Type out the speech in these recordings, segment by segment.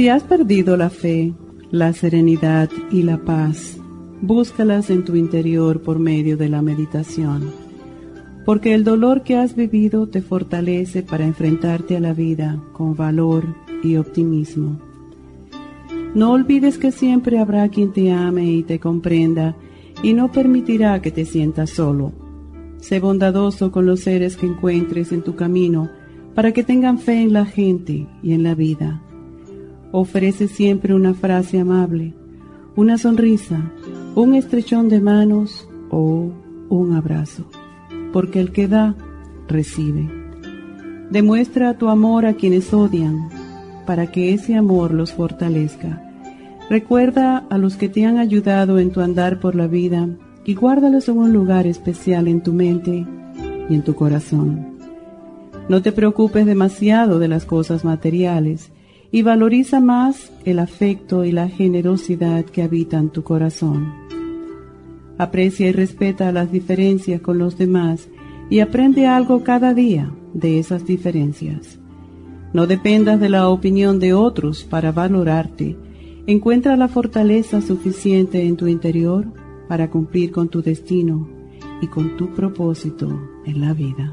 Si has perdido la fe, la serenidad y la paz, búscalas en tu interior por medio de la meditación, porque el dolor que has vivido te fortalece para enfrentarte a la vida con valor y optimismo. No olvides que siempre habrá quien te ame y te comprenda y no permitirá que te sientas solo. Sé bondadoso con los seres que encuentres en tu camino para que tengan fe en la gente y en la vida ofrece siempre una frase amable, una sonrisa, un estrechón de manos o un abrazo, porque el que da, recibe. Demuestra tu amor a quienes odian, para que ese amor los fortalezca. Recuerda a los que te han ayudado en tu andar por la vida y guárdalos en un lugar especial en tu mente y en tu corazón. No te preocupes demasiado de las cosas materiales, y valoriza más el afecto y la generosidad que habitan tu corazón. Aprecia y respeta las diferencias con los demás y aprende algo cada día de esas diferencias. No dependas de la opinión de otros para valorarte. Encuentra la fortaleza suficiente en tu interior para cumplir con tu destino y con tu propósito en la vida.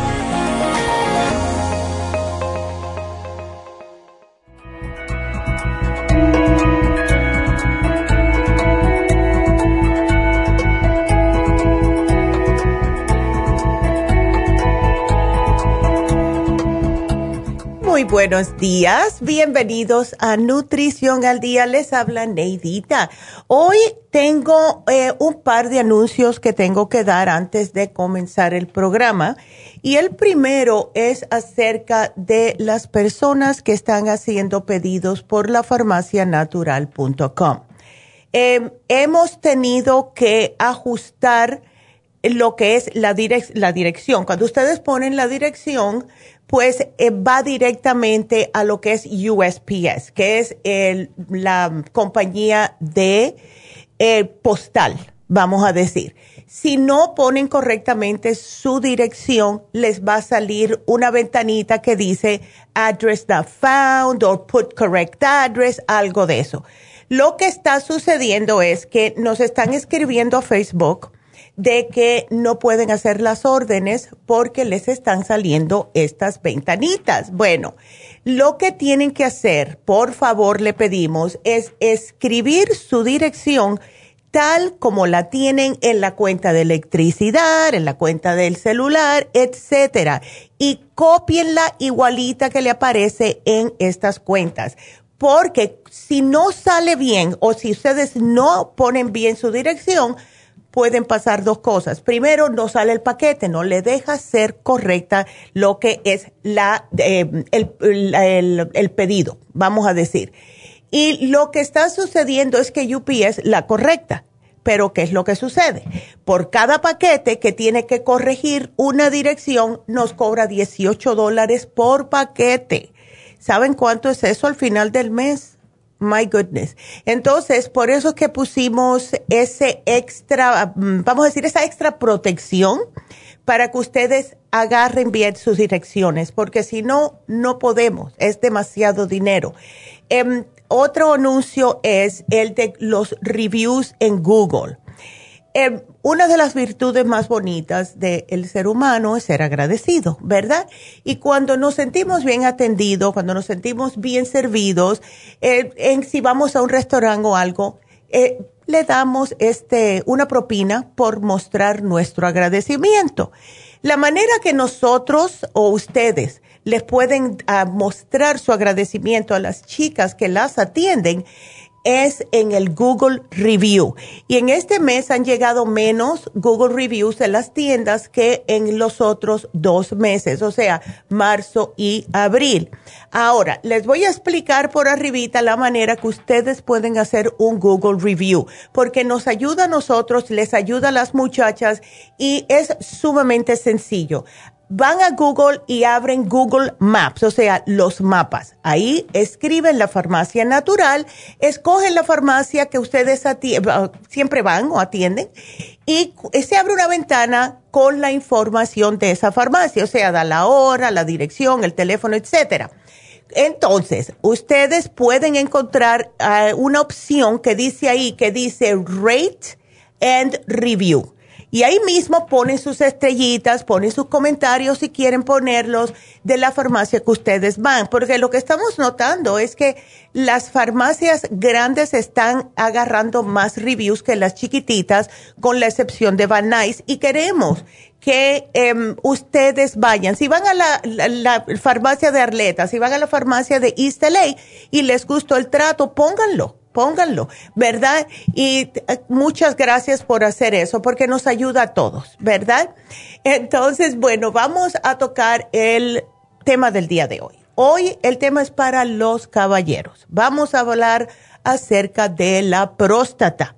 Buenos días, bienvenidos a Nutrición al Día, les habla Neidita. Hoy tengo eh, un par de anuncios que tengo que dar antes de comenzar el programa y el primero es acerca de las personas que están haciendo pedidos por la farmacianatural.com. Em, hemos tenido que ajustar lo que es la, la dirección. Cuando ustedes ponen la dirección, pues eh, va directamente a lo que es USPS, que es la compañía de eh, postal, vamos a decir. Si no ponen correctamente su dirección, les va a salir una ventanita que dice address not found or put correct address, algo de eso. Lo que está sucediendo es que nos están escribiendo a Facebook de que no pueden hacer las órdenes porque les están saliendo estas ventanitas. Bueno, lo que tienen que hacer, por favor, le pedimos, es escribir su dirección tal como la tienen en la cuenta de electricidad, en la cuenta del celular, etcétera, y copienla igualita que le aparece en estas cuentas. Porque si no sale bien o si ustedes no ponen bien su dirección, pueden pasar dos cosas. Primero, no sale el paquete, no le deja ser correcta lo que es la, eh, el pedido, vamos a decir. Y lo que está sucediendo es que UPS la correcta. Pero ¿qué es lo que sucede? Por cada paquete que tiene que corregir una dirección, nos cobra 18 dólares por paquete. ¿Saben cuánto es eso al final del mes? My goodness. Entonces, por eso es que pusimos ese extra, mm, vamos a decir, esa extra protección para que ustedes agarren bien sus direcciones, porque si no, no podemos, es demasiado dinero. Em, otro anuncio es el de los reviews en Google. Eh, una de las virtudes más bonitas del ser humano es ser agradecido, ¿verdad? Y cuando nos sentimos bien atendidos, cuando nos sentimos bien servidos, eh, en, si vamos a un restaurante o algo, eh, le damos este, una propina por mostrar nuestro agradecimiento. La manera que nosotros o ustedes les pueden ah, mostrar su agradecimiento a las chicas que las atienden es en el Google Review. Y en este mes han llegado menos Google Reviews en las tiendas que en los otros dos meses, o sea, marzo y abril. Ahora, les voy a explicar por arribita la manera que ustedes pueden hacer un Google Review, porque nos ayuda a nosotros, les ayuda a las muchachas y es sumamente sencillo van a Google y abren Google Maps, o sea, los mapas. Ahí escriben la farmacia natural, escogen la farmacia que ustedes siempre van o atienden y se abre una ventana con la información de esa farmacia, o sea, da la hora, la dirección, el teléfono, etcétera. Entonces, ustedes pueden encontrar ah, una opción que dice ahí, que dice Rate and Review. Y ahí mismo ponen sus estrellitas, ponen sus comentarios si quieren ponerlos de la farmacia que ustedes van. Porque lo que estamos notando es que las farmacias grandes están agarrando más reviews que las chiquititas, con la excepción de Van Nuys. Y queremos que em, ustedes vayan. Si van a la, farmacia de Arleta, si van a la farmacia de East LA y les gustó el trato, pónganlo pónganlo, ¿verdad? Y eh, muchas gracias por hacer eso, porque nos ayuda a todos, ¿verdad? Entonces, bueno, vamos a tocar el tema del día de hoy. Hoy el tema es para los caballeros. Vamos a hablar acerca de la próstata.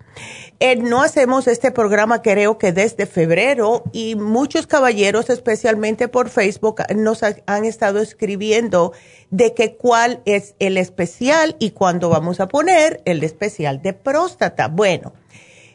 Eh, no hacemos este programa creo que desde febrero y muchos caballeros, especialmente por Facebook, nos han estado escribiendo de que cuál es el especial y cuándo vamos a poner el especial de próstata. Bueno,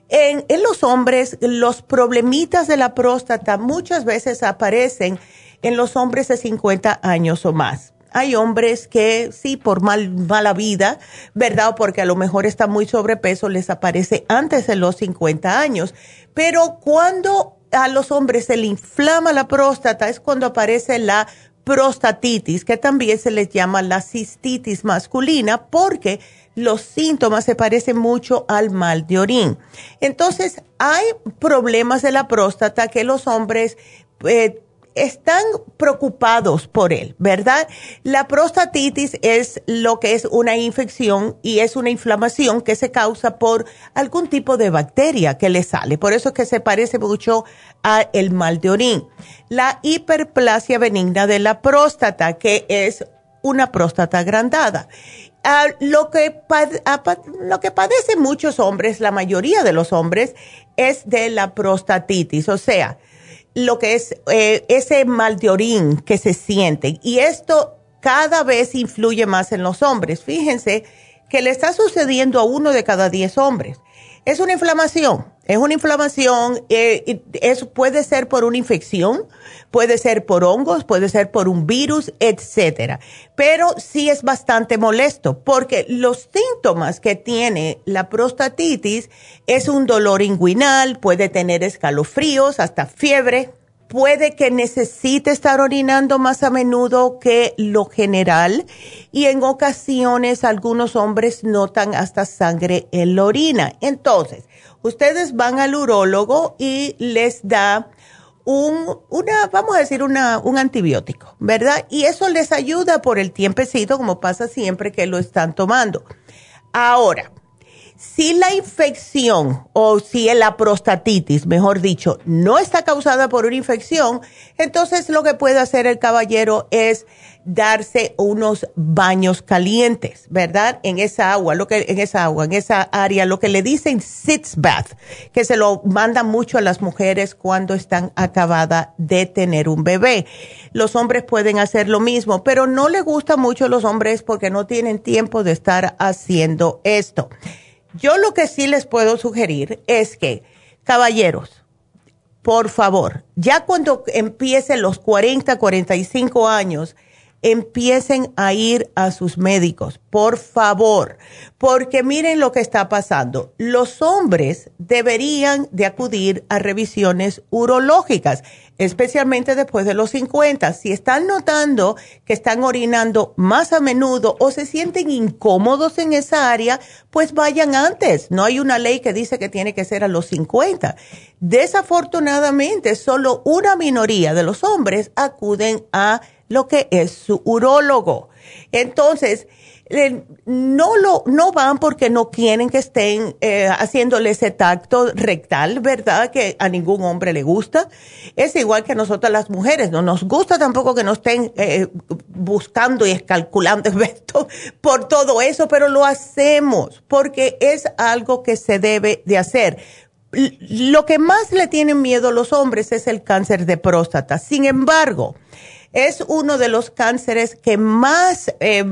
en, en los hombres los problemitas de la próstata muchas veces aparecen en los hombres de 50 años o más hay hombres que sí, por mal, mala vida, ¿verdad? Porque a lo mejor está muy sobrepeso, les aparece antes de los 50 años. Pero cuando a los hombres se le inflama la próstata es cuando aparece la prostatitis, que también se les llama la cistitis masculina, porque los síntomas se parecen mucho al mal de orín. Entonces, hay problemas de la próstata que los hombres eh, están preocupados por él, ¿verdad? La prostatitis es lo que es una infección y es una inflamación que se causa por algún tipo de bacteria que le sale. Por eso es que se parece mucho a el mal de orín. La hiperplasia benigna de la próstata, que es una próstata agrandada. Ah, lo, que ah, lo que padecen muchos hombres, la mayoría de los hombres, es de la prostatitis, o sea, lo que es eh, ese mal de orín que se siente. Y esto cada vez influye más en los hombres. Fíjense que le está sucediendo a uno de cada diez hombres. Es una inflamación, es una inflamación, eh, eso puede ser por una infección, puede ser por hongos, puede ser por un virus, etcétera. Pero sí es bastante molesto porque los síntomas que tiene la prostatitis es un dolor inguinal, puede tener escalofríos, hasta fiebre, puede que necesite estar orinando más a menudo que lo general y en ocasiones algunos hombres notan hasta sangre en la orina. Entonces, ustedes van al urólogo y les da un, una, vamos a decir, una, un antibiótico, ¿verdad? Y eso les ayuda por el tiempecito, como pasa siempre que lo están tomando. Ahora, si la infección o si la prostatitis, mejor dicho, no está causada por una infección, entonces lo que puede hacer el caballero es darse unos baños calientes, ¿verdad? En esa agua, lo que en esa agua, en esa área, lo que le dicen sitz bath, que se lo mandan mucho a las mujeres cuando están acabadas de tener un bebé. Los hombres pueden hacer lo mismo, pero no le gusta mucho a los hombres porque no tienen tiempo de estar haciendo esto. Yo lo que sí les puedo sugerir es que, caballeros, por favor, ya cuando empiecen los 40, 45 años, empiecen a ir a sus médicos, por favor, porque miren lo que está pasando. Los hombres deberían de acudir a revisiones urológicas, especialmente después de los 50. Si están notando que están orinando más a menudo o se sienten incómodos en esa área, pues vayan antes. No hay una ley que dice que tiene que ser a los 50. Desafortunadamente, solo una minoría de los hombres acuden a lo que es su urólogo. Entonces, no lo no van porque no quieren que estén eh, haciéndole ese tacto rectal, ¿verdad? Que a ningún hombre le gusta. Es igual que a nosotras las mujeres, no nos gusta tampoco que nos estén eh, buscando y escalculando por todo eso, pero lo hacemos porque es algo que se debe de hacer. Lo que más le tienen miedo a los hombres es el cáncer de próstata. Sin embargo, es uno de los cánceres que más, eh,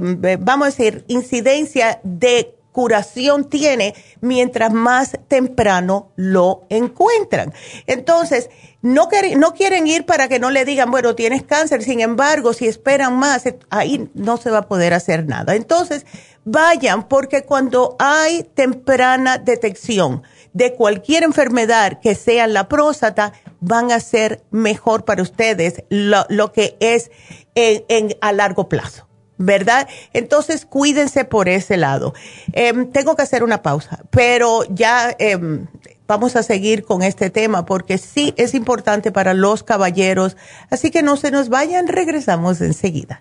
vamos a decir, incidencia de curación tiene mientras más temprano lo encuentran. Entonces, no, no quieren ir para que no le digan, bueno, tienes cáncer, sin embargo, si esperan más, ahí no se va a poder hacer nada. Entonces, vayan porque cuando hay temprana detección de cualquier enfermedad que sea la próstata, van a ser mejor para ustedes lo, que es en, a largo plazo. ¿Verdad? Entonces cuídense por ese lado. Em, tengo que hacer una pausa, pero ya em, vamos a seguir con este tema porque sí es importante para los caballeros. Así que no se nos vayan, regresamos enseguida.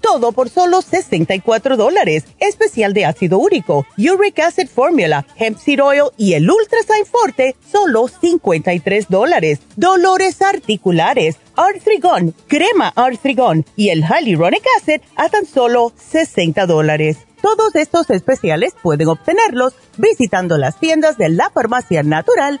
todo por solo 64 dólares. Especial de ácido úrico, Uric Acid Formula, Hemp Seed Oil y el Ultrasign Forte, solo 53 dólares. Dolores articulares, Arthrigon, crema Arthrigon y el Hyaluronic Acid a tan solo 60 dólares. Todos estos especiales pueden obtenerlos visitando las tiendas de la farmacia natural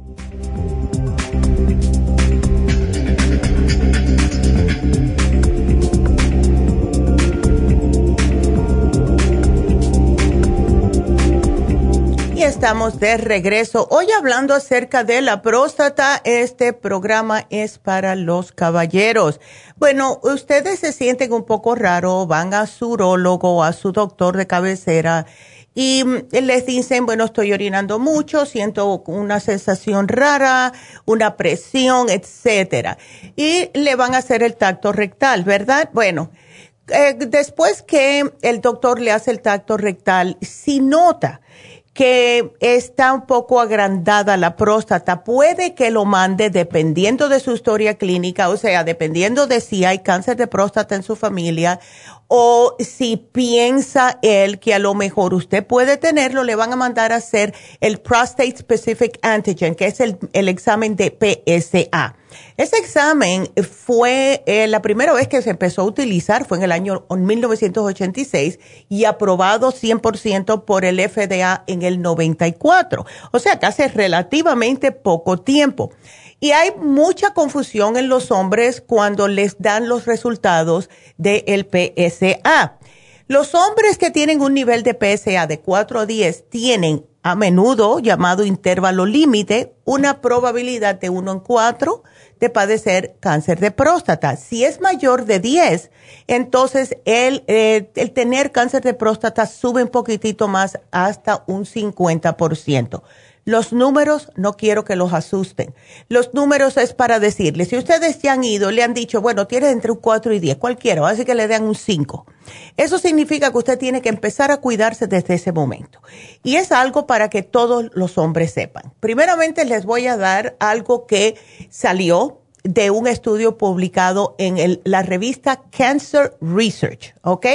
Estamos de regreso. Hoy hablando acerca de la próstata, este programa es para los caballeros. Bueno, ustedes se sienten un poco raro, van a su urólogo a su doctor de cabecera y les dicen, bueno, estoy orinando mucho, siento una sensación rara, una presión, etcétera. Y le van a hacer el tacto rectal, ¿verdad? Bueno, eh, después que el doctor le hace el tacto rectal, si nota que está un poco agrandada la próstata, puede que lo mande dependiendo de su historia clínica, o sea, dependiendo de si hay cáncer de próstata en su familia o si piensa él que a lo mejor usted puede tenerlo, le van a mandar a hacer el Prostate Specific Antigen, que es el, examen de PSA. Ese examen fue eh, la primera vez que se empezó a utilizar, fue en el año 1986 y aprobado 100% por el FDA en el 94. O sea que hace relativamente poco tiempo. Y hay mucha confusión en los hombres cuando les dan los resultados del PSA. Los hombres que tienen un nivel de PSA de 4 a 10 tienen a menudo, llamado intervalo límite, una probabilidad de 1 en 4 de padecer cáncer de próstata. Si es mayor de 10, entonces el, eh, el tener cáncer de próstata sube un poquitito más hasta un 50%. Los números no quiero que los asusten. Los números es para decirles, si ustedes ya han ido, le han dicho, bueno, tiene entre un 4 y 10, cualquiera, así que le den un 5. Eso significa que usted tiene que empezar a cuidarse desde ese momento. Y es algo para que todos los hombres sepan. Primeramente les voy a dar algo que salió de un estudio publicado en la revista Cancer Research, ¿ok?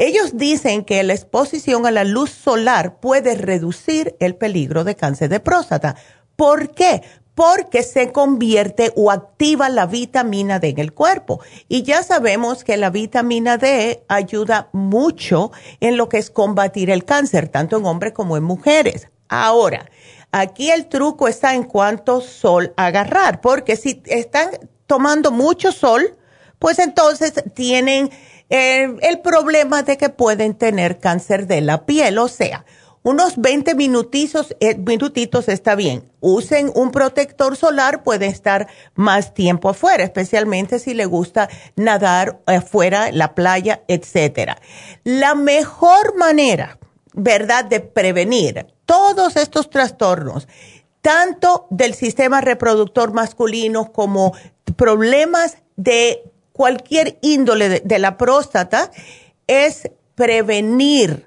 Ellos dicen que la exposición a la luz solar puede reducir el peligro de cáncer de próstata. ¿Por qué? Porque se convierte o activa la vitamina D en el cuerpo. Y ya sabemos que la vitamina D ayuda mucho en lo que es combatir el cáncer, tanto en hombres como en mujeres. Ahora, aquí el truco está en cuánto sol agarrar, porque si están tomando mucho sol, pues entonces tienen eh, el problema de que pueden tener cáncer de la piel, o sea, unos 20 minutitos, eh, minutitos está bien. Usen un protector solar, pueden estar más tiempo afuera, especialmente si le gusta nadar afuera, la playa, etcétera. La mejor manera, ¿verdad?, de prevenir todos estos trastornos, tanto del sistema reproductor masculino como problemas de cualquier índole de, la próstata es prevenir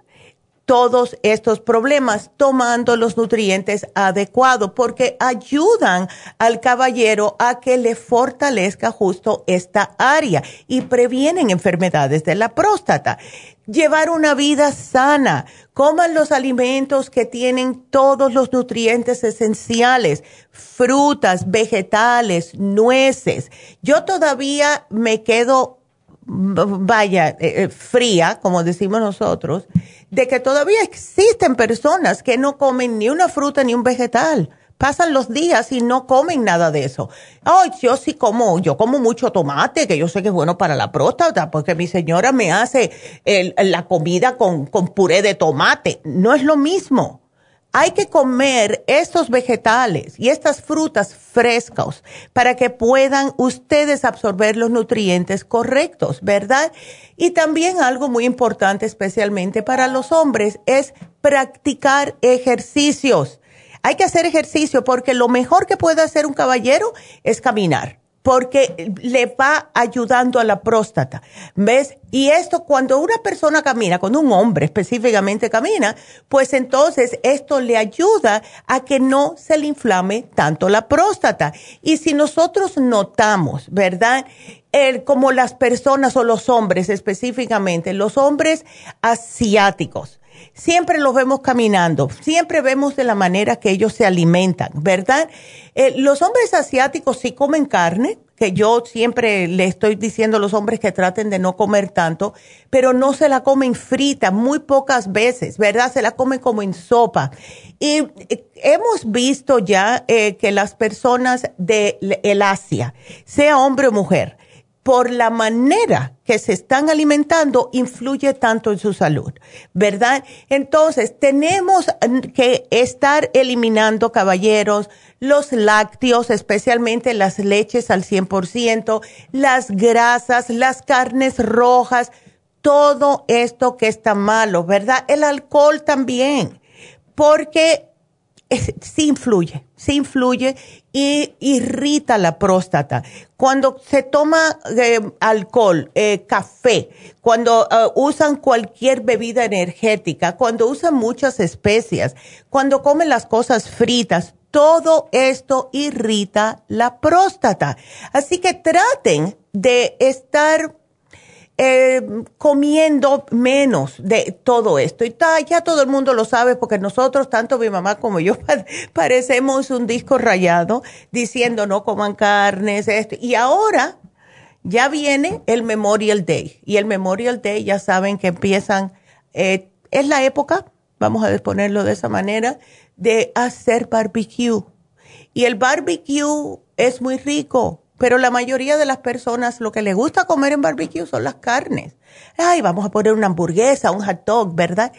todos estos problemas tomando los nutrientes adecuados porque ayudan al caballero a que le fortalezca justo esta área y previenen enfermedades de la próstata llevar una vida sana. Coman los alimentos que tienen todos los nutrientes esenciales, frutas, vegetales, nueces. Yo todavía me quedo, vaya, eh, eh, fría, como decimos nosotros, de que todavía existen personas que no comen ni una fruta ni un vegetal pasan los días y no comen nada de eso. Ay, yo sí como, yo como mucho tomate, que yo sé que es bueno para la próstata, porque mi señora me hace la comida con, con puré de tomate. No es lo mismo. Hay que comer estos vegetales y estas frutas frescas para que puedan ustedes absorber los nutrientes correctos, ¿verdad? Y también algo muy importante, especialmente para los hombres, es practicar ejercicios. Hay que hacer ejercicio porque lo mejor que puede hacer un caballero es caminar porque le va ayudando a la próstata. ¿Ves? Y esto cuando una persona camina, cuando un hombre específicamente camina, pues entonces esto le ayuda a que no se le inflame tanto la próstata. Y si nosotros notamos, ¿verdad? El, como las personas o los hombres específicamente, los hombres asiáticos, siempre los vemos caminando, siempre vemos de la manera que ellos se alimentan, ¿verdad? Eh, los hombres asiáticos sí comen carne, que yo siempre le estoy diciendo a los hombres que traten de no comer tanto, pero no se la comen frita, muy pocas veces, ¿verdad? Se la comen como en sopa. Y eh, hemos visto ya eh, que las personas de el Asia, sea hombre o mujer, por la manera que se están alimentando influye tanto en su salud, ¿verdad? Entonces, tenemos que estar eliminando, caballeros, los lácteos, especialmente las leches al 100%, las grasas, las carnes rojas, todo esto que está malo, ¿verdad? El alcohol también, porque sí influye, sí influye y irrita la próstata. Cuando se toma eh, alcohol, eh, café, cuando eh, usan cualquier bebida energética, cuando usan muchas especias, cuando comen las cosas fritas, todo esto irrita la próstata. Así que traten de estar eh, comiendo menos de todo esto. Y ya todo el mundo lo sabe porque nosotros, tanto mi mamá como yo, parecemos un disco rayado diciendo no coman carnes, esto. Y ahora ya viene el Memorial Day. Y el Memorial Day ya saben que empiezan, eh, es la época, vamos a ponerlo de esa manera, de hacer barbecue. Y el barbecue es muy rico pero la mayoría de las personas lo que les gusta comer en barbecue son las carnes. Ay, vamos a poner una hamburguesa, un hot dog, ¿verdad?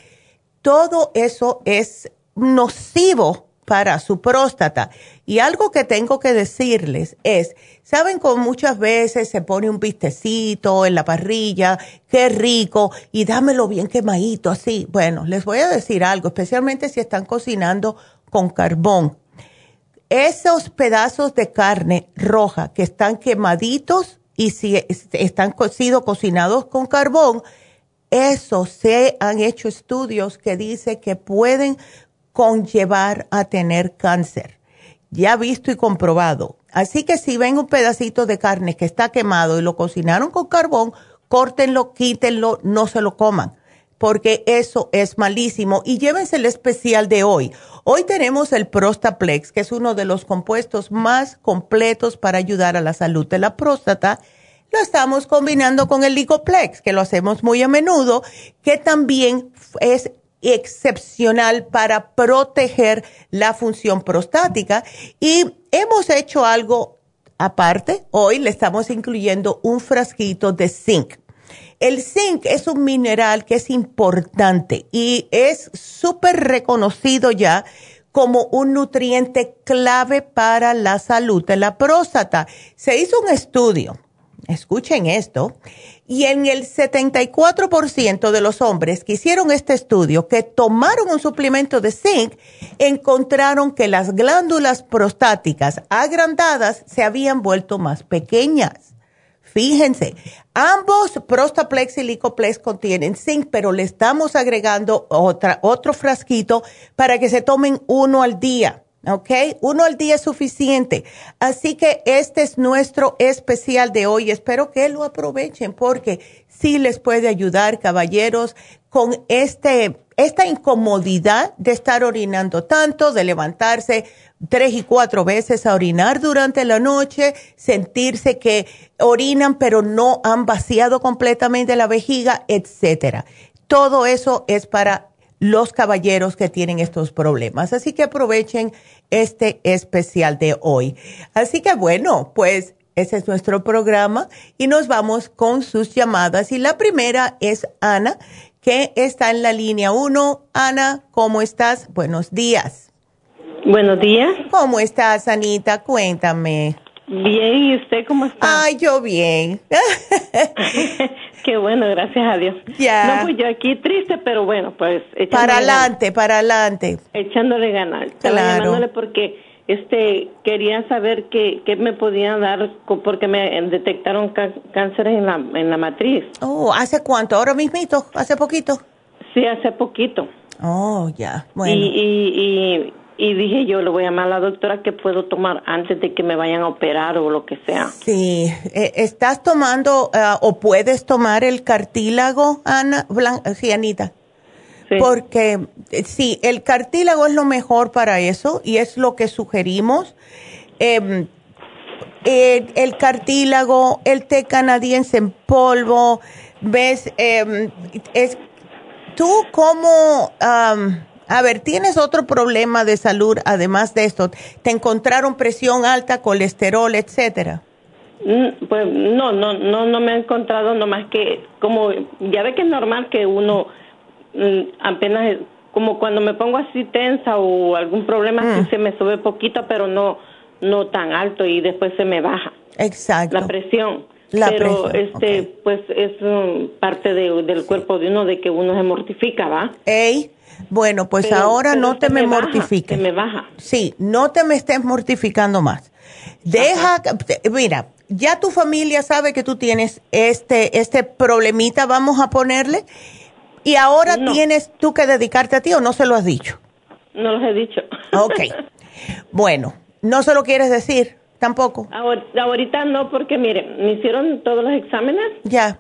Todo eso es nocivo para su próstata. Y algo que tengo que decirles es, ¿saben cómo muchas veces se pone un vistecito en la parrilla? Qué rico, y dámelo bien quemadito así. Bueno, les voy a decir algo, especialmente si están cocinando con carbón esos pedazos de carne roja que están quemaditos y si están sido cocinados con carbón, eso se han hecho estudios que dicen que pueden conllevar a tener cáncer. Ya visto y comprobado. Así que si ven un pedacito de carne que está quemado y lo cocinaron con carbón, córtenlo, quítenlo, no se lo coman, porque eso es malísimo. Y llévense el especial de hoy. Hoy tenemos el Prostaplex, que es uno de los compuestos más completos para ayudar a la salud de la próstata. Lo estamos combinando con el Licoplex, que lo hacemos muy a menudo, que también es excepcional para proteger la función prostática. Y hemos hecho algo aparte. Hoy le estamos incluyendo un frasquito de zinc. El zinc es un mineral que es importante y es súper reconocido ya como un nutriente clave para la salud de la próstata. Se hizo un estudio, escuchen esto, y en el 74% de los hombres que hicieron este estudio, que tomaron un suplemento de zinc, encontraron que las glándulas prostáticas agrandadas se habían vuelto más pequeñas. Fíjense, ambos Prostaplex y Licoplex contienen zinc, pero le estamos agregando otra, otro frasquito para que se tomen uno al día. ¿ok? Uno al día es suficiente. Así que este es nuestro especial de hoy. Espero que lo aprovechen porque sí les puede ayudar, caballeros, con este, esta incomodidad de estar orinando tanto, de levantarse tres y cuatro veces a orinar durante la noche, sentirse que orinan pero no han vaciado completamente la vejiga, etcétera. Todo eso es para los caballeros que tienen estos problemas. Así que aprovechen este especial de hoy. Así que bueno, pues ese es nuestro programa y nos vamos con sus llamadas. Y la primera es Ana, que está en la línea 1. Ana, ¿cómo estás? Buenos días. Buenos días. ¿Cómo estás, Anita? Cuéntame. Bien, ¿y usted cómo está? Ay, yo bien. Qué bueno, gracias a Dios. Ya. No, pues yo aquí triste, pero bueno, pues Para adelante, para adelante. Echándole ganas. Claro. llamándole porque este quería saber qué, qué me podían dar porque me detectaron cáncer en la, en la matriz. Oh, ¿hace cuánto? ¿Ahora mismito? ¿Hace poquito? Sí, hace poquito. Oh, ya. Bueno. Y, y, y, y dije yo, le voy a llamar a la doctora que puedo tomar antes de que me vayan a operar o lo que sea. Sí, eh, ¿estás tomando ah, o puedes tomar el cartílago, Ana? Blan sí, Anita. Sí. Porque eh, sí, el cartílago es lo mejor para eso y es lo que sugerimos. Em, eh, el cartílago, el té canadiense en polvo, ves, Em, es, tú como, am, a ver, tienes otro problema de salud además de esto, te encontraron presión alta, colesterol, etcétera. Mm, Pues no, no, no, no me he encontrado, nomás que como ya ve que es normal que uno mm, apenas, como cuando me pongo así tensa o algún problema, Mm. se me sube poquito, pero no, no tan alto y después se me baja Exacto. la presión. La pero presión, este, pues es mm, parte de- del cuerpo de uno de que uno se mortifica, ¿va? Ey, bueno, pues Pero- ahora pero no te me, baja, mortifiques. me baja. Sí, no te me estés mortificando más. Deja, mira, ya tu familia sabe que tú tienes este, este problemita, vamos a ponerle, y ahora No. tienes tú que dedicarte a ti o no se lo has dicho. No los he dicho. Ok. Bueno, no se lo quieres decir tampoco. Ahor- Ahorita no, porque mire, me hicieron todos los exámenes Ya,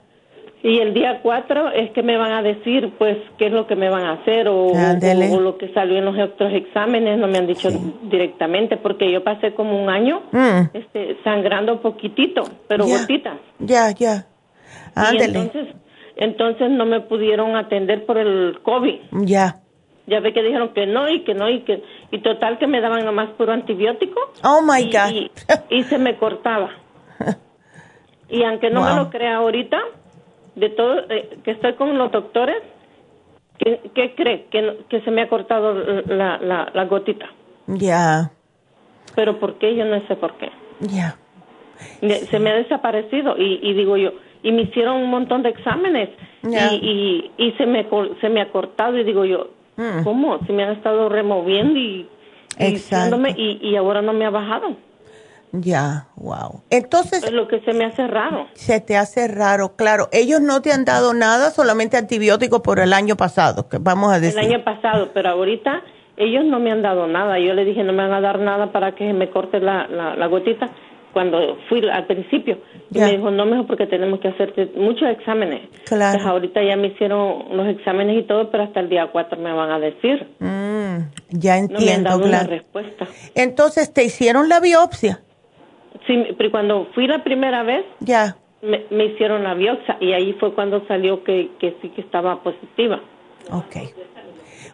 Y el día 4 es que me van a decir, pues, qué es lo que me van a hacer o, o- o lo que salió en los otros exámenes. No me han dicho Sí. directamente porque yo pasé como un año Mm. este, sangrando poquitito, pero gotitas. ya, ya. Y Ándele. entonces, entonces no me pudieron atender por el COVID. Ya. Ya ve que dijeron que no y que no y que y total que me daban nomás puro antibiótico. Oh my y, God. Y, y se me cortaba. Y aunque no Wow. me lo crea ahorita, de todo eh, que estoy con los doctores, ¿qué, qué cree? Que, que se me ha cortado la, la, la gotita. Ya, Pero ¿por qué? Yo no sé por qué. ya. Se me ha desaparecido y, y digo yo, y me hicieron un montón de exámenes Ya. y, y, y se, me, se me ha cortado y digo yo, Mm. ¿cómo? Se me han estado removiendo y, y y, y ahora no me ha bajado. Ya, wow. Entonces, Es lo que se me hace raro. se te hace raro, claro. Ellos no te han dado nada, solamente antibióticos por el año pasado, que vamos a El decir. año pasado, pero ahorita ellos no me han dado nada. Yo le dije, no me van a dar nada para que me corte la, la, la gotita cuando fui al principio. Y me dijo, no, mejor porque tenemos que hacerte muchos exámenes. Claro. Entonces, ahorita ya me hicieron los exámenes y todo, pero hasta el día 4 me van a decir. Mm, ya No me han entiendo, dado una respuesta. Entonces, ¿te hicieron la biopsia? Sí, pero cuando fui la primera vez, Ya. me, me hicieron la biopsia y ahí fue cuando salió que, que sí que estaba positiva. Ok.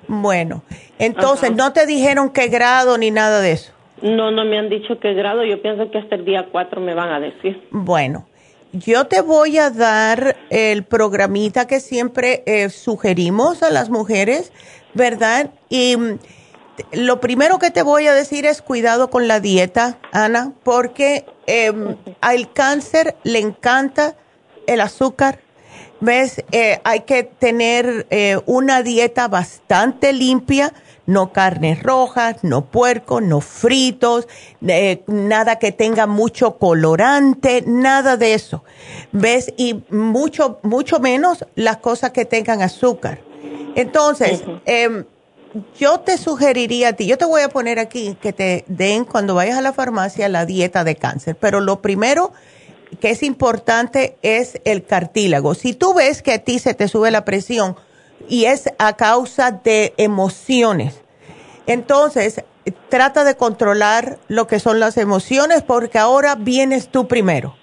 Bueno, entonces, Ajá. ¿no te dijeron qué grado ni nada de eso? No, no me han dicho qué grado. Yo pienso que hasta el día 4 me van a decir. Bueno, yo te voy a dar el programita que siempre eh, sugerimos a las mujeres, ¿verdad? Y mm, lo primero que te voy a decir es cuidado con la dieta, Ana, porque em, al cáncer le encanta el azúcar. ¿Ves? Eh, hay que tener eh, una dieta bastante limpia, no carnes rojas, no puerco, no fritos, eh, nada que tenga mucho colorante, nada de eso. ¿Ves? Y mucho, mucho menos las cosas que tengan azúcar. Entonces, em, yo te sugeriría a ti, yo te voy a poner aquí que te den cuando vayas a la farmacia la dieta de cáncer, pero lo primero que es importante es el cartílago. Si tú ves que a ti se te sube la presión y es a causa de emociones, entonces trata de controlar lo que son las emociones porque ahora vienes tú primero.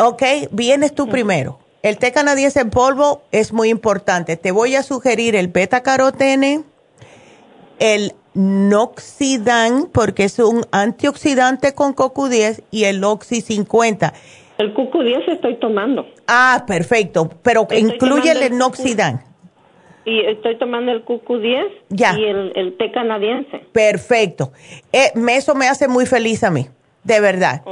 ¿Ok? Vienes tú primero. El té canadiense en polvo es muy importante. Te voy a sugerir el beta carotene, el Noxidan, porque es un antioxidante con CoQ10, y el Oxy 50. El CoQ10 estoy tomando. Ah, perfecto. Pero incluye el Noxidan. Y estoy tomando el CoQ10 y el, té canadiense. Perfecto. Eh, eso me hace muy feliz a mí, de verdad.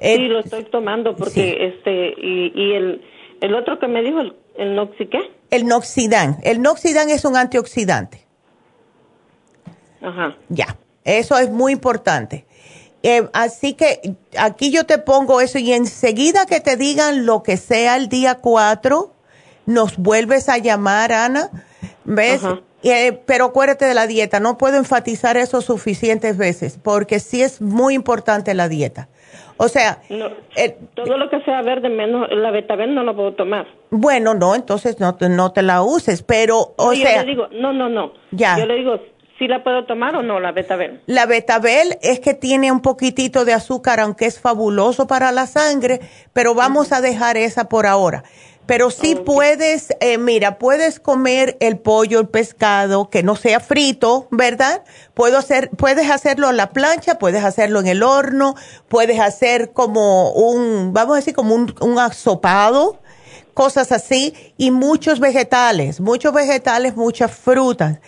Eh, sí, lo estoy tomando porque este y, el, el otro que me dijo el, el Noxi qué? El Noxidan. El Noxidan es un antioxidante. Ajá. Ya. Eso es muy importante. Eh, así que aquí yo te pongo eso y enseguida que te digan lo que sea el día 4, nos vuelves a llamar, Ana, ¿ves? Eh, pero acuérdate de la dieta, no puedo enfatizar eso suficientes veces, porque sí es muy importante la dieta. O sea, eh, todo lo que sea verde menos la betabel no lo puedo tomar. Bueno, no, entonces no, no te la uses, pero o sea, yo le digo, no, no, no. Ya. Yo le digo, ¿Sí la puedo tomar o no, la betabel? La betabel es que tiene un poquitito de azúcar, aunque es fabuloso para la sangre, pero vamos a dejar esa por ahora. Pero sí puedes, eh, mira, puedes comer el pollo, el pescado, que no sea frito, ¿verdad? Puedo hacer, puedes hacerlo a la plancha, puedes hacerlo en el horno, puedes hacer como un, vamos a decir, como un, un asopado, cosas así, y muchos vegetales, muchos vegetales, muchas frutas.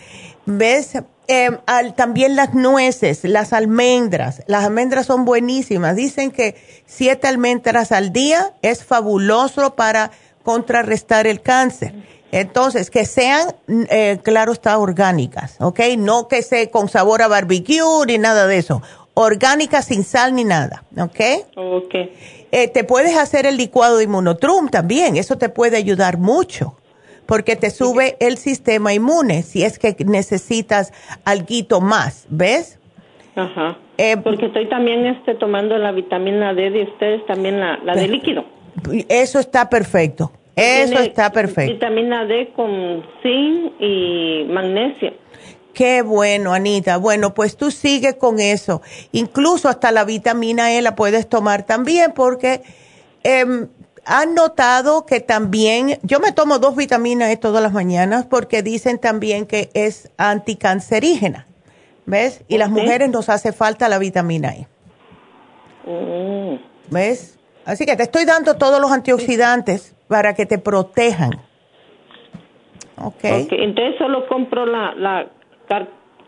¿Ves? Em, también las nueces, las almendras. Las almendras son buenísimas. Dicen que siete almendras al día es fabuloso para contrarrestar el cáncer. Entonces, que sean, eh, claro está, orgánicas, ¿ok? No que sea con sabor a barbecue ni nada de eso. Orgánicas sin sal ni nada, ¿ok? Ok. Eh, te puedes hacer el licuado de inmunotrum también, eso te puede ayudar mucho porque te sube el sistema inmune si es que necesitas algo más, ¿ves? Ajá. Eh, porque estoy también este, tomando la vitamina D de ustedes, también la, la de líquido. Eso está perfecto. Eso está perfecto. Vitamina D con zinc y magnesio. Qué bueno, Anita. Bueno, pues tú sigue con eso. Incluso hasta la vitamina E la puedes tomar también porque eh, han notado que también, yo me tomo dos vitaminas e todas las mañanas porque dicen también que es anticancerígena, ¿ves? Y las mujeres nos hace falta la vitamina E. Mm. ¿Ves? Así que te estoy dando todos los antioxidantes para que te protejan. Ok. Entonces solo compro la, la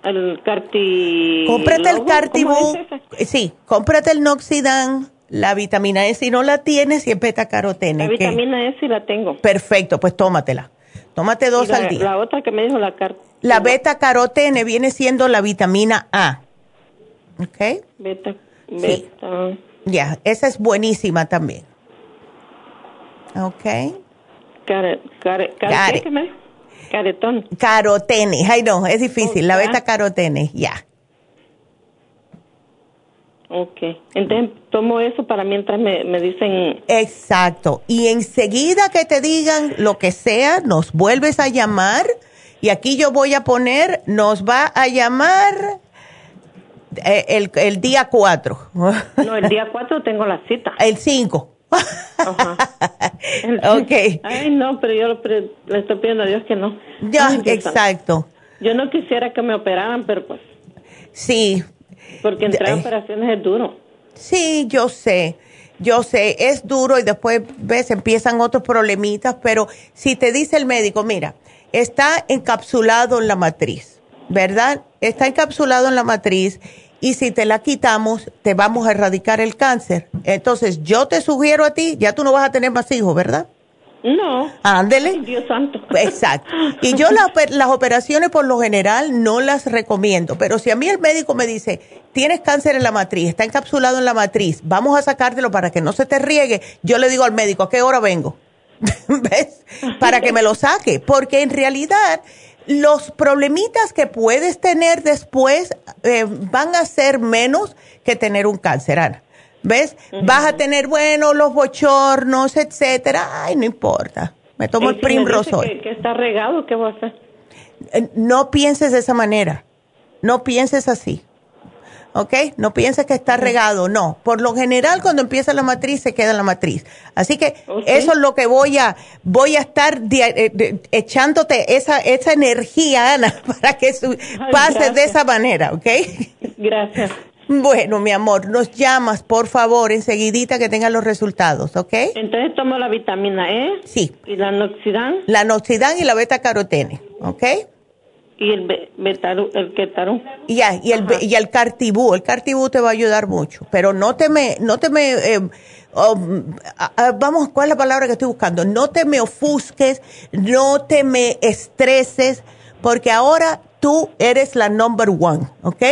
el carti... Cómprate el cartibú. Sí, cómprate el Noxidan la vitamina E si no la tienes y el beta carotene. La vitamina E sí la tengo. Perfecto, pues tómatela. Tómate dos al día. La otra que me dijo la car La beta carotene viene siendo la vitamina A. ¿Ok? Beta. beta. Ya, esa es buenísima también. ¿Ok? Care, care, care, ¿qué me? Caretón. Carotene. Ay, no, es difícil. la beta carotene, ya. Ok, entonces tomo eso para mientras me, me dicen... Exacto, y enseguida que te digan lo que sea, nos vuelves a llamar y aquí yo voy a poner, nos va a llamar eh, el, el día 4. No, el día 4 tengo la cita. El 5. Ajá. ok. Ay, no, pero yo le estoy pidiendo a Dios que no. Ya, exacto. Yo no quisiera que me operaran, pero pues... Sí, porque entrar a operaciones es duro. Sí, yo sé. Yo sé, es duro y después ves, empiezan otros problemitas, pero si te dice el médico, mira, está encapsulado en la matriz, ¿verdad? Está encapsulado en la matriz y si te la quitamos, te vamos a erradicar el cáncer. Entonces, yo te sugiero a ti, ya tú no vas a tener más hijos, ¿verdad? No. Ándele. Dios santo. Exacto. Y yo las operaciones por lo general no las recomiendo, pero si a mí el médico me dice, tienes cáncer en la matriz, está encapsulado en la matriz, vamos a sacártelo para que no se te riegue, yo le digo al médico, ¿a qué hora vengo? ¿Ves? Para que me lo saque, porque en realidad los problemitas que puedes tener después eh, van a ser menos que tener un cáncer, Ana. ¿Ves? Vas a tener, bueno, los bochornos, etcétera. Ay, no importa. Me tomo el Primrose que, que, está regado, ¿qué voy a hacer? Eh, no pienses de esa manera. No pienses así. ¿ok? No pienses que está regado, no. Por lo general, cuando empieza la matriz, se queda en la matriz. Así que eso es lo que voy a, voy a estar eh, echándote esa, esa energía, Ana, para que pase de esa manera, ¿ok? Gracias. Bueno, mi amor, nos llamas, por favor, enseguidita que tengan los resultados, ¿ok? Entonces tomo la vitamina E. Sí. ¿Y la noxidán? La noxidán y la beta carotene, ¿ok? Y el betaru, el ketarú. Ya, y el, y el cartibú. El cartibú te va a ayudar mucho, pero no te me, no te me, eh, um, vamos, ¿cuál es la palabra que estoy buscando? No te me ofusques, no te me estreses, porque ahora tú eres la number one, ¿ok?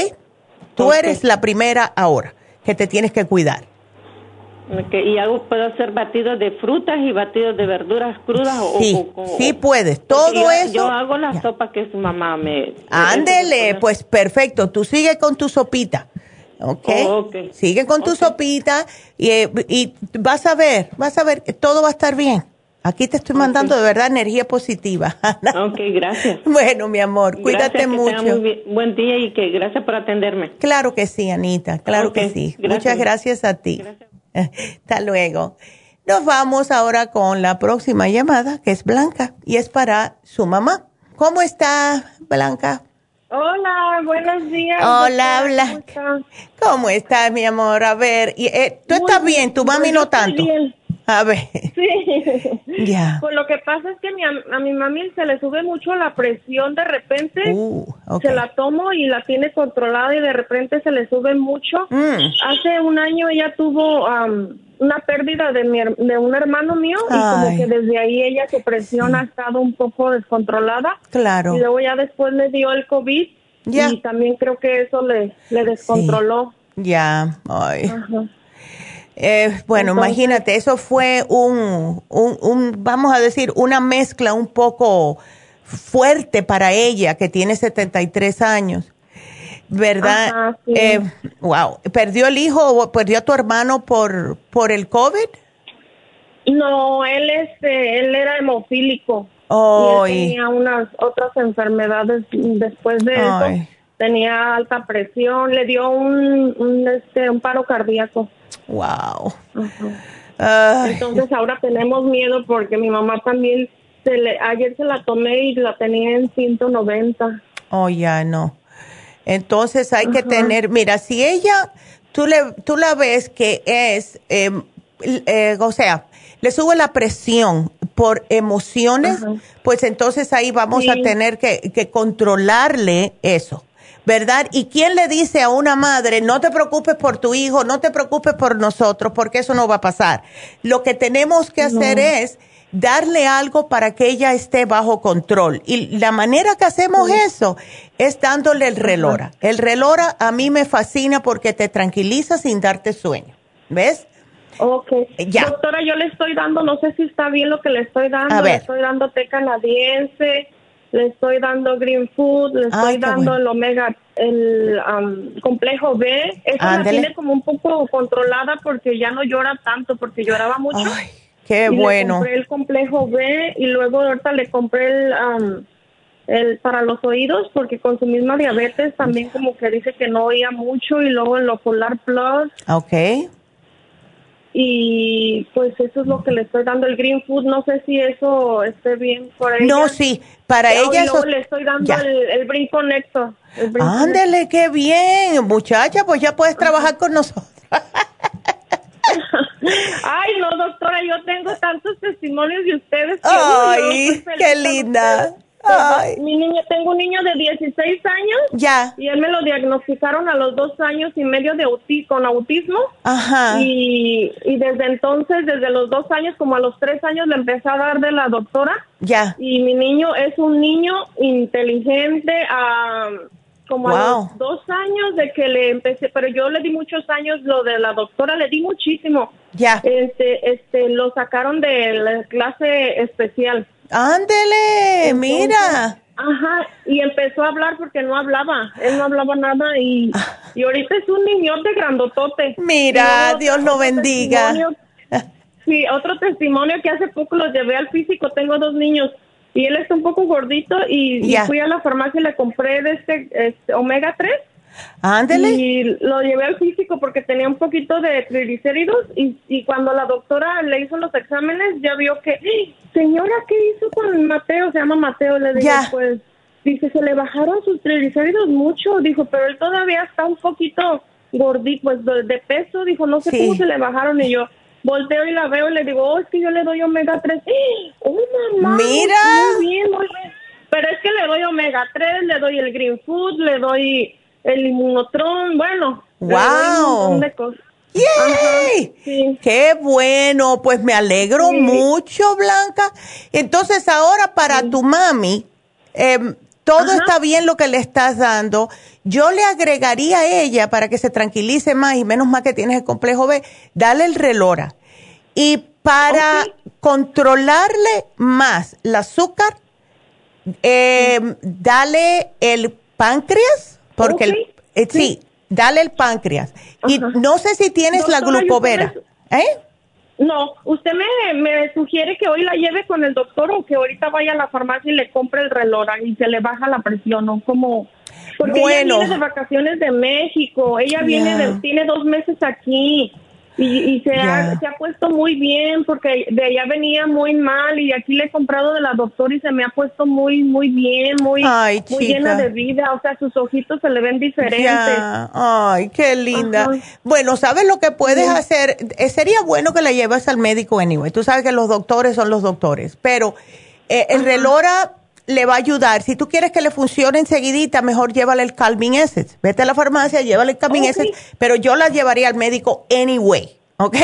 Tú eres la primera ahora que te tienes que cuidar. ¿Y hago, puedo hacer batidos de frutas y batidos de verduras crudas? Sí, sí puedes. Todo eso. Yo hago la sopa que su mamá me... Ándele, pues perfecto. Tú sigue con tu sopita. ¿ok? Sigue con tu sopita y, y, vas a ver, vas a ver que todo va a estar bien. Aquí te estoy mandando de verdad energía positiva. ok, gracias. Bueno, mi amor, cuídate mucho. Muy buen día y que gracias por atenderme. Claro que sí, Anita, claro que sí. Muchas gracias a ti. Hasta luego. Nos vamos ahora con la próxima llamada, que es Blanca, y es para su mamá. ¿Cómo está, Blanca? Hola, buenos días. Hola, Blanca. ¿Cómo estás, mi amor? A ver, eh, ¿tú estás bien? ¿Tu mami no tanto? Bien. A ver. Sí. Ya. Pues lo que pasa es que a mi mami se le sube mucho la presión de repente. Uh, se la tomo y la tiene controlada y de repente se le sube mucho. Mm. Hace un año ella tuvo una pérdida de, mi, de un hermano mío y como que desde ahí ella su presión ha estado un poco descontrolada. Claro. Y luego ya después le dio el COVID y también creo que eso le, le descontroló. Ya. Ay. Ajá. Eh, bueno, imagínate, eso fue un, un, vamos a decir, una mezcla un poco fuerte para ella, que tiene 73 años, ¿verdad? eh, wow, ¿perdió el hijo o perdió a tu hermano por, por el COVID? No, él, este, él era hemofílico. Oh, y tenía unas otras enfermedades después de eso. Tenía alta presión, le dio un, un, este, un paro cardíaco. Wow. Entonces ahora tenemos miedo porque mi mamá también, se le, ayer se la tomé y la tenía en 190. Oh, ya no. Entonces hay que tener, mira, si ella, tú, le, tú la ves que es, em, eh, o sea, le sube la presión por emociones, pues entonces ahí vamos a tener que, que controlarle eso. ¿Verdad? ¿Y quién le dice a una madre, no te preocupes por tu hijo, no te preocupes por nosotros, porque eso no va a pasar? Lo que tenemos que hacer es darle algo para que ella esté bajo control. Y la manera que hacemos eso es dándole el relora. El relora a mí me fascina porque te tranquiliza sin darte sueño. ¿Ves? Ok. Ya. Doctora, yo le estoy dando, no sé si está bien lo que le estoy dando. Le estoy dando té canadiense le estoy dando green food, le estoy dando el omega, el complejo B. Esa la tiene como un poco controlada porque ya no llora tanto, porque lloraba mucho. Ay, qué bueno. Le compré el complejo B y luego ahorita le compré el, el para los oídos porque con su misma diabetes también como que dice que no oía mucho y luego el Ocular Plus. Okay y pues eso es lo que le estoy dando el green food. No sé si eso esté bien por ella. no sí para ella eso le estoy dando el, el Brin Connector ándele qué bien. Muchacha pues ya puedes trabajar con nosotros Ay, no, doctora, yo tengo tantos testimonios de ustedes. Que Ay, qué linda. Mi niño, tengo un niño de 16 años. Ya. Y él me lo diagnosticaron a los dos años y medio de con autismo. Ajá. Y, y desde entonces, desde los dos años, como a los tres años, le empecé a dar de la doctora. Ya. Y mi niño es un niño inteligente, a como a los dos años de que le empecé, pero yo le di muchos años lo de la doctora, le di muchísimo. Ya. Este, este, lo sacaron de la clase especial. Ándele, mira. Ajá, y empezó a hablar porque no hablaba, él no hablaba nada y, y ahorita es un niñote grandotote. Mira, Dios lo bendiga. Sí, otro testimonio que hace poco lo llevé al físico, tengo dos niños y él está un poco gordito y, fui a la farmacia y le compré de este, este omega 3 Ándele. Y lo llevé al físico porque tenía un poquito de triglicéridos y, y cuando la doctora le hizo los exámenes ya vio que, señora, ¿qué hizo con Mateo? Se llama Mateo, le dije, pues, dice, se le bajaron sus triglicéridos mucho, dijo, pero él todavía está un poquito gordito, pues de, peso, dijo, no sé cómo se le bajaron y yo volteo y la veo y le digo, oh, es que yo le doy omega 3. ¡Oh, mamá! Mira. Muy bien, muy bien. Pero es que le doy omega 3, le doy el green food, le doy el inmunotron, bueno. ¡Wow! de cosas. ¡Yay! ¡Qué bueno! Pues me alegro mucho, Blanca. Entonces, ahora para tu mami, em, todo está bien lo que le estás dando. Yo le agregaría a ella para que se tranquilice más y menos mal que tienes el complejo B, dale el relora. Y para controlarle más el azúcar, em, dale el páncreas, porque el, eh, sí. dale el páncreas. Y no sé si tienes la glucovera. ¿Eh? No, usted me, me sugiere que hoy la lleve con el doctor o que ahorita vaya a la farmacia y le compre el relora y se le baja la presión, ¿no? Como... Porque ella viene de vacaciones de México, ella viene de, tiene dos meses aquí. Y, se, ha, se ha puesto muy bien porque de allá venía muy mal y aquí le he comprado de la doctora y se me ha puesto muy, muy bien, muy, muy llena de vida. O sea, sus ojitos se le ven diferentes. Ay, qué linda. Bueno, ¿sabes lo que puedes hacer? Eh, sería bueno que la lleves al médico anyway. Tú sabes que los doctores son los doctores, pero eh, el relora le va a ayudar. Si tú quieres que le funcione enseguidita, mejor llévale el Calming Essence. Vete a la farmacia, llévale el Calming Essence, pero yo la llevaría al médico anyway. ¿Ok?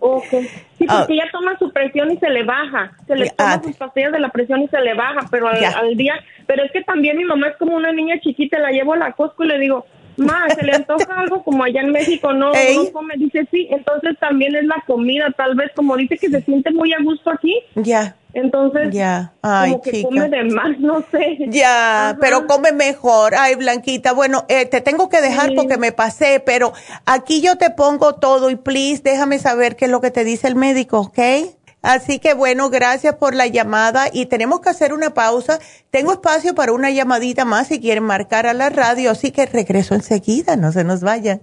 ok. Sí, ah. porque ella toma su presión y se le baja. Se le toma ah. sus pastillas de la presión y se le baja, pero al, día. Pero es que también mi mamá es como una niña chiquita, la llevo a la Costco y le digo, Ma, se le antoja algo como allá en México, no, no come. Dice, sí, entonces también es la comida, tal vez, como dice que se siente muy a gusto aquí. Ya. Entonces, ya, como que come de más, no sé. Ya, pero come mejor. Ay, Blanquita, bueno, eh, te tengo que dejar porque me pasé, pero aquí yo te pongo todo y please déjame saber qué es lo que te dice el médico, ¿ok? Así que bueno, gracias por la llamada y tenemos que hacer una pausa. Tengo espacio para una llamadita más si quieren marcar a la radio, así que regreso enseguida, no se nos vayan.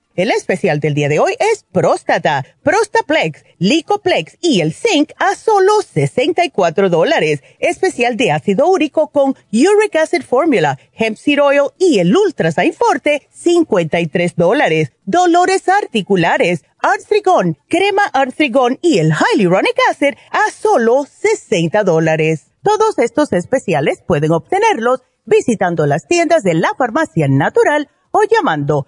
El especial del día de hoy es próstata, Prostaplex, Licoplex y el Zinc a solo 64 dólares. Especial de ácido úrico con Uric Acid Formula, Hemp Seed Oil y el Ultra Forte, 53 dólares. Dolores articulares, Arthrigon, crema Arthrigon y el Hyaluronic Acid a solo 60 dólares. Todos estos especiales pueden obtenerlos visitando las tiendas de la farmacia natural o llamando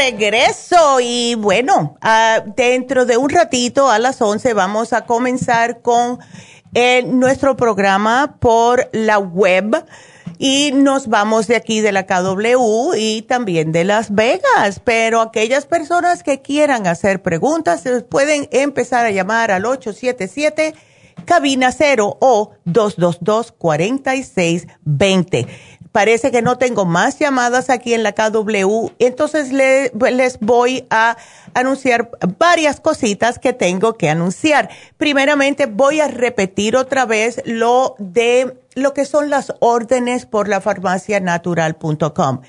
Regreso y bueno, ah, dentro de un ratito a las 11 vamos a comenzar con eh, nuestro programa por la web y nos vamos de aquí de la KW y también de Las Vegas, pero aquellas personas que quieran hacer preguntas pueden empezar a llamar al 877 cabina 0 o 222 4620 parece que no tengo más llamadas aquí en la KW, entonces les voy a anunciar varias cositas que tengo que anunciar. Primeramente voy a repetir otra vez lo de lo que son las órdenes por la farmacianatural.com.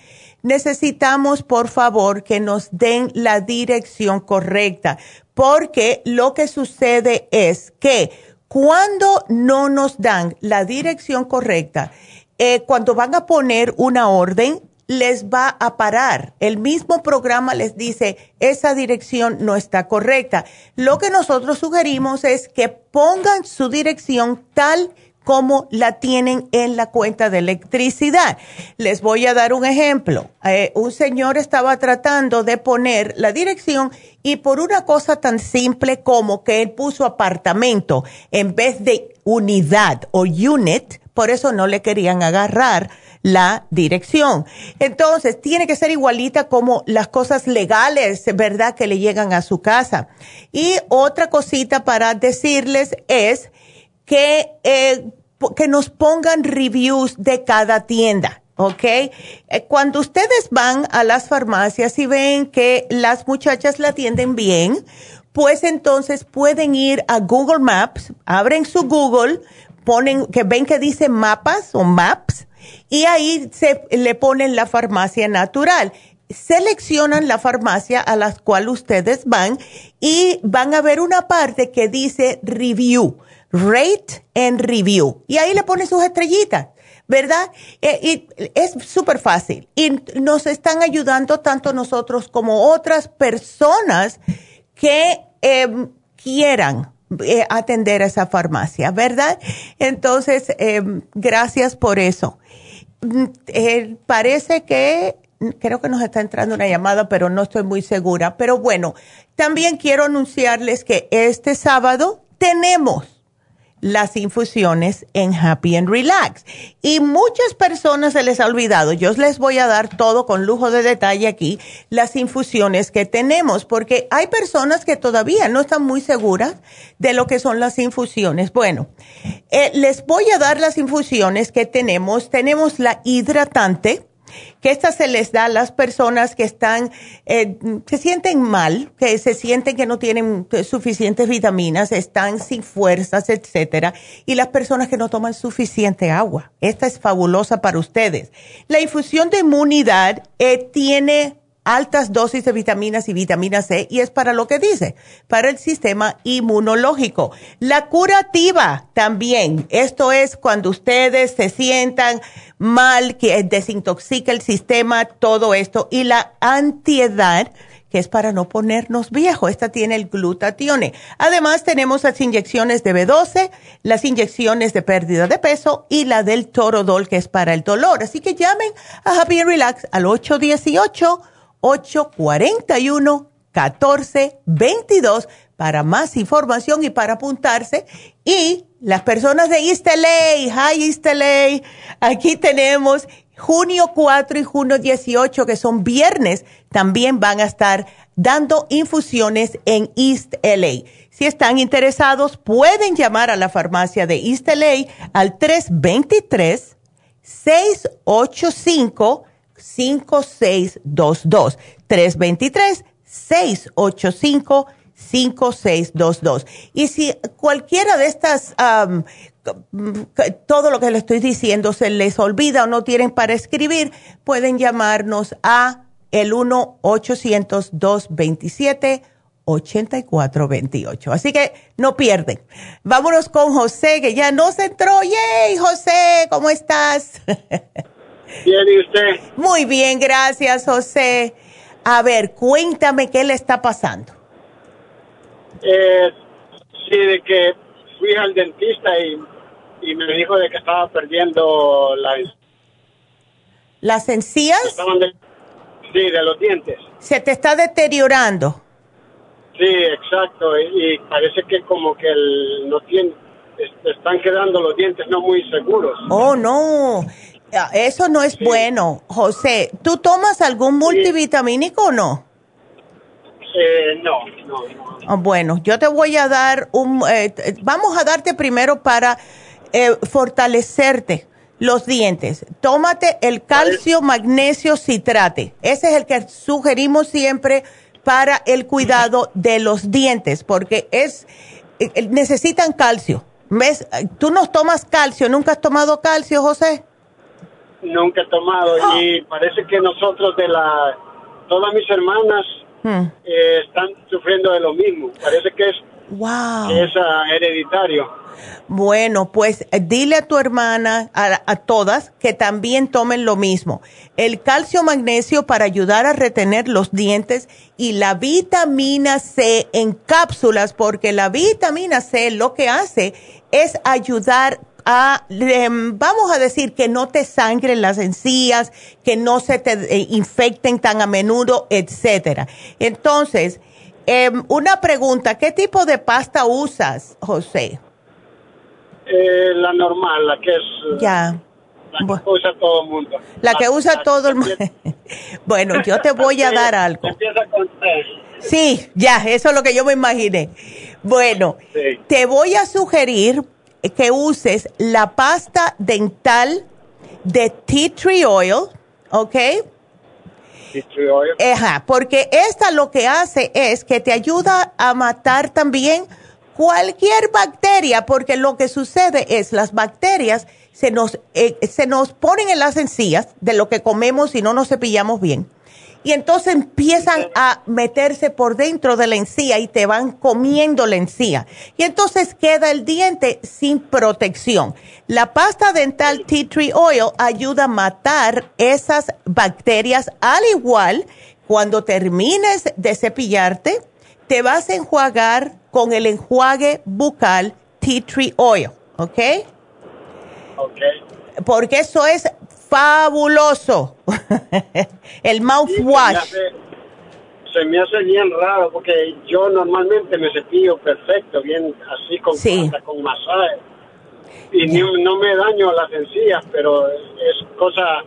Necesitamos, por favor, que nos den la dirección correcta, porque lo que sucede es que cuando no nos dan la dirección correcta, eh, cuando van a poner una orden, les va a parar. El mismo programa les dice, esa dirección no está correcta. Lo que nosotros sugerimos es que pongan su dirección tal como la tienen en la cuenta de electricidad. Les voy a dar un ejemplo. Eh, un señor estaba tratando de poner la dirección y por una cosa tan simple como que él puso apartamento en vez de unidad o unit, por eso no le querían agarrar la dirección. Entonces, tiene que ser igualita como las cosas legales, ¿verdad?, que le llegan a su casa. Y otra cosita para decirles es que, eh, que nos pongan reviews de cada tienda. ¿ok? Eh, cuando ustedes van a las farmacias y ven que las muchachas la atienden bien, pues entonces pueden ir a Google Maps, abren su Google, ponen, que ven que dice mapas o maps, y ahí se le ponen la farmacia natural. Seleccionan la farmacia a la cual ustedes van y van a ver una parte que dice review, rate and review. Y ahí le ponen sus estrellitas. ¿verdad? Eh, y es súper fácil. Y nos están ayudando tanto nosotros como otras personas que em, quieran eh, atender a esa farmacia, ¿verdad? Entonces, eh, gracias por eso. Mm, eh, parece que, creo que nos está entrando una llamada, pero no estoy muy segura. Pero bueno, también quiero anunciarles que este sábado tenemos las infusiones en Happy and Relax. Y muchas personas se les ha olvidado, yo les voy a dar todo con lujo de detalle aquí, las infusiones que tenemos, porque hay personas que todavía no están muy seguras de lo que son las infusiones. Bueno, eh, les voy a dar las infusiones que tenemos. Tenemos la hidratante que esta se les da a las personas que están, eh, se sienten mal, que se sienten que no tienen suficientes vitaminas, están sin fuerzas, etcétera, y las personas que no toman suficiente agua. Esta es fabulosa para ustedes. La infusión de inmunidad eh, tiene altas dosis de vitaminas y vitamina C y es para lo que dice, para el sistema inmunológico. La curativa también, esto es cuando ustedes se sientan mal, que desintoxica el sistema, todo esto, y la antiedad que es para no ponernos viejos. Esta tiene el glutatione. Además, tenemos las inyecciones de B12, las inyecciones de pérdida de peso y la del Torodol, que es para el dolor. Así que llamen a Happy Relax al 818 841-1422 para más información y para apuntarse. Y las personas de East LA, Hi East LA, aquí tenemos junio 4 y junio 18, que son viernes, también van a estar dando infusiones en East LA. Si están interesados, pueden llamar a la farmacia de East LA al 323 685 5622 323 685 5622. Y si cualquiera de estas, todo lo que le estoy diciendo se les olvida o no tienen para escribir, pueden llamarnos a el 1-800-227-8428. Así que no pierden. Vámonos con José, que ya no se entró. ¡Yay, José! ¿Cómo estás? Bien, ¿y usted? Muy bien, gracias, José. A ver, cuéntame qué le está pasando. Eh, sí, de que fui al dentista y, me dijo de que estaba perdiendo la... ¿Las encías? sí, de los dientes. ¿Se te está deteriorando? Sí, exacto. Y, parece que como que el, no tiene, están quedando los dientes no muy seguros. Oh, no. Eso no es bueno. José, ¿tú tomas algún multivitamínico o no? Eh, no, no, ah, bueno, yo te voy a dar un... Eh, vamos a darte primero para eh, fortalecerte los dientes. Tómate el calcio magnesio citrate. Ese es el que sugerimos siempre para el cuidado de los dientes, porque es necesitan calcio. ¿Ves? Tú no tomas calcio. ¿Nunca has tomado calcio, José? Nunca he tomado y parece que nosotros de la todas mis hermanas Hmm. Eh, están sufriendo de lo mismo. Parece que es, wow. es ah, hereditario. Bueno, pues eh, dile a tu hermana, a, a, todas, que también tomen lo mismo. El calcio magnesio para ayudar a retener los dientes y la vitamina C en cápsulas, porque la vitamina C lo que hace es ayudar a, vamos a decir, que no te sangren las encías, que no se te eh, infecten tan a menudo, etcétera. Entonces, em, una pregunta, ¿qué tipo de pasta usas, José? Eh, la normal, la que es... Ya. La que usa todo el mundo. La, que usa todo el mundo. bueno, yo te voy a dar algo. Empieza con Sí, ya, eso es lo que yo me imaginé. Bueno, te voy a sugerir que uses la pasta dental de tea tree oil, ¿ok? Tea tree oil. Ajá, porque esta lo que hace es que te ayuda a matar también cualquier bacteria, porque lo que sucede es las bacterias se nos, eh, se nos ponen en las encías de lo que comemos y no nos cepillamos bien y entonces empiezan a meterse por dentro de la encía y te van comiendo la encía. Y entonces queda el diente sin protección. La pasta dental tea tree oil ayuda a matar esas bacterias al igual cuando termines de cepillarte, te vas a enjuagar con el enjuague bucal tea tree oil, ¿ok? Ok. Porque eso es fabuloso. el mouthwash. Se, me hace bien raro porque yo normalmente me cepillo perfecto, bien así con, con masaje. Y no me daño las encías, pero es cosa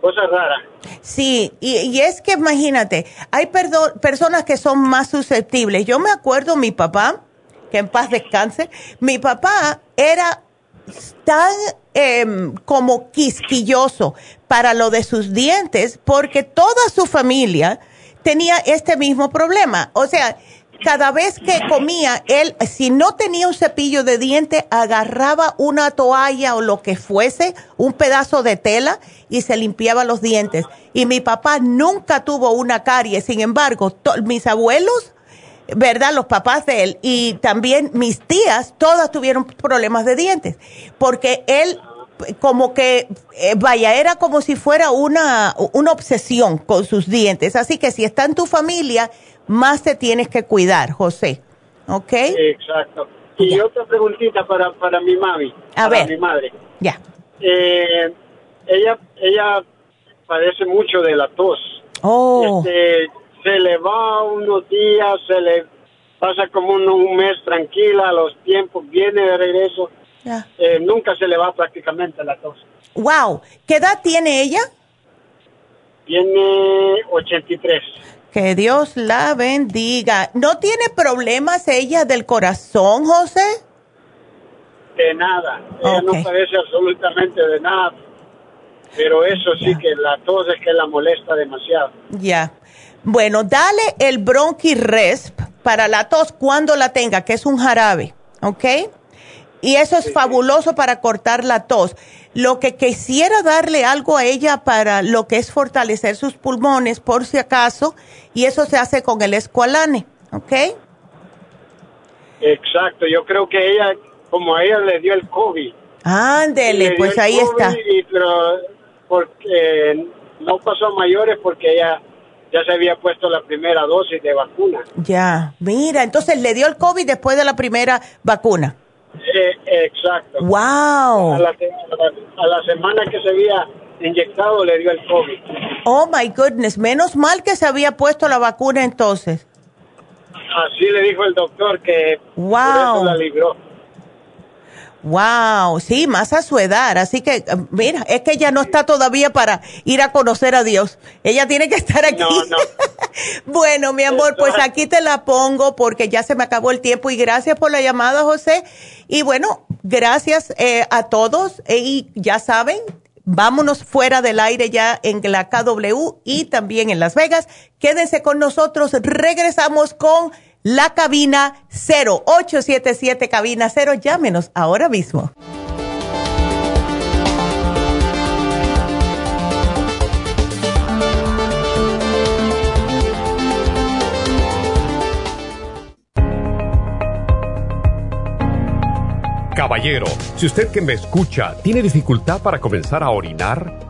cosa rara. Sí, y, y, es que imagínate, hay personas que son más susceptibles. Yo me acuerdo mi papá, que en paz descanse, mi papá era tan em, como quisquilloso para lo de sus dientes porque toda su familia tenía este mismo problema. O sea, cada vez que comía, él, si no tenía un cepillo de diente, agarraba una toalla o lo que fuese, un pedazo de tela y se limpiaba los dientes. Y mi papá nunca tuvo una carie. Sin embargo, mis abuelos ¿verdad? Los papás de él y también mis tías, todas tuvieron problemas de dientes, porque él como que, eh, vaya, era como si fuera una, una obsesión con sus dientes. Así que si está en tu familia, más te tienes que cuidar, José. ¿Ok? Exacto. Y otra preguntita para, para mi mami, A para mi madre. Ya. Eh, ella, ella padece mucho de la tos. Oh. Este, se le va unos días, se le pasa como un, mes tranquila, los tiempos viene de regreso. Eh, nunca se le va prácticamente la tos. Wow, ¿qué edad tiene ella? Tiene 83. Que Dios la bendiga. ¿No tiene problemas ella del corazón, José? De nada. Ella no padece absolutamente de nada. Pero eso sí que la tos es que la molesta demasiado. Ya. Bueno, dale el Bronchi Resp para la tos cuando la tenga, que es un jarabe, ¿ok? Y eso es fabuloso para cortar la tos. Lo que quisiera darle algo a ella para lo que es fortalecer sus pulmones, por si acaso, y eso se hace con el escualane, ¿ok? Exacto, yo creo que ella, como a ella le dio el COVID. Ándele, pues ahí está. porque no pasó a mayores porque ella ya se había puesto la primera dosis de vacuna. Ya, mira, entonces le dio el COVID después de la primera vacuna. Eh, exacto. Wow. A la, a la semana que se había inyectado le dio el COVID. Oh my goodness, menos mal que se había puesto la vacuna entonces. Así le dijo el doctor que wow. la libró. Wow, sí, más a su edad. Así que, mira, es que ella no está todavía para ir a conocer a Dios. Ella tiene que estar aquí. No, no. bueno, mi amor, pues aquí te la pongo porque ya se me acabó el tiempo y gracias por la llamada, José. Y bueno, gracias eh, a todos. Y ya saben, vámonos fuera del aire ya en la KW y también en Las Vegas. Quédense con nosotros. Regresamos con la cabina 0877 cabina 0. Llámenos ahora mismo. Caballero, si usted que me escucha tiene dificultad para comenzar a orinar,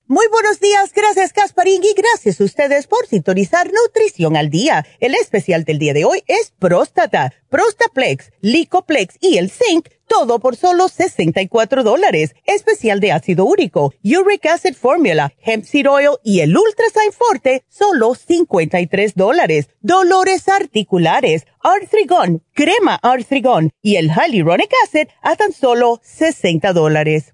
Muy buenos días, gracias Casparín y gracias a ustedes por sintonizar Nutrición al Día. El especial del día de hoy es Próstata, Prostaplex, Licoplex y el Zinc todo por solo 64 dólares. Especial de ácido úrico, Uric Acid Formula, Hemp Seed Oil y el Ultrasign Forte, solo 53 dólares. Dolores articulares, Arthrigon, crema Arthrigon y el Hyaluronic Acid a tan solo 60 dólares.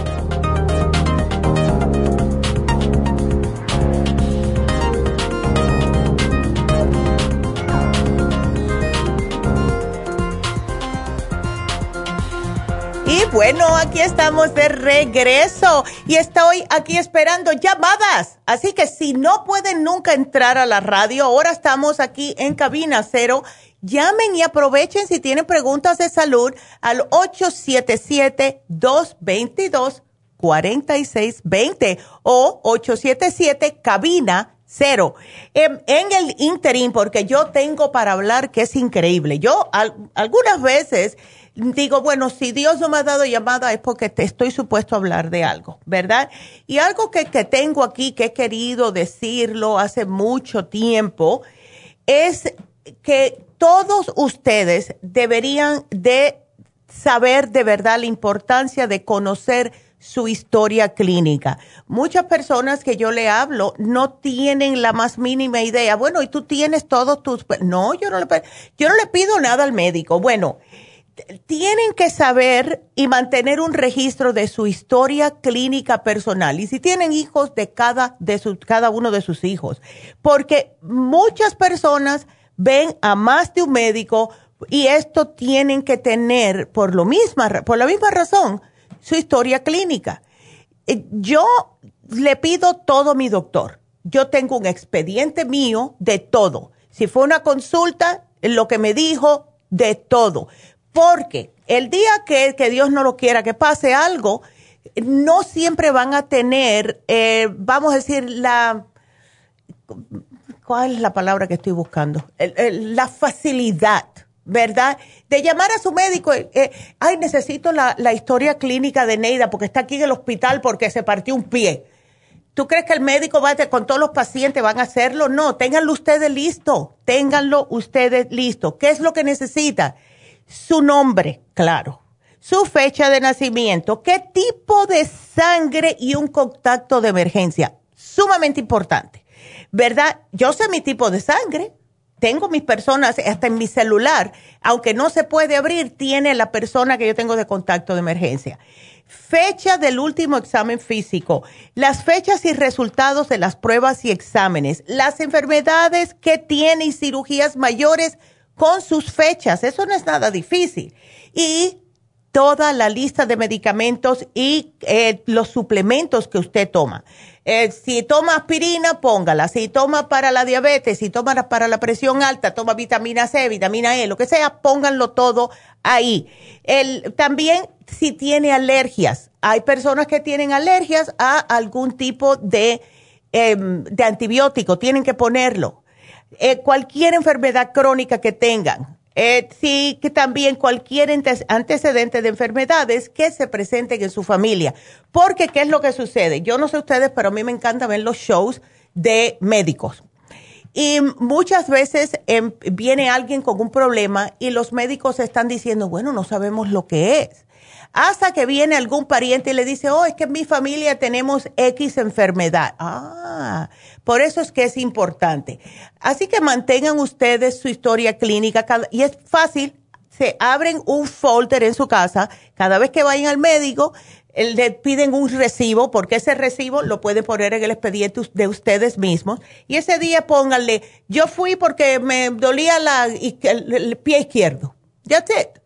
Bueno, aquí estamos de regreso y estoy aquí esperando llamadas. Así que si no pueden nunca entrar a la radio, ahora estamos aquí en cabina cero. Llamen y aprovechen si tienen preguntas de salud al 877-222-4620 o 877 cabina cero. En, em, en, el interim, porque yo tengo para hablar que es increíble. Yo algunas veces digo, bueno, si Dios no me ha dado llamada es porque te estoy supuesto a hablar de algo, ¿verdad? Y algo que, que tengo aquí, que he querido decirlo hace mucho tiempo, es que todos ustedes deberían de saber de verdad la importancia de conocer su historia clínica. Muchas personas que yo le hablo no tienen la más mínima idea. Bueno, y tú tienes todos tus... No, yo no le, yo no le pido nada al médico. Bueno, tienen que saber y mantener un registro de su historia clínica personal y si tienen hijos de cada de sus cada uno de sus hijos, porque muchas personas ven a más de un médico y esto tienen que tener por lo misma por la misma razón su historia clínica. Eh, yo le pido todo a mi doctor. Yo tengo un expediente mío de todo. Si fue una consulta, lo que me dijo, de todo porque el día que, Dios no lo quiera que pase algo, no siempre van a tener, eh, vamos a decir, la... ¿Cuál es la palabra que estoy buscando? la facilidad, ¿verdad? De llamar a su médico, eh, eh, ay, necesito la, la, historia clínica de Neida porque está aquí en el hospital porque se partió un pie. ¿Tú crees que el médico va a, con todos los pacientes van a hacerlo? No, ténganlo ustedes listo, ténganlo ustedes listo. ¿Qué es lo que necesita? Su nombre, claro, su fecha de nacimiento, qué tipo de sangre y un contacto de emergencia. Sumamente importante, ¿verdad? Yo sé mi tipo de sangre. Tengo mis personas, hasta en mi celular, aunque no se puede abrir, tiene la persona que yo tengo de contacto de emergencia. Fecha del último examen físico, las fechas y resultados de las pruebas y exámenes, las enfermedades que tiene y cirugías mayores con sus fechas. Eso no es nada difícil. Y toda la lista de medicamentos y eh, los suplementos que usted toma. Eh, si toma aspirina, póngala. Si toma para la diabetes, si toma para la presión alta, toma vitamina C, vitamina E, lo que sea, pónganlo todo ahí. También si tiene alergias. Hay personas que tienen alergias a algún tipo de, em, de antibiótico. Tienen que ponerlo eh, cualquier enfermedad crónica que tengan, eh, sí, que también cualquier antecedente de enfermedades que se presenten en su familia. Porque, ¿qué es lo que sucede? Yo no sé ustedes, pero a mí me encanta ver los shows de médicos. Y muchas veces em, viene alguien con un problema y los médicos están diciendo, bueno, no sabemos lo que es hasta que viene algún pariente y le dice, oh, es que en mi familia tenemos X enfermedad. Ah, por eso es que es importante. Así que mantengan ustedes su historia clínica y es fácil. Se abren un folder en su casa. Cada vez que vayan al médico, le piden un recibo, porque ese recibo lo pueden poner en el expediente de ustedes mismos. Y ese día pónganle, yo fui porque me dolía la, el, el pie izquierdo. That's it.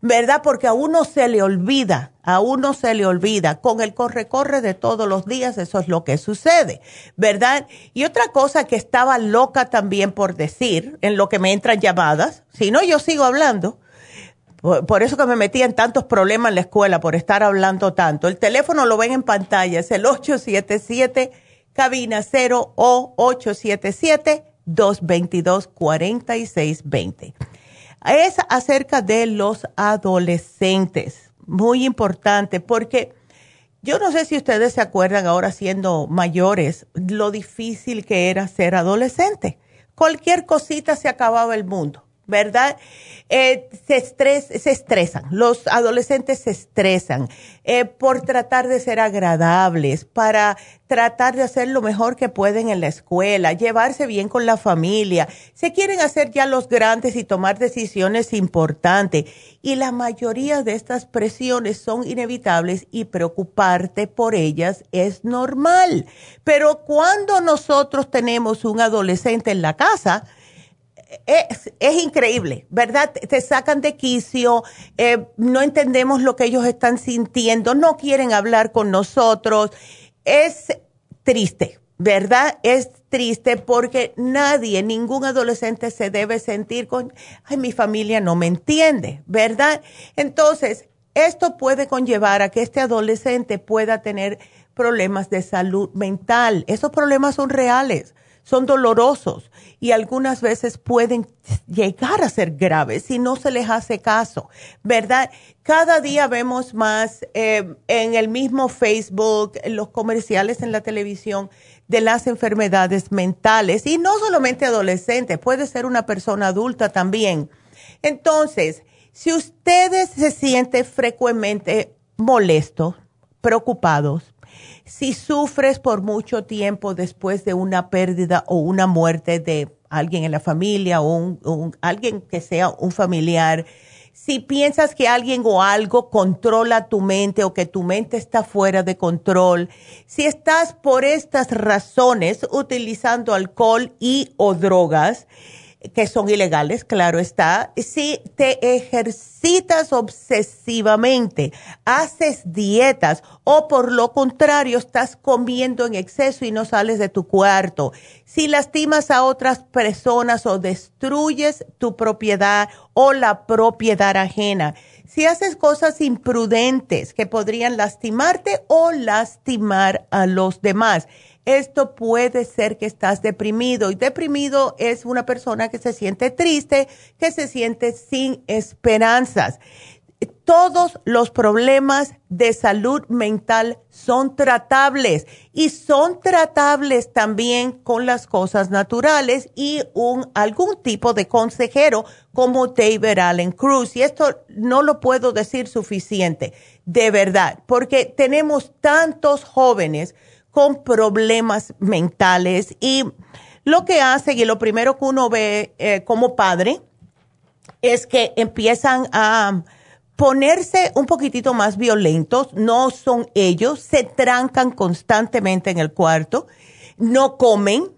¿Verdad? Porque a uno se le olvida, a uno se le olvida. Con el corre-corre de todos los días, eso es lo que sucede, ¿verdad? Y otra cosa que estaba loca también por decir, en lo que me entran llamadas, si no, yo sigo hablando. Por, eso que me metí en tantos problemas en la escuela, por estar hablando tanto. El teléfono lo ven en pantalla, es el 877 cabina 0 o 877 222 4620 es acerca de los adolescentes. Muy importante porque yo no sé si ustedes se acuerdan ahora siendo mayores lo difícil que era ser adolescente. Cualquier cosita se acababa el mundo. ¿Verdad? Eh, se, se estresan, los adolescentes se estresan eh, por tratar de ser agradables, para tratar de hacer lo mejor que pueden en la escuela, llevarse bien con la familia, se quieren hacer ya los grandes y tomar decisiones importantes. Y la mayoría de estas presiones son inevitables y preocuparte por ellas es normal. Pero cuando nosotros tenemos un adolescente en la casa, es, increíble, ¿verdad? Te sacan de quicio, eh, no entendemos lo que ellos están sintiendo, no quieren hablar con nosotros. Es triste, ¿verdad? Es triste porque nadie, ningún adolescente se debe sentir con, ay, mi familia no me entiende, ¿verdad? Entonces, esto puede conllevar a que este adolescente pueda tener problemas de salud mental. Esos problemas son reales, son dolorosos y algunas veces pueden llegar a ser graves si no se les hace caso, ¿verdad? Cada día vemos más eh, en el mismo Facebook, en los comerciales en la televisión de las enfermedades mentales y no solamente adolescentes, puede ser una persona adulta también. Entonces, si ustedes se sienten frecuentemente molestos, preocupados, si sufres por mucho tiempo después de una pérdida o una muerte de alguien en la familia o un, alguien que sea un familiar, si piensas que alguien o algo controla tu mente o que tu mente está fuera de control, si estás por estas razones utilizando alcohol y o drogas, que son ilegales, claro está, si te ejercitas obsesivamente, haces dietas o por lo contrario estás comiendo en exceso y no sales de tu cuarto, si lastimas a otras personas o destruyes tu propiedad o la propiedad ajena, si haces cosas imprudentes que podrían lastimarte o lastimar a los demás esto puede ser que estás deprimido y deprimido es una persona que se siente triste, que se siente sin esperanzas. Todos los problemas de salud mental son tratables y son tratables también con las cosas naturales y un, algún tipo de consejero como David Allen Cruz. Y esto no lo puedo decir suficiente, de verdad, porque tenemos tantos jóvenes con problemas mentales y lo que hace y lo primero que uno ve eh, como padre es que empiezan a ponerse un poquitito más violentos, no son ellos, se trancan constantemente en el cuarto, no comen.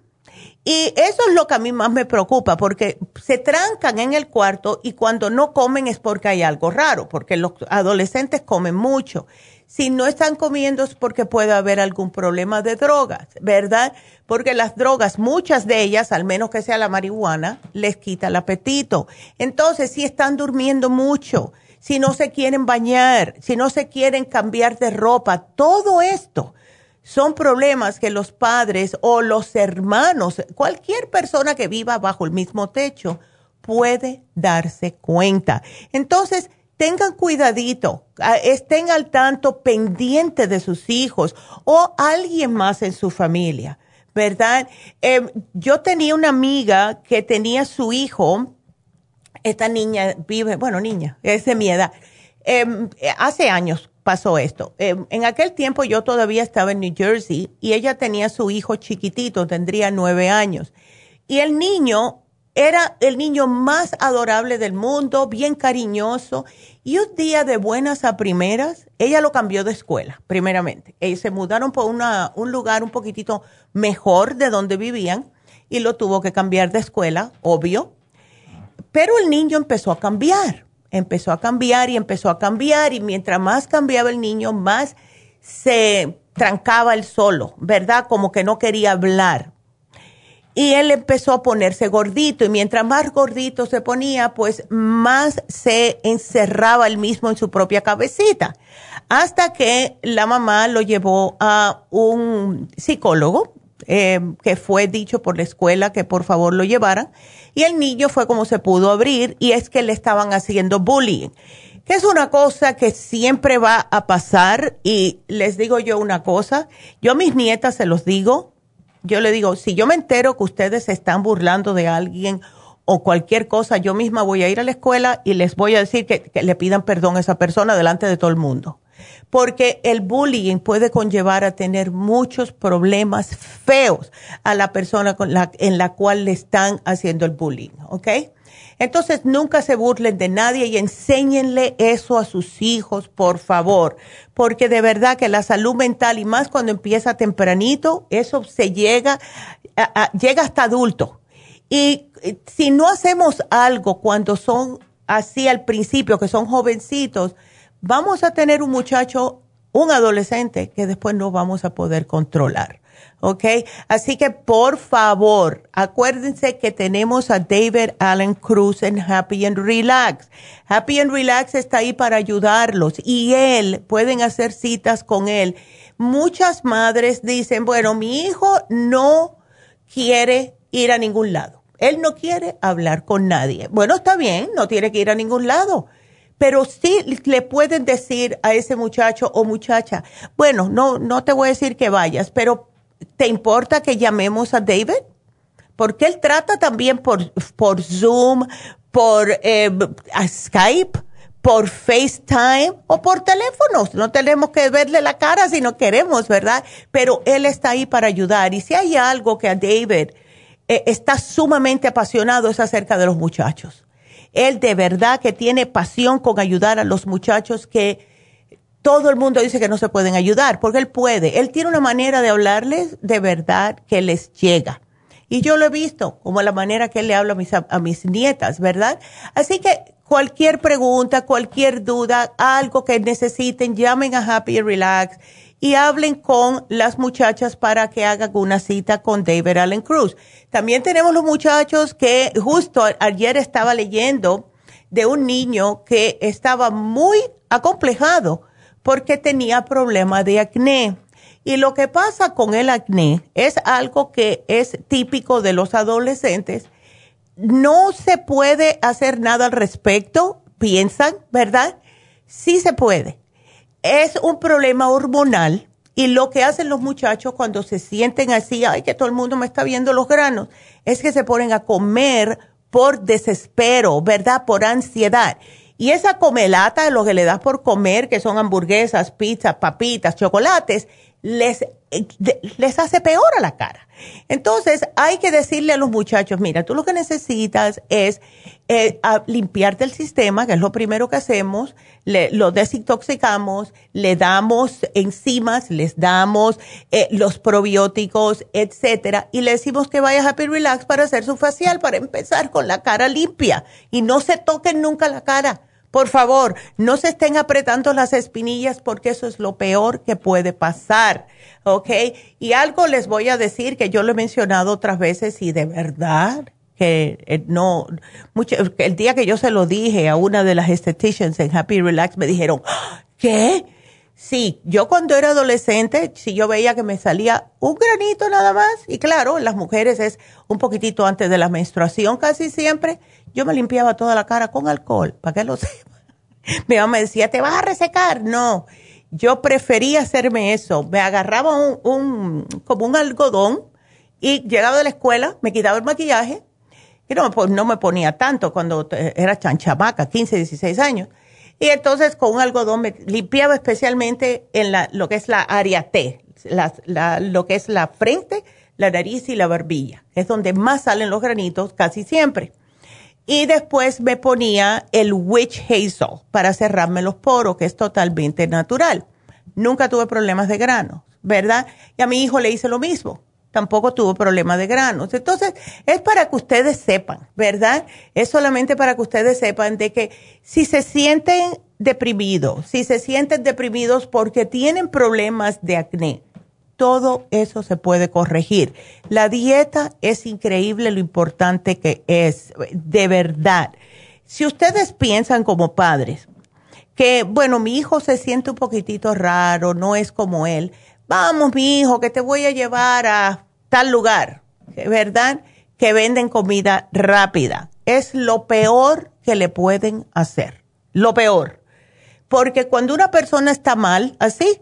Y eso es lo que a mí más me preocupa, porque se trancan en el cuarto y cuando no comen es porque hay algo raro, porque los adolescentes comen mucho. Si no están comiendo es porque puede haber algún problema de drogas, ¿verdad? Porque las drogas, muchas de ellas, al menos que sea la marihuana, les quita el apetito. Entonces, si están durmiendo mucho, si no se quieren bañar, si no se quieren cambiar de ropa, todo esto son problemas que los padres o los hermanos, cualquier persona que viva bajo el mismo techo, puede darse cuenta. Entonces, tengan cuidadito, estén al tanto pendiente de sus hijos o alguien más en su familia, ¿verdad? Em, yo tenía una amiga que tenía su hijo, esta niña vive, bueno, niña, es de mi edad, em, hace años pasó esto. Em, en aquel tiempo yo todavía estaba en New Jersey y ella tenía su hijo chiquitito, tendría nueve años. Y el niño era el niño más adorable del mundo, bien cariñoso. Y un día de buenas a primeras, ella lo cambió de escuela, primeramente. Ellos se mudaron por una, un lugar un poquitito mejor de donde vivían y lo tuvo que cambiar de escuela, obvio. Pero el niño empezó a cambiar, empezó a cambiar y empezó a cambiar y mientras más cambiaba el niño, más se trancaba el solo, ¿verdad? Como que no quería hablar y él empezó a ponerse gordito y mientras más gordito se ponía, pues más se encerraba él mismo en su propia cabecita. Hasta que la mamá lo llevó a un psicólogo, eh, que fue dicho por la escuela que por favor lo llevaran, y el niño fue como se pudo abrir y es que le estaban haciendo bullying que es una cosa que siempre va a pasar y les digo yo una cosa, yo a mis nietas se los digo, yo le digo, si yo me entero que ustedes se están burlando de alguien o cualquier cosa, yo misma voy a ir a la escuela y les voy a decir que, le pidan perdón a esa persona delante de todo el mundo. Porque el bullying puede conllevar a tener muchos problemas feos a la persona con la, en la cual le están haciendo el bullying, ¿ok? Entonces, nunca se burlen de nadie y enséñenle eso a sus hijos, por favor, porque de verdad que la salud mental y más cuando empieza tempranito, eso se llega, llega hasta adulto. Y si no hacemos algo cuando son así al principio, que son jovencitos, vamos a tener un muchacho, un adolescente que después no vamos a poder controlar. ¿Ok? Así que por favor, acuérdense que tenemos a David Allen Cruz en Happy and Relax. Happy and Relax está ahí para ayudarlos y él, pueden hacer citas con él. Muchas madres dicen, bueno, mi hijo no quiere ir a ningún lado. Él no quiere hablar con nadie. Bueno, está bien, no tiene que ir a ningún lado pero sí le pueden decir a ese muchacho o muchacha, bueno, no, no te voy a decir que vayas, pero ¿te importa que llamemos a David? Porque él trata también por, por Zoom, por eh, Skype, por FaceTime o por teléfonos. No tenemos que verle la cara si no queremos, ¿verdad? Pero él está ahí para ayudar. Y si hay algo que a David eh, está sumamente apasionado es acerca de los muchachos. Él de verdad que tiene pasión con ayudar a los muchachos que todo el mundo dice que no se pueden ayudar, porque él puede. Él tiene una manera de hablarles de verdad que les llega. Y yo lo he visto, como la manera que él le habla a mis, a mis nietas, ¿verdad? Así que cualquier pregunta, cualquier duda, algo que necesiten, llamen a Happy Relax y hablen con las muchachas para que hagan una cita con David Allen Cruz. También tenemos los muchachos que justo ayer estaba leyendo de un niño que estaba muy acomplejado porque tenía problema de acné. Y lo que pasa con el acné es algo que es típico de los adolescentes. No se puede hacer nada al respecto, piensan, ¿verdad? Sí se puede. Es un problema hormonal y lo que hacen los muchachos cuando se sienten así, ay, que todo el mundo me está viendo los granos, es que se ponen a comer por desespero, ¿verdad? Por ansiedad. Y esa comelata, lo que le das por comer, que son hamburguesas, pizzas, papitas, chocolates, les, eh, les hace peor a la cara. Entonces, hay que decirle a los muchachos, mira, tú lo que necesitas es eh, limpiarte el sistema, que es lo primero que hacemos, le, lo desintoxicamos, le damos enzimas, les damos eh, los probióticos, etcétera, y le decimos que vaya a Happy Relax para hacer su facial, para empezar con la cara limpia, y no se toquen nunca la cara por favor, no se estén apretando las espinillas porque eso es lo peor que puede pasar, ¿ok? Y algo les voy a decir que yo lo he mencionado otras veces y de verdad que eh, no, mucho, el día que yo se lo dije a una de las estheticians en Happy Relax me dijeron, ¿qué? Sí, yo cuando era adolescente, si yo veía que me salía un granito nada más, y claro, las mujeres es un poquitito antes de la menstruación casi siempre, yo me limpiaba toda la cara con alcohol, para que lo sepa. Mi mamá me decía, ¿te vas a resecar? No, yo prefería hacerme eso. Me agarraba un, como un algodón y llegaba de la escuela, me quitaba el maquillaje, y no, pues no me ponía tanto cuando era chanchamaca, 15, 16 años. Y entonces con un algodón me limpiaba especialmente en la, lo que es la área T, lo que es la frente, la nariz y la barbilla. Es donde más salen los granitos casi siempre. Y después me ponía el witch hazel para cerrarme los poros, que es totalmente natural. Nunca tuve problemas de granos, ¿verdad? Y a mi hijo le hice lo mismo. Tampoco tuvo problemas de granos. Entonces, es para que ustedes sepan, ¿verdad? Es solamente para que ustedes sepan de que si se sienten deprimidos, si se sienten deprimidos porque tienen problemas de acné, todo eso se puede corregir. La dieta es increíble lo importante que es, de verdad. Si ustedes piensan como padres que, bueno, mi hijo se siente un poquitito raro, no es como él, vamos, mi hijo, que te voy a llevar a tal lugar, ¿verdad? Que venden comida rápida. Es lo peor que le pueden hacer, lo peor. Porque cuando una persona está mal, así,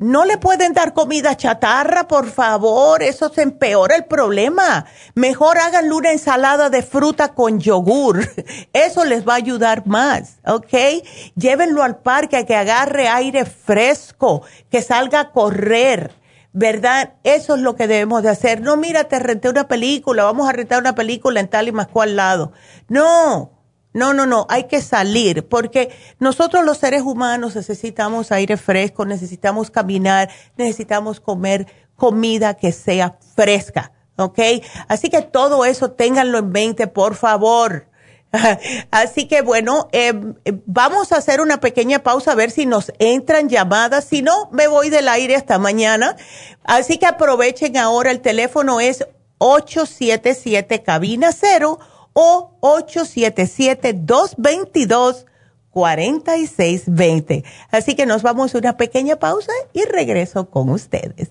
no le pueden dar comida chatarra, por favor, eso se empeora el problema. Mejor háganle una ensalada de fruta con yogur, eso les va a ayudar más, ¿ok? Llévenlo al parque, que agarre aire fresco, que salga a correr, ¿verdad? Eso es lo que debemos de hacer. No, mira, te renté una película, vamos a rentar una película en tal y más cual lado. No, no, no, no, hay que salir porque nosotros los seres humanos necesitamos aire fresco, necesitamos caminar, necesitamos comer comida que sea fresca, ¿ok? Así que todo eso ténganlo en mente, por favor. Así que bueno, em, vamos a hacer una pequeña pausa a ver si nos entran llamadas. Si no, me voy del aire hasta mañana. Así que aprovechen ahora, el teléfono es 877 cabina 0 o 877-222-4620. Así que nos vamos a una pequeña pausa y regreso con ustedes.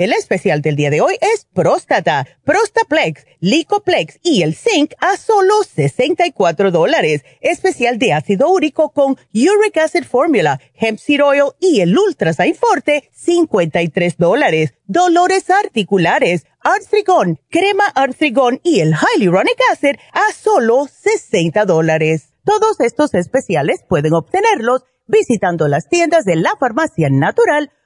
El especial del día de hoy es próstata, Prostaplex, Licoplex y el Zinc a solo 64 dólares. Especial de ácido úrico con Uric Acid Formula, Hemp Seed Oil y el Ultra Forte, 53 dólares. Dolores articulares, Artrigón, crema Artrigón y el Hyaluronic Acid a solo 60 dólares. Todos estos especiales pueden obtenerlos visitando las tiendas de la farmacia natural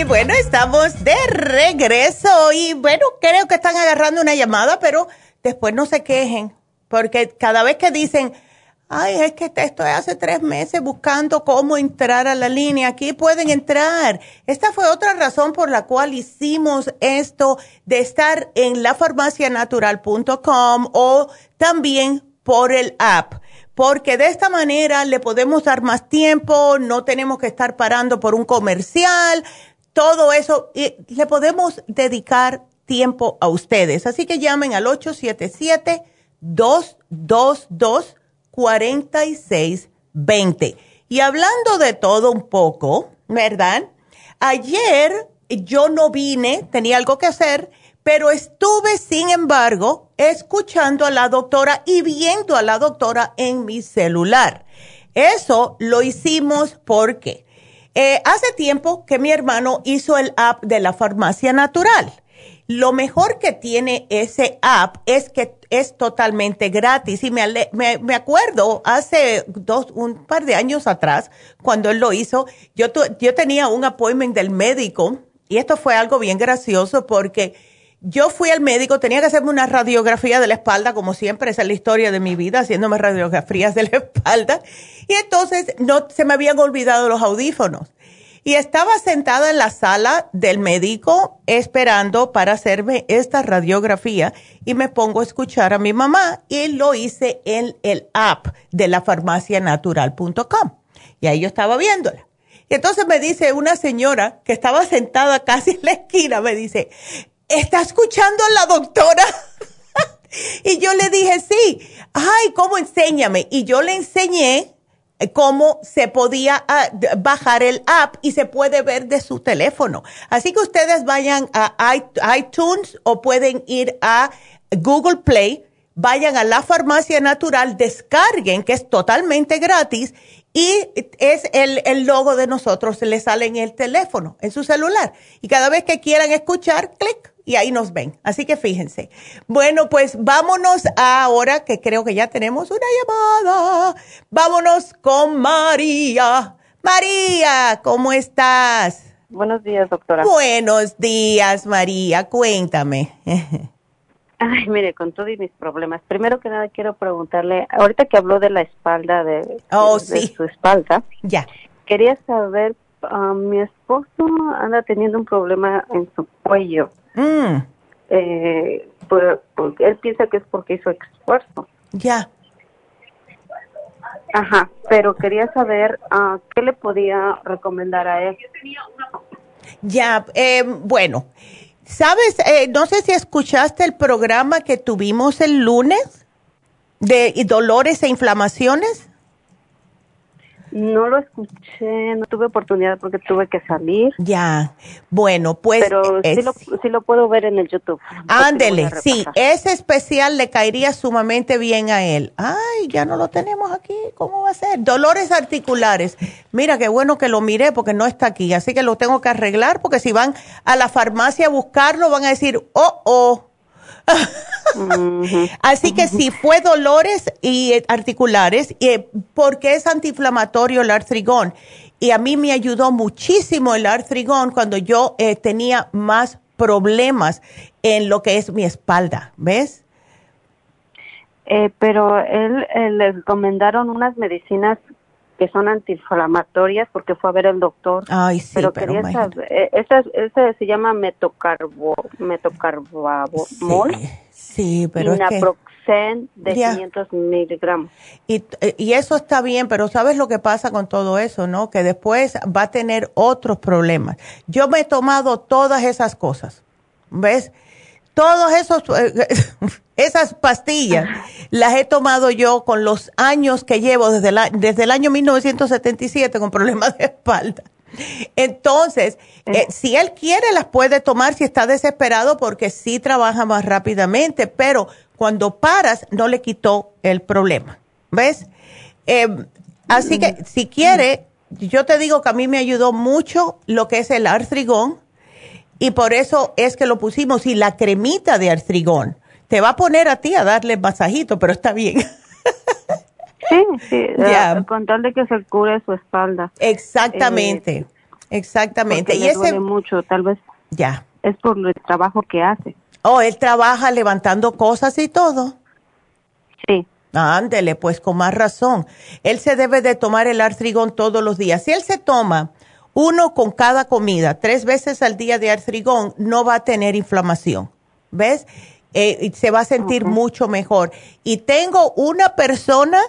Y bueno, estamos de regreso y bueno, creo que están agarrando una llamada, pero después no se quejen, porque cada vez que dicen, ay, es que estoy hace tres meses buscando cómo entrar a la línea, aquí pueden entrar. Esta fue otra razón por la cual hicimos esto de estar en lafarmacianatural.com o también por el app porque de esta manera le podemos dar más tiempo, no tenemos que estar parando por un comercial, todo eso, y le podemos dedicar tiempo a ustedes. Así que llamen al 877-222-4620. Y hablando de todo un poco, ¿verdad? Ayer yo no vine, tenía algo que hacer, pero estuve, sin embargo, escuchando a la doctora y viendo a la doctora en mi celular. Eso lo hicimos porque eh, hace tiempo que mi hermano hizo el app de la farmacia natural. Lo mejor que tiene ese app es que es totalmente gratis. Y me, me, acuerdo hace dos, un par de años atrás, cuando él lo hizo, yo, yo tenía un appointment del médico y esto fue algo bien gracioso porque yo fui al médico, tenía que hacerme una radiografía de la espalda, como siempre, esa es la historia de mi vida, haciéndome radiografías de la espalda. Y entonces no se me habían olvidado los audífonos. Y estaba sentada en la sala del médico esperando para hacerme esta radiografía y me pongo a escuchar a mi mamá y lo hice en el app de la farmacianatural.com. Y ahí yo estaba viéndola. Y entonces me dice una señora que estaba sentada casi en la esquina, me dice, ¿está escuchando a la doctora? y yo le dije, sí, ay, ¿cómo enséñame? Y yo le enseñé cómo se podía ah, bajar el app y se puede ver de su teléfono. Así que ustedes vayan a iTunes o pueden ir a Google Play, vayan a la farmacia natural, descarguen, que es totalmente gratis, y es el, el logo de nosotros, le sale en el teléfono, en su celular. Y cada vez que quieran escuchar, clic, y ahí nos ven. Así que fíjense. Bueno, pues vámonos ahora, que creo que ya tenemos una llamada. Vámonos con María. María, ¿cómo estás? Buenos días, doctora. Buenos días, María. Cuéntame. Ay, mire, con todos mis problemas. Primero que nada quiero preguntarle, ahorita que habló de la espalda, de, oh, su espalda. Ya. Quería saber, uh, mi esposo anda teniendo un problema en su cuello. Mm. Eh, por, él piensa que es porque hizo esfuerzo. Ya. Ajá, pero quería saber uh, qué le podía recomendar a él. Ya, eh, bueno. ¿Sabes? Eh, no sé si escuchaste el programa que tuvimos el lunes de dolores e inflamaciones. No lo escuché, no tuve oportunidad porque tuve que salir. Ya, bueno, pues... Pero sí, lo, sí, lo, puedo ver en el YouTube. Ándele, sí, ese especial le caería sumamente bien a él. Ay, ya no lo tenemos aquí, ¿cómo va a ser? Dolores articulares. Mira, qué bueno que lo miré porque no está aquí, así que lo tengo que arreglar porque si van a la farmacia a buscarlo van a decir, oh, oh Así que si fue dolores y eh, articulares, y, eh, porque es antiinflamatorio el artrigón. Y a mí me ayudó muchísimo el artrigón cuando yo eh, tenía más problemas en lo que es mi espalda, ¿ves? pero él, le recomendaron unas medicinas que son antiinflamatorias porque fue a ver el doctor. Ay, sí, pero, quería saber, esa, se llama metocarbo, metocarbamol. Sí, pero Naproxen de 500 miligramos. Y, y eso está bien, pero ¿sabes lo que pasa con todo eso, no? Que después va a tener otros problemas. Yo me he tomado todas esas cosas, ¿ves? Todos esos, eh, esas pastillas las he tomado yo con los años que llevo desde, la, desde el año 1977 con problemas de espalda. Entonces, eh, si él quiere, las puede tomar si está desesperado porque sí trabaja más rápidamente, pero cuando paras no le quitó el problema. ¿Ves? Así que si quiere, yo te digo que a mí me ayudó mucho lo que es el artrigón y por eso es que lo pusimos y la cremita de artrigón. Te va a poner a ti a darle masajito, pero está bien. Sí, sí, yeah. con tal de que se cure su espalda. Exactamente, eh, exactamente. y ese mucho, tal vez. Ya. Es por el trabajo que hace. Oh, él trabaja levantando cosas y todo. Sí. Ándele, pues con más razón. Él se debe de tomar el artrigón todos los días. Si él se toma uno con cada comida, tres veces al día de artrigón, no va a tener inflamación. ¿Ves? Eh, se va a sentir mucho mejor. Y tengo una persona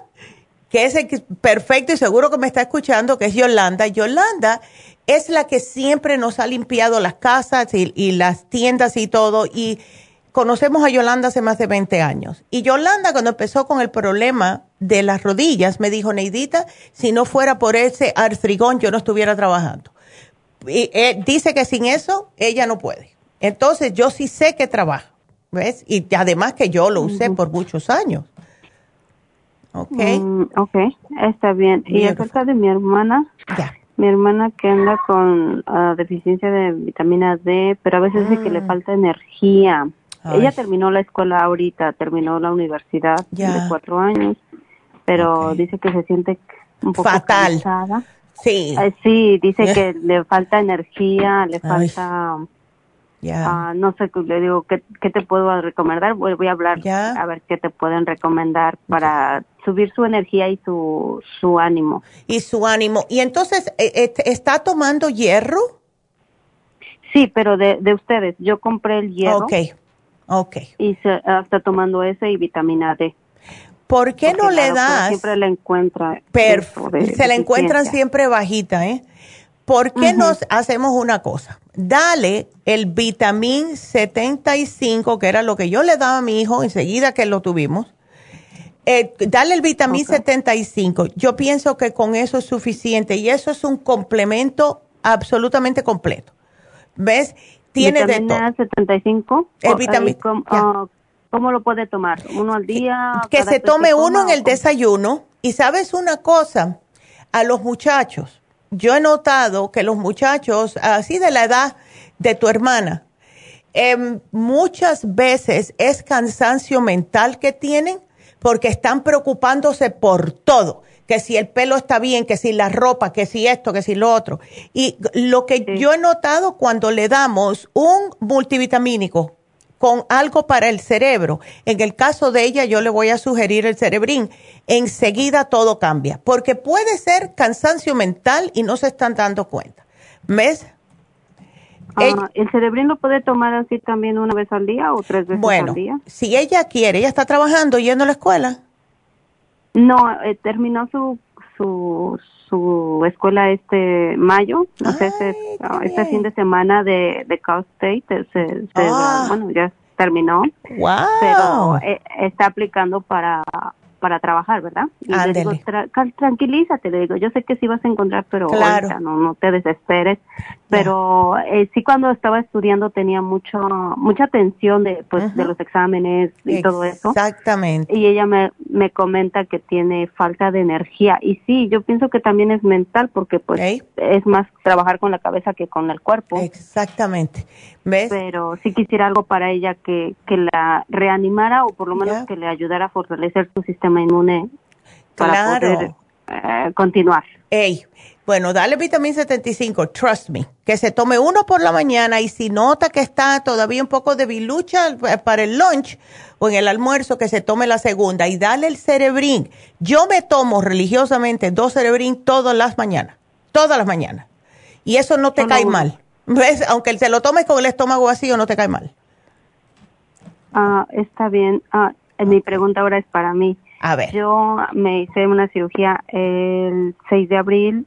que es perfecto y seguro que me está escuchando, que es Yolanda. Yolanda es la que siempre nos ha limpiado las casas y, y, las tiendas y todo. Y conocemos a Yolanda hace más de 20 años. Y Yolanda, cuando empezó con el problema de las rodillas, me dijo, Neidita, si no fuera por ese artrigón, yo no estuviera trabajando. Y eh, dice que sin eso, ella no puede. Entonces, yo sí sé que trabaja. ¿Ves? Y además que yo lo usé por muchos años. ¿Ok? Mm, ok, está bien. Y acerca de mi hermana, ya. mi hermana que anda con ah, deficiencia de vitamina D, pero a veces dice que le mm. falta energía. Ella terminó la escuela ahorita, terminó la universidad de cuatro años, pero dice que se siente un poco Fatal. cansada. Sí. sí, dice que le falta energía, le falta... Ah, no sé, le digo, ¿qué, te puedo recomendar? Voy, voy a hablar a ver qué te pueden recomendar para subir su energía y su, su ánimo. Y su ánimo. ¿Y entonces eh, eh, está tomando hierro? Sí, pero de, de ustedes. Yo compré el hierro. Ok, ok. Y se, está tomando ese y vitamina D. ¿Por qué no le das? Siempre le encuentra. se le encuentran siempre bajita, ¿eh? ¿Por qué nos hacemos una cosa? Dale el vitamin 75, que era lo que yo le daba a mi hijo enseguida que lo tuvimos. Eh, dale el vitamin 75. Yo pienso que con eso es suficiente y eso es un complemento absolutamente completo. ¿Ves? Tiene de todo. 75. El vitamin. ¿Cómo lo puede tomar? ¿Uno al día? Que se tome uno en el desayuno. Y sabes una cosa, a los muchachos, yo he notado que los muchachos, así de la edad de tu hermana, em, muchas veces es cansancio mental que tienen porque están preocupándose por todo que si el pelo está bien, que si la ropa, que si esto, que si lo otro. Y lo que yo he notado cuando le damos un multivitamínico con algo para el cerebro, en el caso de ella yo le voy a sugerir el cerebrín, enseguida todo cambia, porque puede ser cansancio mental y no se están dando cuenta. ¿Ves? Ah, ¿El cerebrín lo puede tomar así también una vez al día o tres veces al día? Bueno, si ella quiere, ella está trabajando, yendo a la escuela. No, eh, terminó su, su, su escuela este mayo, entonces ah, este fin de semana de, de Cal State, se, ah. bueno, ya terminó, wow. pero eh, está aplicando para para trabajar, ¿verdad? Y le digo, tranquilízate, le digo, yo sé que sí vas a encontrar, pero ahorita no, no te desesperes. Pero eh, sí cuando estaba estudiando tenía mucho, mucha tensión de, pues, de los exámenes y todo eso. Exactamente. Y ella me, me comenta que tiene falta de energía. Y sí, yo pienso que también es mental porque pues es más trabajar con la cabeza que con el cuerpo. Exactamente. ¿Ves? Pero sí quisiera algo para ella que, que la reanimara o por lo menos que le ayudara a fortalecer su sistema inmune para poder eh, continuar. Ey, bueno, dale vitamina 75, trust me, que se tome uno por la mañana y si nota que está todavía un poco de bilucha eh, para el lunch o en el almuerzo, que se tome la segunda y dale el cerebrín. Yo me tomo religiosamente dos cerebrín todas las mañanas, todas las mañanas. Y eso no te cae mal. ¿Ves? Aunque se lo tomes con el estómago vacío, no te cae mal. Ah, está bien. Ah, mi pregunta ahora es para mí. A ver. Yo me hice una cirugía el 6 de abril.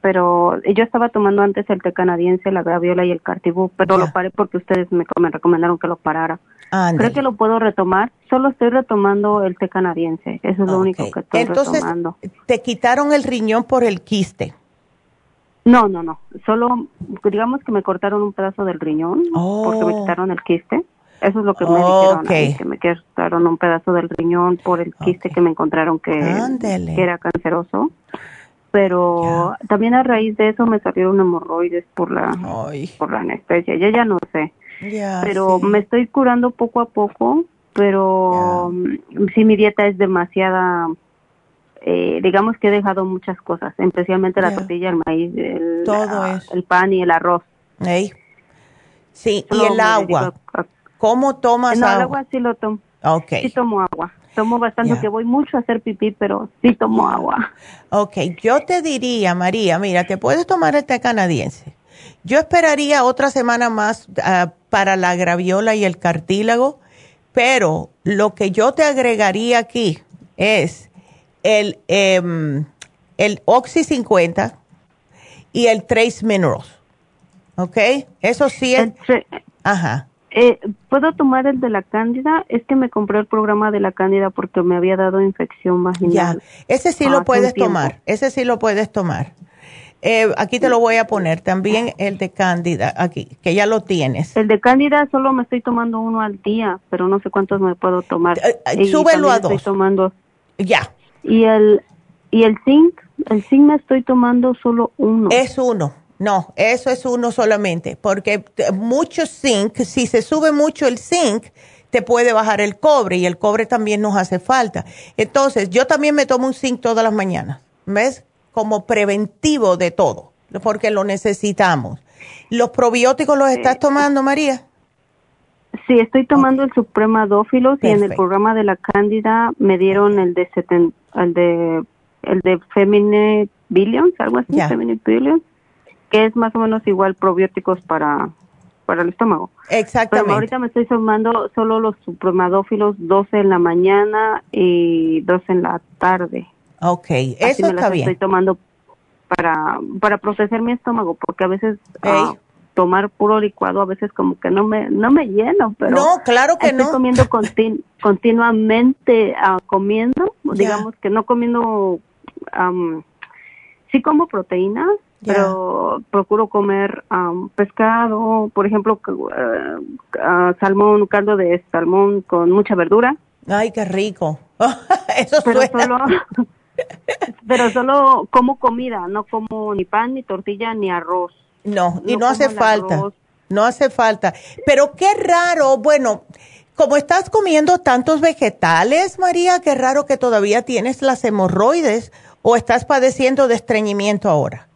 Pero yo estaba tomando antes el té canadiense, la graviola y el cartibú, pero lo paré porque ustedes me, recomendaron que lo parara. Creo que lo puedo retomar. Solo estoy retomando el té canadiense. Eso es lo único que estoy Entonces, retomando. ¿te quitaron el riñón por el quiste? No, no, no. Solo, digamos que me cortaron un pedazo del riñón porque me oh. quitaron el quiste. Eso es lo que me dijeron, que me quitaron un pedazo del riñón por el quiste que me encontraron que, era canceroso. Pero también a raíz de eso me salieron hemorroides por la por la anestesia. Ya ya no sé. pero me estoy curando poco a poco, pero sí mi dieta es demasiada eh, digamos que he dejado muchas cosas, especialmente la tortilla, el maíz, el, el pan y el arroz. Sí, y el agua. ¿Cómo tomas no, agua? el agua sí lo tomo. Okay. Sí tomo agua. Tomo bastante, que voy mucho a hacer pipí, pero sí tomo agua. Ok, yo te diría, María, mira, te puedes tomar el té canadiense. Yo esperaría otra semana más ah, para la graviola y el cartílago, pero lo que yo te agregaría aquí es el, eh, el Oxy 50 y el Trace Minerals. ¿Ok? Eso sí es... Ajá. Eh, ¿Puedo tomar el de la cándida? Es que me compré el programa de la cándida porque me había dado infección vaginal. Ya, ese sí lo puedes tomar, ese sí lo puedes tomar. Eh, aquí te lo voy a poner también el de cándida, aquí, que ya lo tienes. El de cándida solo me estoy tomando uno al día, pero no sé cuántos me puedo tomar. Eh, súbelo a dos. Estoy tomando. Ya. Y el, y el zinc, el zinc me estoy tomando solo uno. Es uno no, eso es uno solamente, porque mucho zinc, si se sube mucho el zinc, te puede bajar el cobre y el cobre también nos hace falta. Entonces, yo también me tomo un zinc todas las mañanas, ¿ves? Como preventivo de todo, porque lo necesitamos. ¿Los probióticos los estás tomando, María? Sí, estoy tomando el Suprema Dófilos y en el programa de la Cándida me dieron el de el de el de Feminine Billions, algo así, Feminine Billions que es más o menos igual probióticos para, para el estómago. Exactamente. Pero ahorita me estoy tomando solo los supremadófilos, 12 en la mañana y 12 en la tarde. Ok, eso está bien. Estoy tomando para, para procesar mi estómago, porque a veces ah, tomar puro licuado a veces como que no me no me lleno, pero no, claro que estoy comiendo continuamente uh, comiendo, digamos que no comiendo, sí como proteínas, pero procuro comer pescado, por ejemplo, uh, salmón, caldo de salmón con mucha verdura. Ay, qué rico. Eso pero solo, pero solo como comida, no como ni pan, ni tortilla, ni arroz. No, y no, hace falta. No hace falta. Pero qué raro, bueno, como estás comiendo tantos vegetales, María, qué raro que todavía tienes las hemorroides o estás padeciendo de estreñimiento ahora.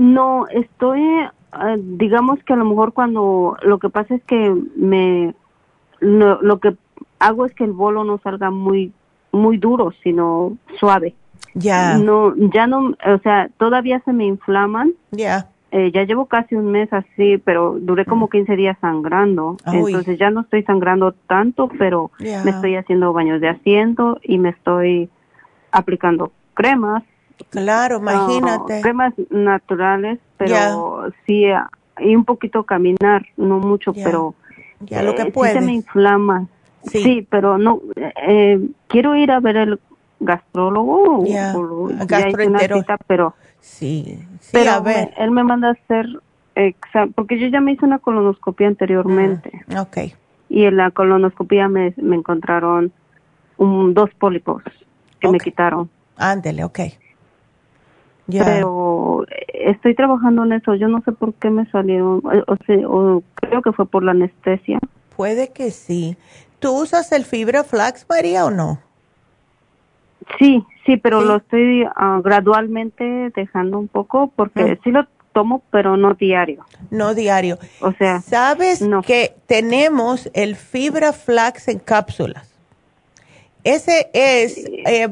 No, estoy, eh, digamos que a lo mejor cuando lo que pasa es que me, lo, que hago es que el bolo no salga muy, muy duro, sino suave. Ya. No, ya no, o sea, todavía se me inflaman. Ya. Eh, ya llevo casi un mes así, pero duré como 15 días sangrando. Entonces ya no estoy sangrando tanto, pero me estoy haciendo baños de asiento y me estoy aplicando cremas Claro, imagínate. cremas naturales, pero sí, y un poquito caminar, no mucho, pero ya lo que eh, puede. se me inflama. Sí. pero no, eh, quiero ir a ver el gastrólogo. Ya, gastroentero. pero sí, sí pero a ver. él me manda a hacer porque yo ya me hice una colonoscopia anteriormente. Mm, ok. Y en la colonoscopia me, me encontraron un, dos pólipos que me quitaron. Ándele, ok. Pero estoy trabajando en eso. Yo no sé por qué me salieron, o, sea, o creo que fue por la anestesia. Puede que sí. ¿Tú usas el fibra flax, María, o no? Sí, sí, pero lo estoy ah, gradualmente dejando un poco porque sí lo tomo, pero no diario. No diario. O sea, ¿sabes que tenemos el fibra flax en cápsulas? Ese es, eh,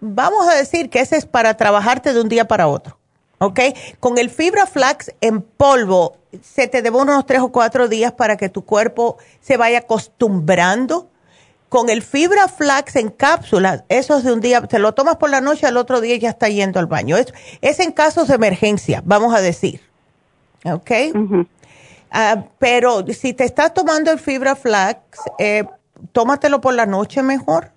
vamos a decir que ese es para trabajarte de un día para otro. ¿Ok? Con el fibra flax en polvo, se te debe unos tres o cuatro días para que tu cuerpo se vaya acostumbrando. Con el fibra flax en cápsulas, eso es de un día, te lo tomas por la noche, al otro día ya está yendo al baño. Es, es en casos de emergencia, vamos a decir. ¿Ok? Ah, pero si te estás tomando el fibra flax, eh, tómatelo por la noche mejor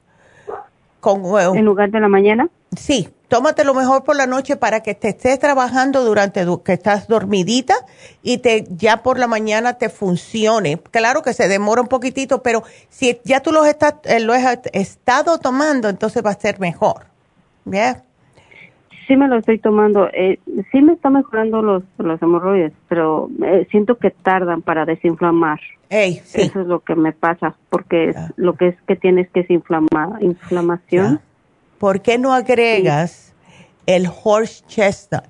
¿En lugar de la mañana? Sí, tómatelo mejor por la noche para que te estés trabajando durante que estás dormidita y te ya por la mañana te funcione. Claro que se demora un poquitito, pero si ya tú los estás, eh, lo has estado tomando, entonces va a ser mejor. ¿Bien? Sí me lo estoy tomando. Eh, sí me está mejorando los, los hemorroides, pero eh, siento que tardan para desinflamar. Eso es lo que me pasa, porque lo que es que tienes que es inflama, inflamación. ¿Por qué no agregas el horse chestnut?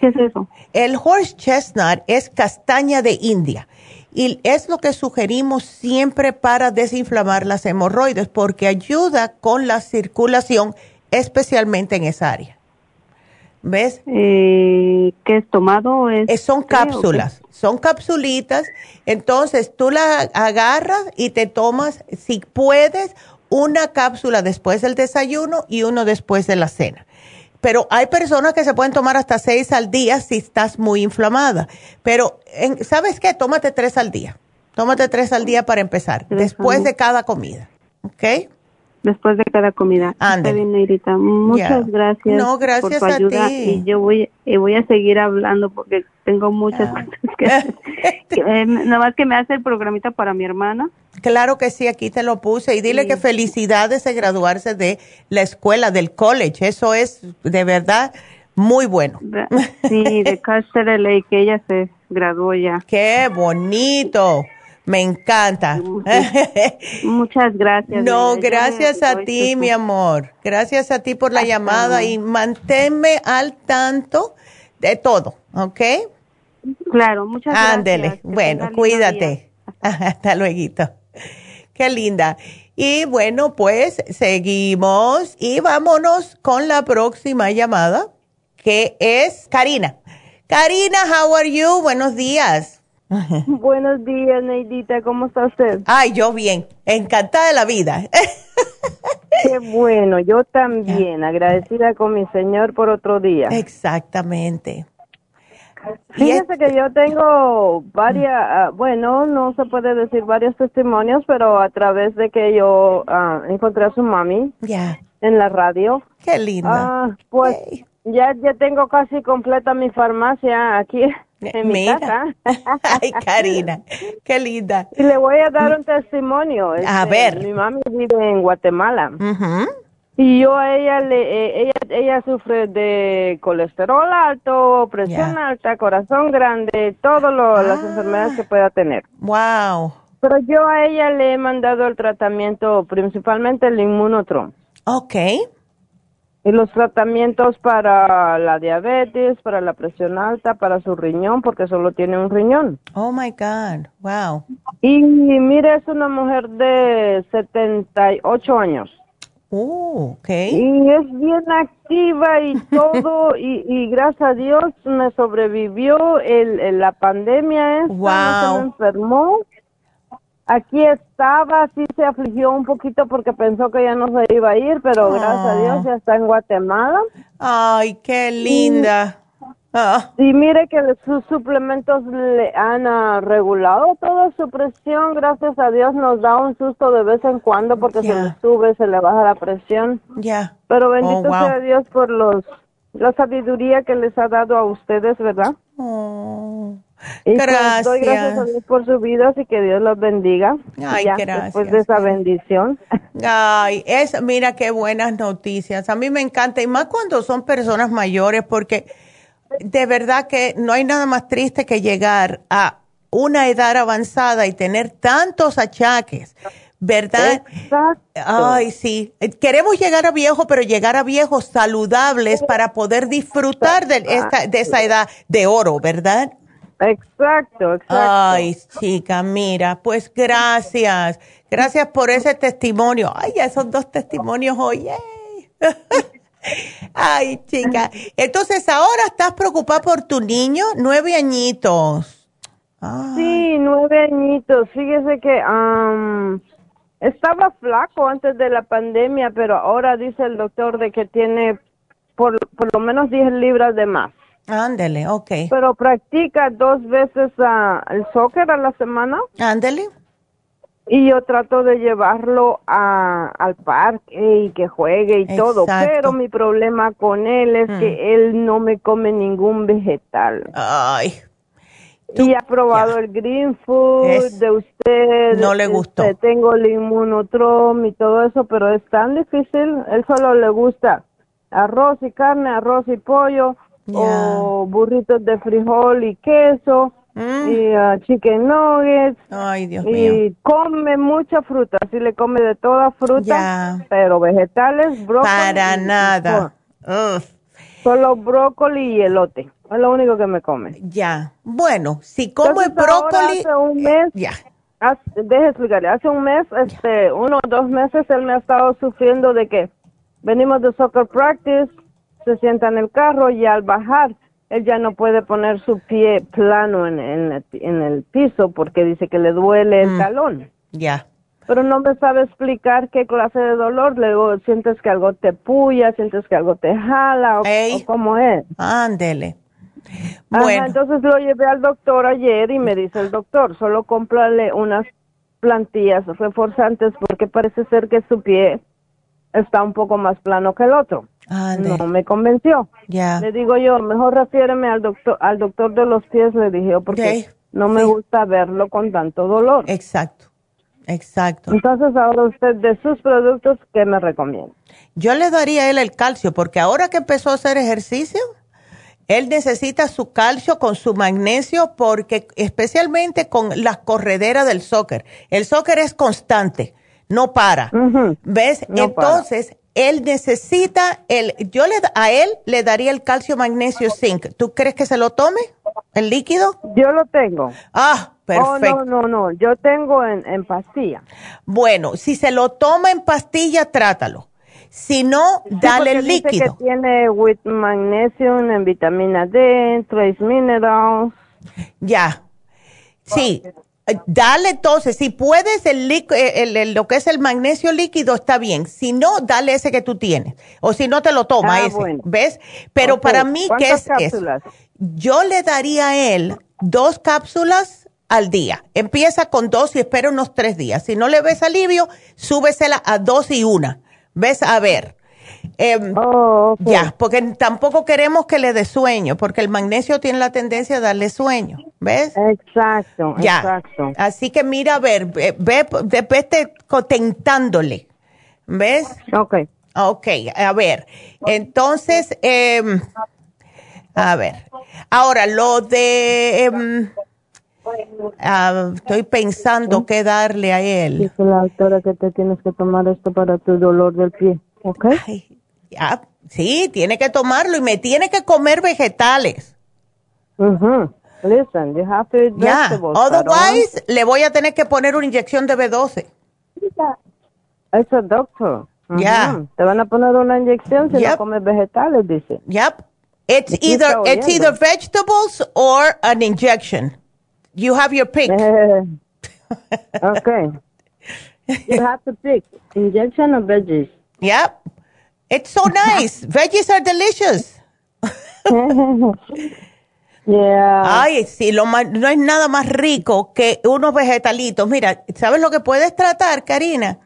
¿Qué es eso? El horse chestnut es castaña de India y es lo que sugerimos siempre para desinflamar las hemorroides porque ayuda con la circulación, especialmente en esa área. ¿Ves? Eh, ¿Qué es tomado? Es, eh, son cápsulas, son capsulitas. Entonces tú la agarras y te tomas, si puedes, una cápsula después del desayuno y uno después de la cena. Pero hay personas que se pueden tomar hasta seis al día si estás muy inflamada. Pero, ¿sabes qué? Tómate tres al día. Tómate tres al día para empezar, después de cada comida. ¿Ok? Después de cada comida. Está bien, Neirita. Muchas gracias, no, gracias por tu ayuda y yo voy y voy a seguir hablando porque tengo muchas ah. cosas que, eh, nada más que me hace el programita para mi hermana. Claro que sí, aquí te lo puse y dile que felicidades de graduarse de la escuela, del college. Eso es de verdad muy bueno. Sí, de Caster que ella se graduó ya. Qué bonito. Me encanta. Muchas gracias. No, gracias a ti, mi amor. Gracias a ti por la llamada y manténme al tanto de todo, ¿ok? Claro, muchas gracias. Ándele. Bueno, cuídate. Hasta luego. Qué linda. Y bueno, pues seguimos y vámonos con la próxima llamada, que es Karina. Karina, how are you? Buenos días. Buenos días, Neidita, ¿cómo está usted? Ay, yo bien, encantada de la vida. Qué bueno, yo también, agradecida con mi Señor por otro día. Exactamente. Fíjese que yo tengo varias, ah, bueno, no se puede decir varios testimonios, pero a través de que yo ah, encontré a su mami en la radio. Qué linda. Ah, pues ya, ya tengo casi completa mi farmacia aquí en mi casa. Ay, Karina, qué linda. Y le voy a dar un testimonio. a este, ver. Mi mami vive en Guatemala. Y yo a ella le, eh, ella, ella sufre de colesterol alto, presión alta, corazón grande, todas las ah. enfermedades que pueda tener. Wow. Pero yo a ella le he mandado el tratamiento, principalmente el inmunotron. Ok. Y los tratamientos para la diabetes, para la presión alta, para su riñón, porque solo tiene un riñón. Oh my God, wow. Y mire, es una mujer de 78 años. Oh, okay. Y es bien activa y todo, y, gracias a Dios me sobrevivió el, la pandemia esta, wow. no se me enfermó. Aquí estaba, sí se afligió un poquito porque pensó que ya no se iba a ir, pero gracias a Dios ya está en Guatemala. Ay, qué linda. Ah. Y mire que sus suplementos le han ah, regulado toda su presión. Gracias a Dios nos da un susto de vez en cuando porque se le sube, se le baja la presión. Ya. Pero bendito oh, sea Dios por los la sabiduría que les ha dado a ustedes, ¿verdad? Oh. Gracias. Pues, doy gracias a Dios por su vida y que Dios los bendiga. Ay, gracias. Después de esa bendición. Ay, es, mira qué buenas noticias. A mí me encanta y más cuando son personas mayores porque de verdad que no hay nada más triste que llegar a una edad avanzada y tener tantos achaques, ¿verdad? Exacto. Ay, sí. Queremos llegar a viejos, pero llegar a viejos saludables para poder disfrutar de, esta, de esa edad de oro, ¿verdad? Exacto, exacto. Ay, chica, mira, pues gracias. Gracias por ese testimonio. Ay, esos dos testimonios hoy. Ay, chica. Entonces, ahora estás preocupada por tu niño, nueve añitos. Sí, nueve añitos. Fíjese que estaba flaco antes de la pandemia, pero ahora dice el doctor de que tiene por, por lo menos 10 libras de más. Ándele, ok. Pero practica dos veces uh, el soccer a la semana. Ándele y yo trato de llevarlo a, al parque y que juegue y todo, pero mi problema con él es que mm. él no me come ningún vegetal. Ay. y ha probado el green food de usted. No le gustó. Este, tengo el inmunotrom y todo eso, pero es tan difícil. Él solo le gusta arroz y carne, arroz y pollo, o burritos de frijol y queso Mm. y uh, chicken nuggets. Ay, Dios y come mucha fruta, así le come de toda fruta, pero vegetales, brócoli. Para nada. Solo brócoli y elote. Es lo único que me come. Ya. Bueno, si come brócoli. Hace un mes. Ya. deje explicarle. Hace un mes, este, uno o dos meses, él me ha estado sufriendo de que venimos de soccer practice, se sienta en el carro y al bajar él ya no puede poner su pie plano en, en, el piso porque dice que le duele el mm. talón. Ya. Pero no me sabe explicar qué clase de dolor. Luego sientes que algo te puya, sientes que algo te jala o, cómo es. Ándele. Bueno. entonces lo llevé al doctor ayer y me dice el doctor, solo cómprale unas plantillas reforzantes porque parece ser que su pie está un poco más plano que el otro. No me convenció. Ya. Le digo yo, mejor refiéreme al doctor, al doctor de los pies, le dije, porque no me gusta verlo con tanto dolor. Exacto, exacto. Entonces ahora usted de sus productos, ¿qué me recomienda? Yo le daría a él el calcio, porque ahora que empezó a hacer ejercicio, él necesita su calcio con su magnesio, porque especialmente con las correderas del soccer. El soccer es constante no para. ¿Ves? Entonces, él necesita el, yo le, a él le daría el calcio magnesio zinc. ¿Tú crees que se lo tome? ¿El líquido? Yo lo tengo. Ah, perfecto. Oh, no, no, no, yo tengo en, en pastilla. Bueno, si se lo toma en pastilla, trátalo. Si no, dale el líquido. que tiene with magnesium en vitamina D, trace minerals. Ya. Sí, Dale entonces, si puedes el, el, lo que es el magnesio líquido está bien, si no, dale ese que tú tienes, o si no te lo toma ah, ese, ¿ves? Pero para mí, ¿qué es cápsulas? Yo le daría a él dos cápsulas al día. Empieza con dos y espera unos tres días. Si no le ves alivio, súbesela a dos y una. ¿Ves? A ver. Em, oh, ya, porque tampoco queremos que le dé sueño, porque el magnesio tiene la tendencia a darle sueño, ¿ves? Exacto, ya. exacto. Así que mira, a ver, ve, ve, vete contentándole, ¿ves? Ok. Ok, a ver, entonces, eh, a ver, ahora lo de... Em, ah, estoy pensando qué darle a él. Dice la doctora que te tienes que tomar esto para tu dolor del pie, ¿ok? Ya, sí, tiene que tomarlo y me tiene que comer vegetales. Mhm. Listen, you have to eat vegetables. Otherwise, le voy a tener que poner una inyección de B12. Es a doctor. Ya. Te van a poner una inyección si no comes vegetales, dice. Yep. It's either it's either vegetables or an injection. You have your pick. okay. You have to pick injection or veggies. Yep. It's so nice. veggies are delicious. yeah. Ay, sí, lo no es nada más rico que unos vegetalitos. Mira, ¿sabes lo que puedes tratar, Karina?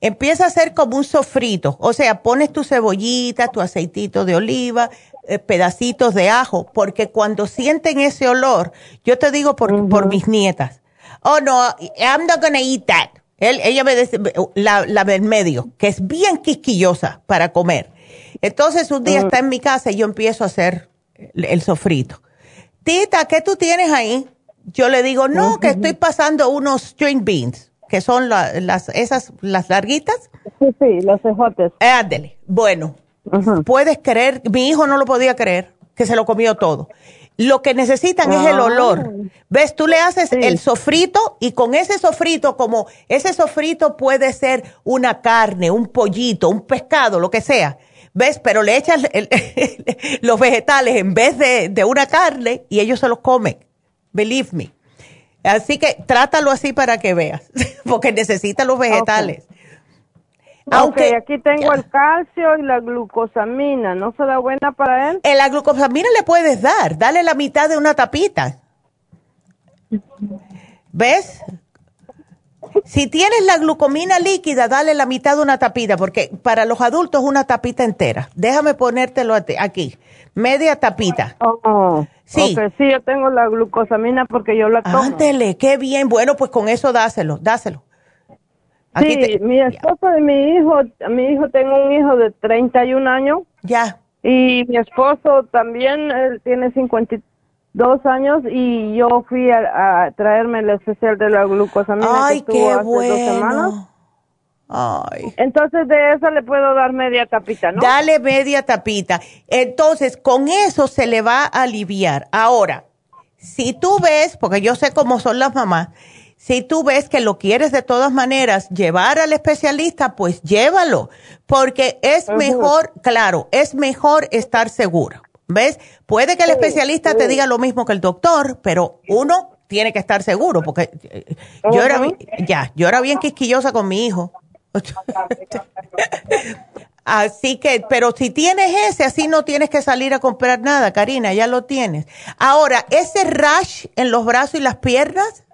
Empieza a hacer como un sofrito. O sea, pones tu cebollita, tu aceitito de oliva, eh, pedacitos de ajo, porque cuando sienten ese olor, yo te digo por, por mis nietas, oh no, I'm not gonna eat that. Él, ella me dice, la, la del medio, que es bien quisquillosa para comer. Entonces un día está en mi casa y yo empiezo a hacer el, sofrito. Tita, ¿qué tú tienes ahí? Yo le digo, no, que estoy pasando unos string beans, que son las, esas, las larguitas. Sí, sí, los ejotes. Ándele. Bueno, Puedes creer, mi hijo no lo podía creer, que se lo comió todo. Lo que necesitan es el olor. ¿Ves? Tú le haces el sofrito y con ese sofrito, como ese sofrito puede ser una carne, un pollito, un pescado, lo que sea. ¿Ves? Pero le echas los vegetales en vez de, una carne y ellos se los comen. Believe me. Así que trátalo así para que veas, porque necesita los vegetales. Aunque aquí tengo el calcio y la glucosamina, ¿no será buena para él? En la glucosamina le puedes dar, dale la mitad de una tapita. ¿Ves? Si tienes la glucomina líquida, dale la mitad de una tapita, porque para los adultos una tapita entera. Déjame ponértelo aquí, media tapita. Oh, sí. sí, yo tengo la glucosamina porque yo la tomo. Ándele, qué bien. Bueno, pues con eso dáselo, dáselo sí, mi esposo y mi hijo, mi hijo tengo un hijo de 31 años. Ya. Y mi esposo también, él tiene 52 años y yo fui a, traerme el especial de la glucosamina Ay, que estuvo hace bueno. dos semanas. Ay. Entonces de eso le puedo dar media tapita, ¿no? Dale media tapita. Entonces con eso se le va a aliviar. Ahora, si tú ves, porque yo sé cómo son las mamás, si tú ves que lo quieres de todas maneras llevar al especialista, pues llévalo, porque es mejor, claro, es mejor estar seguro. ¿Ves? Puede que el especialista te diga lo mismo que el doctor, pero uno tiene que estar seguro, porque eh, yo era, ya, yo era bien quisquillosa con mi hijo. Así que, pero si tienes ese, así no tienes que salir a comprar nada, Karina, ya lo tienes. Ahora, ese rash en los brazos y las piernas,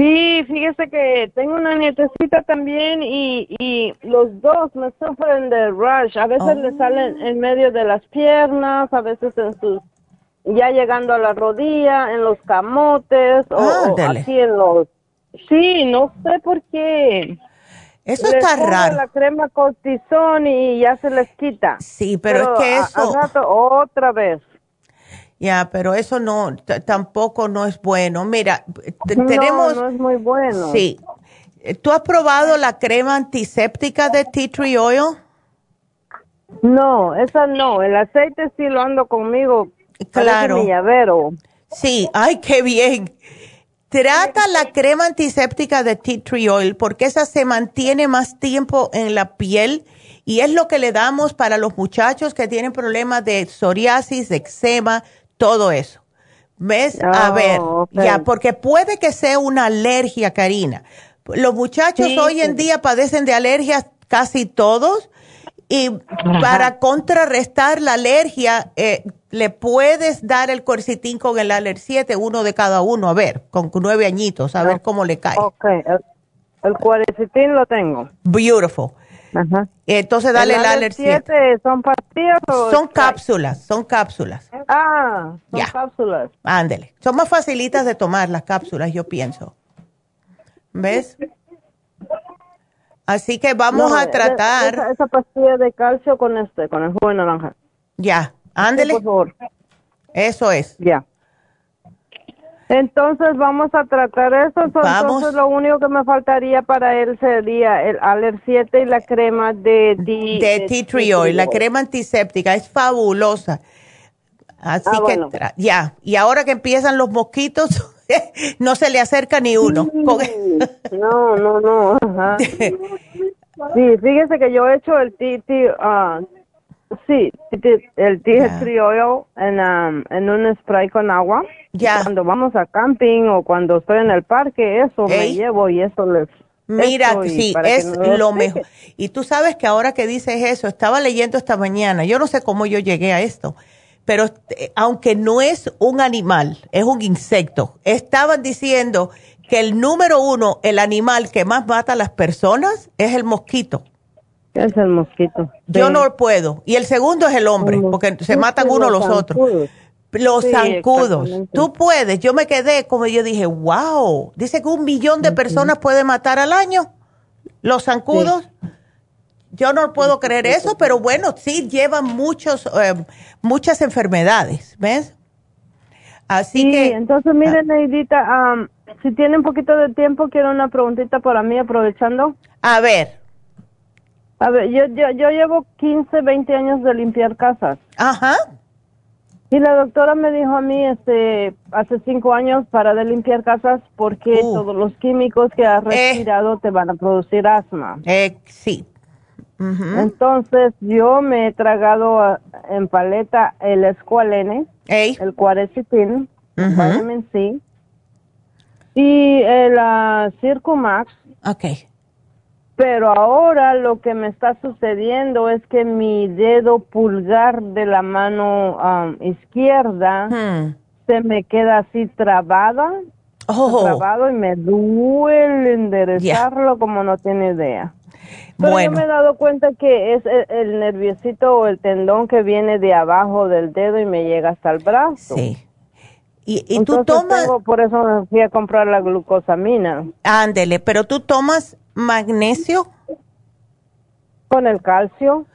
Sí, fíjese que tengo una nietecita también y, y los dos me sufren de rush. A veces le salen en medio de las piernas, a veces en sus, ya llegando a la rodilla, en los camotes o, aquí en los... Sí, no sé por qué. Eso está raro. la crema cortisón y ya se les quita. Sí, pero, es que eso... otra vez. Ya, pero eso no, tampoco no es bueno. Mira, tenemos... No, es muy bueno. Sí. ¿Tú has probado la crema antiséptica de tea tree oil? No, esa no. El aceite sí lo ando conmigo. Claro. Mi llavero. Sí, ay, qué bien. Trata la crema antiséptica de tea tree oil porque esa se mantiene más tiempo en la piel y es lo que le damos para los muchachos que tienen problemas de psoriasis, de eczema, todo eso. ¿Ves? a ver, ya, porque puede que sea una alergia, Karina. Los muchachos hoy en día padecen de alergias casi todos y para contrarrestar la alergia eh, le puedes dar el corcitín con el Aler 7, uno de cada uno, a ver, con nueve añitos, a ver cómo le cae. Ok, el, el lo tengo. Beautiful. Ajá. Entonces dale el, Aller 7. ¿Son pastillas o Son cápsulas, son cápsulas. Ah, son cápsulas. Ándele. Son más facilitas de tomar las cápsulas, yo pienso. ¿Ves? Así que vamos a tratar. Esa, pastilla de calcio con este, con el jugo de naranja. Ya, ándele. por favor. Eso es. Ya. Entonces vamos a tratar eso. Entonces lo único que me faltaría para él sería el Aller 7 y la crema de, de, tea tree oil, la crema antiséptica. Es fabulosa. Así ah, que ya. Y ahora que empiezan los mosquitos, no se le acerca ni uno. no, no, no. Sí, fíjese que yo he hecho el tea, tea Sí, el tea tree oil en, um, en un spray con agua. Ya. Cuando vamos a camping o cuando estoy en el parque, eso me llevo y eso les... Mira, sí, es lo mejor. Y tú sabes que ahora que dices eso, estaba leyendo esta mañana, yo no sé cómo yo llegué a esto, pero eh, aunque no es un animal, es un insecto, estaban diciendo que el número uno, el animal que más mata a las personas es el mosquito. Es el mosquito. Yo no puedo. Y el segundo es el hombre, porque se matan uno los, otros. Los zancudos. Tú puedes. Yo me quedé como yo dije, wow. Dice que un millón de personas puede matar al año. Los zancudos. Yo no puedo creer eso, pero bueno, sí llevan muchos, eh, muchas enfermedades, ¿ves? Así sí, que. Entonces, miren, ah. Neidita, si tiene un poquito de tiempo, quiero una preguntita para mí, aprovechando. A ver. A ver, yo, yo, yo llevo 15, 20 años de limpiar casas. Ajá. Y la doctora me dijo a mí este hace cinco años para de limpiar casas porque uh. todos los químicos que has eh. respirado te van a producir asma. Eh, sí. Entonces yo me he tragado en paleta el escualene, el cuarecitin, el vitamin C y el uh, Circumax. Okay. Pero ahora lo que me está sucediendo es que mi dedo pulgar de la mano um, izquierda hmm. se me queda así trabada, oh. trabado y me duele enderezarlo como no tiene idea. Pero yo me he dado cuenta que es el, nerviosito o el tendón que viene de abajo del dedo y me llega hasta el brazo. Sí. Y, y tú tomas... por eso me fui a comprar la glucosamina. Ándele, pero tú tomas magnesio? Con el calcio.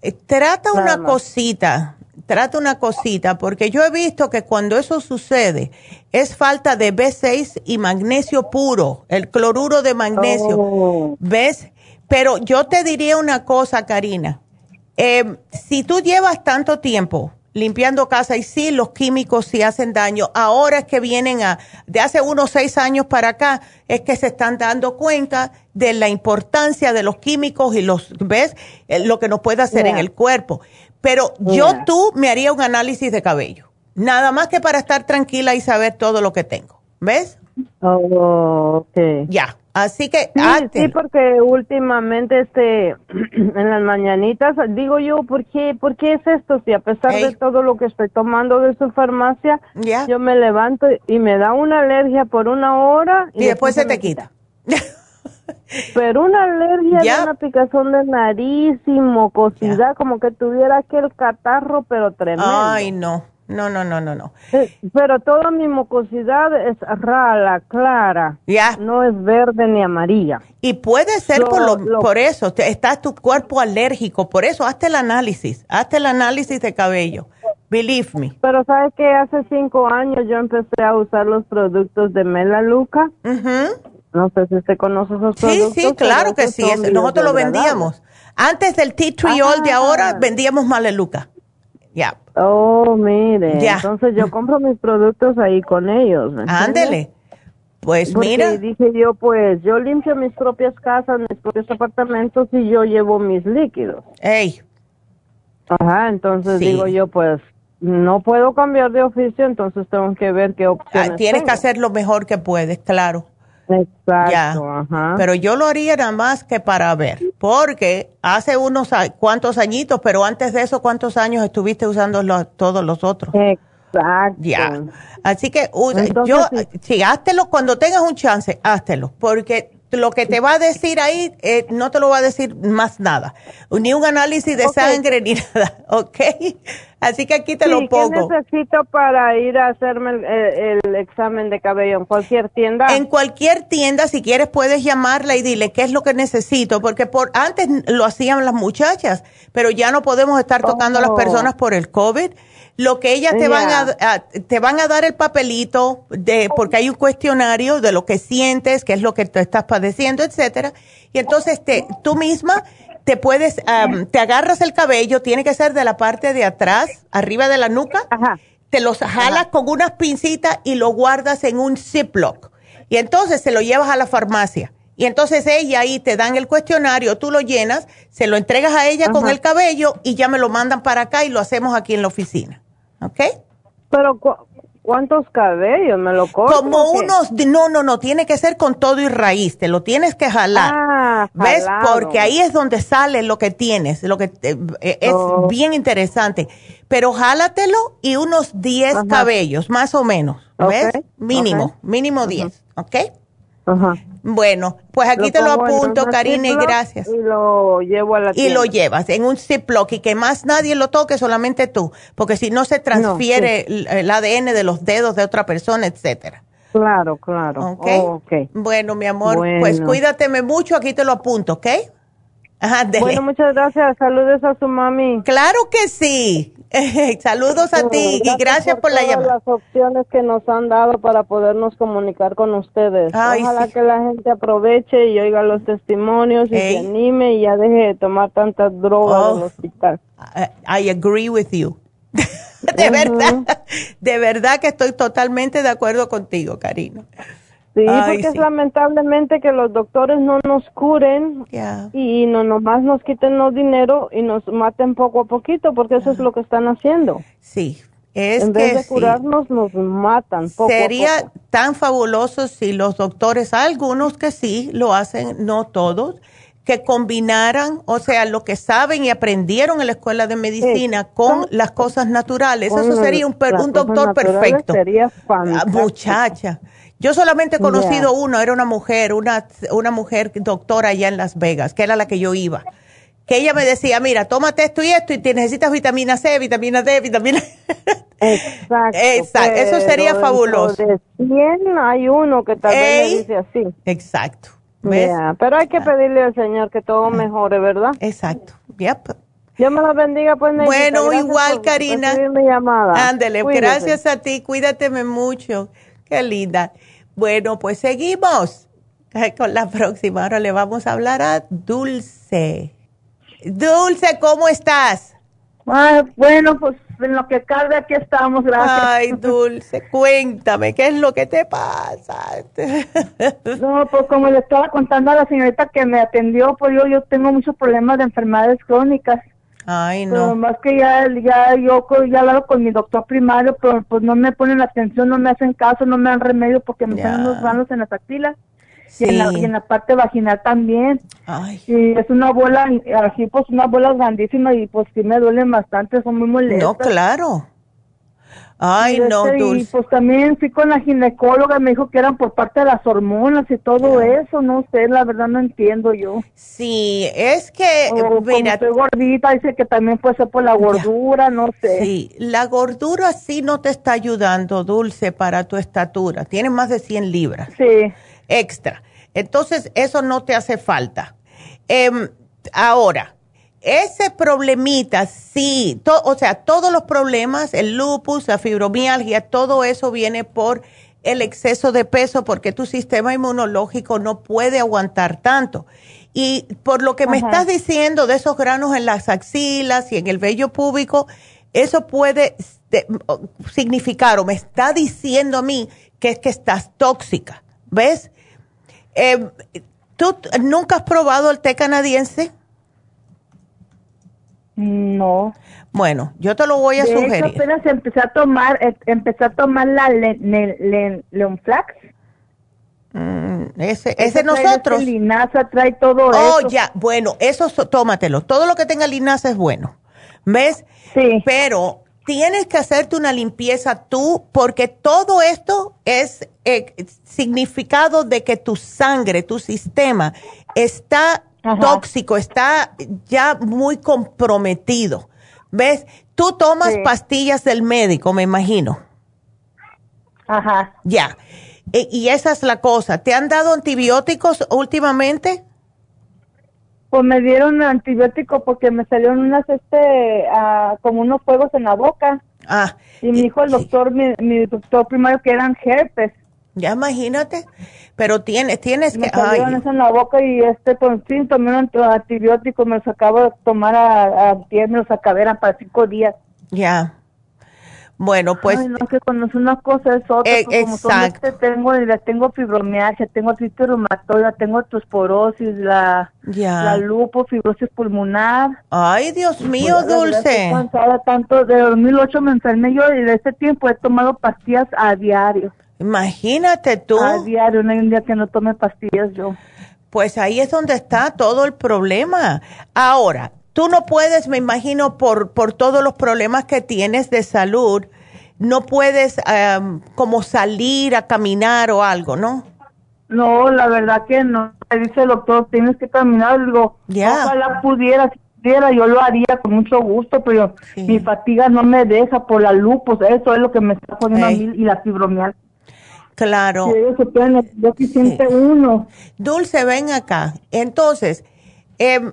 Eh, trata una cosita, trata una cosita, porque yo he visto que cuando eso sucede es falta de B6 y magnesio puro, el cloruro de magnesio. Oh. ¿Ves? Pero yo te diría una cosa, Karina. Eh, si tú llevas tanto tiempo limpiando casa y sí, los químicos sí hacen daño. Ahora es que vienen a, de hace unos seis años para acá, es que se están dando cuenta de la importancia de los químicos y los, ¿ves? Eh, lo que nos puede hacer en el cuerpo. Pero yo tú me haría un análisis de cabello. Nada más que para estar tranquila y saber todo lo que tengo. ¿Ves? Oh, okay. Ya. Así que sí, porque últimamente este en las mañanitas digo yo, ¿por qué, ¿por qué es esto? Si a pesar de todo lo que estoy tomando de su farmacia, yo me levanto y me da una alergia por una hora y, después, se te quita. Pero una alergia de una picazón de nariz y mucosidad, como que tuviera aquel catarro, pero tremendo. Ay, no. No, no, no, no, no. Eh, pero toda mi mucosidad es rala, clara. Ya. No es verde ni amarilla. Y puede ser por, lo, por eso, está tu cuerpo alérgico. Por eso, hazte el análisis. Hazte el análisis de cabello. Believe me. Pero sabes que hace cinco años yo empecé a usar los productos de Melaluca. No sé si usted conoce esos productos. Sí, sí, claro que sí. nosotros lo vendíamos. Antes del tea tree de ahora, ah. vendíamos Melaluca. Ya. Oh, mire. Entonces yo compro mis productos ahí con ellos. Ándele. Pues Porque mira. dije yo, pues yo limpio mis propias casas, mis propios apartamentos y yo llevo mis líquidos. Ey. Ajá, entonces digo yo, pues no puedo cambiar de oficio, entonces tengo que ver qué opciones. Ah, tienes que hacer lo mejor que puedes, claro. Exacto, ajá. Pero yo lo haría nada más que para ver, porque hace unos cuantos añitos, pero antes de eso, ¿cuántos años estuviste usando todos los otros? Exacto. Ya. Así que yo, sí, háztelo cuando tengas un chance, háztelo, porque lo que te va a decir ahí eh, no te lo va a decir más nada, ni un análisis de sangre ni nada, ¿ok? Así que aquí te lo pongo. ¿Qué necesito para ir a hacerme el, examen de cabello? ¿En cualquier tienda? En cualquier tienda, si quieres puedes llamarla y dile qué es lo que necesito, porque por antes lo hacían las muchachas, pero ya no podemos estar tocando a las oh. personas por el COVID lo que ellas te van a, te van a dar el papelito de porque hay un cuestionario de lo que sientes, qué es lo que tú estás padeciendo, etcétera. Y entonces te, tú misma te puedes, te agarras el cabello, tiene que ser de la parte de atrás, arriba de la nuca, te los jalas con unas pincitas y lo guardas en un Ziploc. Y entonces se lo llevas a la farmacia. Y entonces ella ahí te dan el cuestionario, tú lo llenas, se lo entregas a ella con el cabello y ya me lo mandan para acá y lo hacemos aquí en la oficina. ¿ok? Pero ¿cuántos cabellos me lo corto? Como unos, no, no, no, tiene que ser con todo y raíz, te lo tienes que jalar. Ah, ¿Ves? Porque ahí es donde sale lo que tienes, lo que eh, es oh. bien interesante. Pero jálatelo y unos 10 cabellos, más o menos, ¿ves? Mínimo, mínimo 10, ¿ok? Ajá. Bueno, pues aquí te lo apunto, Karina, y gracias. Y lo llevo a la Y lo llevas en un Ziploc y que más nadie lo toque, solamente tú, porque si no se transfiere el ADN de los dedos de otra persona, etcétera. Claro, claro. ¿Okay? Bueno, mi amor, pues cuídateme mucho, aquí te lo apunto, ¿ok? bueno, muchas gracias. Saludos a su mami. Claro que sí. Saludos a ti y gracias por, la llamada. las opciones que nos han dado para podernos comunicar con ustedes. Ojalá que la gente aproveche y oiga los testimonios y se anime y ya deje de tomar tantas drogas en el oh. hospital. I, agree with you. de verdad, de verdad que estoy totalmente de acuerdo contigo, Karina. Sí, porque es lamentablemente que los doctores no nos curen y no nomás nos quiten los dinero y nos maten poco a poquito, porque eso es lo que están haciendo. Sí, es en vez de curarnos nos matan. Poco Sería tan fabuloso si los doctores, algunos que sí lo hacen, no todos, que combinaran, o sea, lo que saben y aprendieron en la escuela de medicina con las cosas naturales. Eso sería un, un doctor perfecto. Sería ah, Muchacha. Yo solamente he conocido uno, era una mujer, una, una mujer doctora allá en Las Vegas, que era la que yo iba. Que ella me decía, mira, tómate esto y esto y te necesitas vitamina C, vitamina D, vitamina... Exacto. Exacto. Eso sería fabuloso. De 100 hay uno que tal vez le dice así. Exacto. ¿Ves? pero hay que pedirle al Señor que todo mejore, ¿verdad? Exacto. Yep. Dios me lo bendiga, pues. bueno, igual, Karina. Ándele, gracias a ti. Cuídateme mucho. Qué linda. Bueno, pues seguimos con la próxima. Ahora le vamos a hablar a Dulce. Dulce, ¿cómo estás? bueno, pues en lo que cabe aquí estamos, gracias. Ay, Dulce, cuéntame, ¿qué es lo que te pasa? no, pues como le estaba contando a la señorita que me atendió, pues yo, yo tengo muchos problemas de enfermedades crónicas. Ay, no. Pero más que ya, ya yo ya he hablado con mi doctor primario, pero pues no me ponen atención, no me hacen caso, no me dan remedio porque me ponen unos granos en las axilas. Y, en la, y en la parte vaginal también. Ay. Y es una bola, así pues una bola grandísima y pues sí me duelen bastante, son muy molestas. No, claro. Ay, no, Y pues también fui con la ginecóloga, me dijo que eran por parte de las hormonas y todo eso, no sé, la verdad no entiendo yo. Sí, es que, mira. estoy gordita, dice que también puede ser por la gordura, no sé. Sí, la gordura sí no te está ayudando, Dulce, para tu estatura. Tienes más de 100 libras. Sí. Extra. Entonces, eso no te hace falta. Em, ahora, ese problemita, sí, o sea, todos los problemas, el lupus, la fibromialgia, todo eso viene por el exceso de peso porque tu sistema inmunológico no puede aguantar tanto. Y por lo que me estás diciendo de esos granos en las axilas y en el vello púbico, eso puede significar o me está diciendo a mí que es que estás tóxica. ¿Ves? Eh, ¿Tú nunca has probado el té canadiense? No. Bueno, yo te lo voy a sugerir. Hecho, apenas empecé a tomar, eh, empecé a tomar la Leonflax. Mm, ese, ese nosotros. linaza trae todo oh, eso. Oh, ya, bueno, eso tómatelo. Todo lo que tenga linaza es bueno. ¿Ves? Sí. Pero tienes que hacerte una limpieza tú porque todo esto es eh, significado de que tu sangre, tu sistema está tóxico, está ya muy comprometido. ¿Ves? Tú tomas pastillas del médico, me imagino. Ajá. Ya. E, y esa es la cosa. ¿Te han dado antibióticos últimamente? Pues me dieron antibiótico porque me salieron unas, este, ah, como unos fuegos en la boca. Ah. Y me dijo el doctor, mi, mi doctor primario, que eran herpes. Ya imagínate, pero tienes, tienes me que... eso en la boca y este, pues sí, tomé un antibiótico, me los acabo de tomar a, a me los acabé, eran para cinco días. Ya. Bueno, pues. Ay, no, que cuando es una cosa es otra. Eh, pues, como exacto. Este, tengo, tengo fibromialgia, tengo artritis reumatoide, tengo osteoporosis, la, Ya. la lupo, fibrosis pulmonar. Ay, Dios mío, Pues, Dulce. Estoy cansada tanto. De 2008 me enfermé yo y de ese tiempo he tomado pastillas a diario. Imagínate tú. A diario, no hay un día que no tome pastillas yo. Pues ahí es donde está todo el problema. Ahora, tú no puedes, me imagino, por, por todos los problemas que tienes de salud, no puedes am, como salir a caminar o algo, ¿no? No, la verdad que no. Me dice el doctor, tienes que caminar. Digo, Ya. ojalá pudiera, si pudiera, yo lo haría con mucho gusto, pero mi fatiga no me deja por la lupus. Eso es lo que me está poniendo a mí y la fibromialgia. Claro. Y ellos que siente uno. Dulce, ven acá. Entonces, em,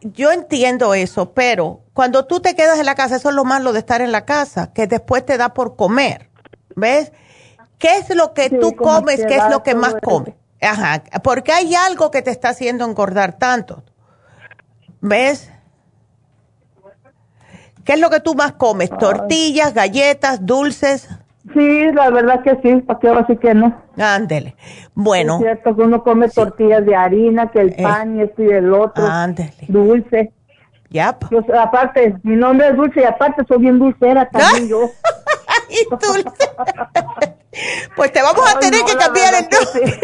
yo entiendo eso, pero cuando tú te quedas en la casa, eso es lo malo de estar en la casa, que después te da por comer. ¿Ves? ¿Qué es lo que tú comes? ¿Qué es lo que más comes? Ajá, porque hay algo que te está haciendo engordar tanto. ¿Ves? ¿Qué es lo que tú más comes? ¿Tortillas, galletas, dulces? Sí, la verdad que sí, ¿para qué ahora sí que no? Ándele. Bueno, Es cierto que uno come tortillas de harina, que el pan y esto y el otro. Ándele. Dulce. Ya. Pues, aparte, mi nombre es Dulce y aparte soy bien dulcera también yo. Ay, Dulce. Pues te vamos a tener no, que cambiar el nombre.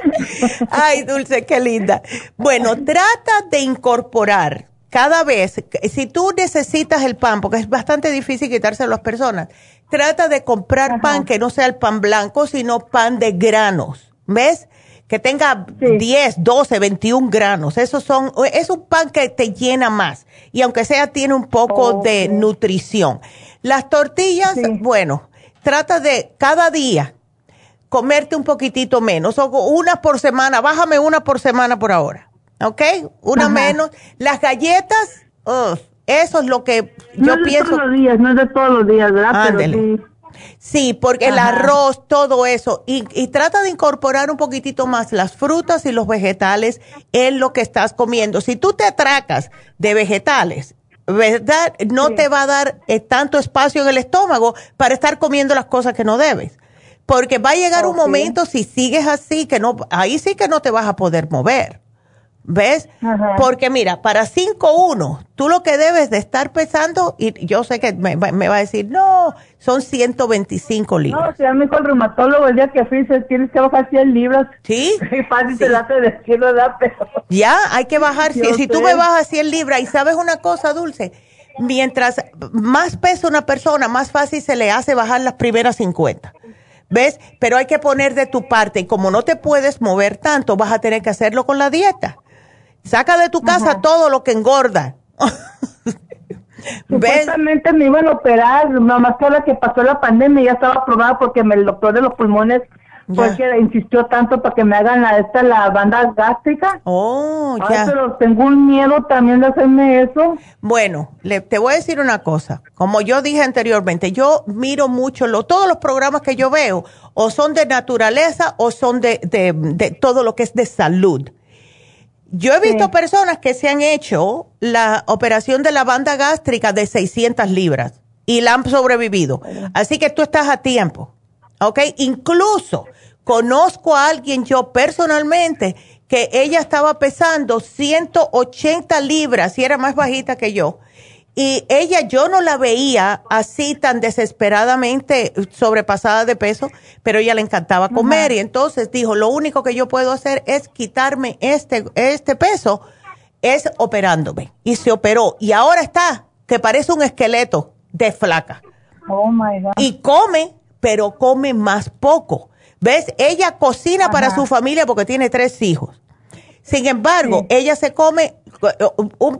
Ay, Dulce, qué linda. Bueno, trata de incorporar cada vez, si tú necesitas el pan, porque es bastante difícil quitárselo a las personas, trata de comprar pan que no sea el pan blanco, sino pan de granos. ¿Ves? Que tenga 10, 12, 21 granos. Esos son, es un pan que te llena más. Y aunque sea, tiene un poco de nutrición. Las tortillas, bueno, trata de cada día comerte un poquitito menos, o una por semana, bájame una por semana por ahora, ¿ok? Una Ajá. menos. Las galletas, ugh, eso es lo que yo no es de pienso. todos los días, no es de todos los días, ¿verdad? Pero sí. Sí, porque el arroz, todo eso, y, y trata de incorporar un poquitito más las frutas y los vegetales en lo que estás comiendo. Si tú te atracas de vegetales, ¿verdad? No te va a dar eh, tanto espacio en el estómago para estar comiendo las cosas que no debes. Porque va a llegar un momento, si sigues así, que no, ahí sí que no te vas a poder mover. ¿Ves? Ajá. Porque mira, para 5-1, tú lo que debes de estar pesando, y yo sé que me, me va a decir, no, son 125 libras. No, si ya me dijo el reumatólogo el día que fui, se tienes que bajar 100 libras. Sí. Y fácil te la hace decir, ¿verdad? Pero Ya, hay que bajar. Si, si tú me bajas 100 libras, y sabes una cosa, Dulce, mientras más pesa una persona, más fácil se le hace bajar las primeras 50. ¿Ves? Pero hay que poner de tu parte. Y como no te puedes mover tanto, vas a tener que hacerlo con la dieta. Saca de tu casa todo lo que engorda. Supuestamente me iban a operar, nomás que ahora que pasó la pandemia ya estaba aprobada porque me- el doctor de los pulmones fue Ya. que insistió tanto para que me hagan la, esta, la banda gástrica. Oh, ya. pero tengo un miedo también de hacerme eso. Bueno, le, te voy a decir una cosa. Como yo dije anteriormente, yo miro mucho lo, todos los programas que yo veo, o son de naturaleza o son de, de, de todo lo que es de salud. Yo he visto personas que se han hecho la operación de la banda gástrica de 600 libras y la han sobrevivido. Así que tú estás a tiempo. ¿Ok? Incluso conozco a alguien yo personalmente que ella estaba pesando 180 libras y era más bajita que yo. Y ella, yo no la veía así tan desesperadamente sobrepasada de peso, pero ella le encantaba comer y entonces dijo, lo único que yo puedo hacer es quitarme este, este peso, es operándome. Y se operó. Y ahora está, que parece un esqueleto. de flaca. Oh my God. Y come, pero come más poco. ¿Ves? Ella cocina para su familia porque tiene tres hijos. Sin embargo, ella se come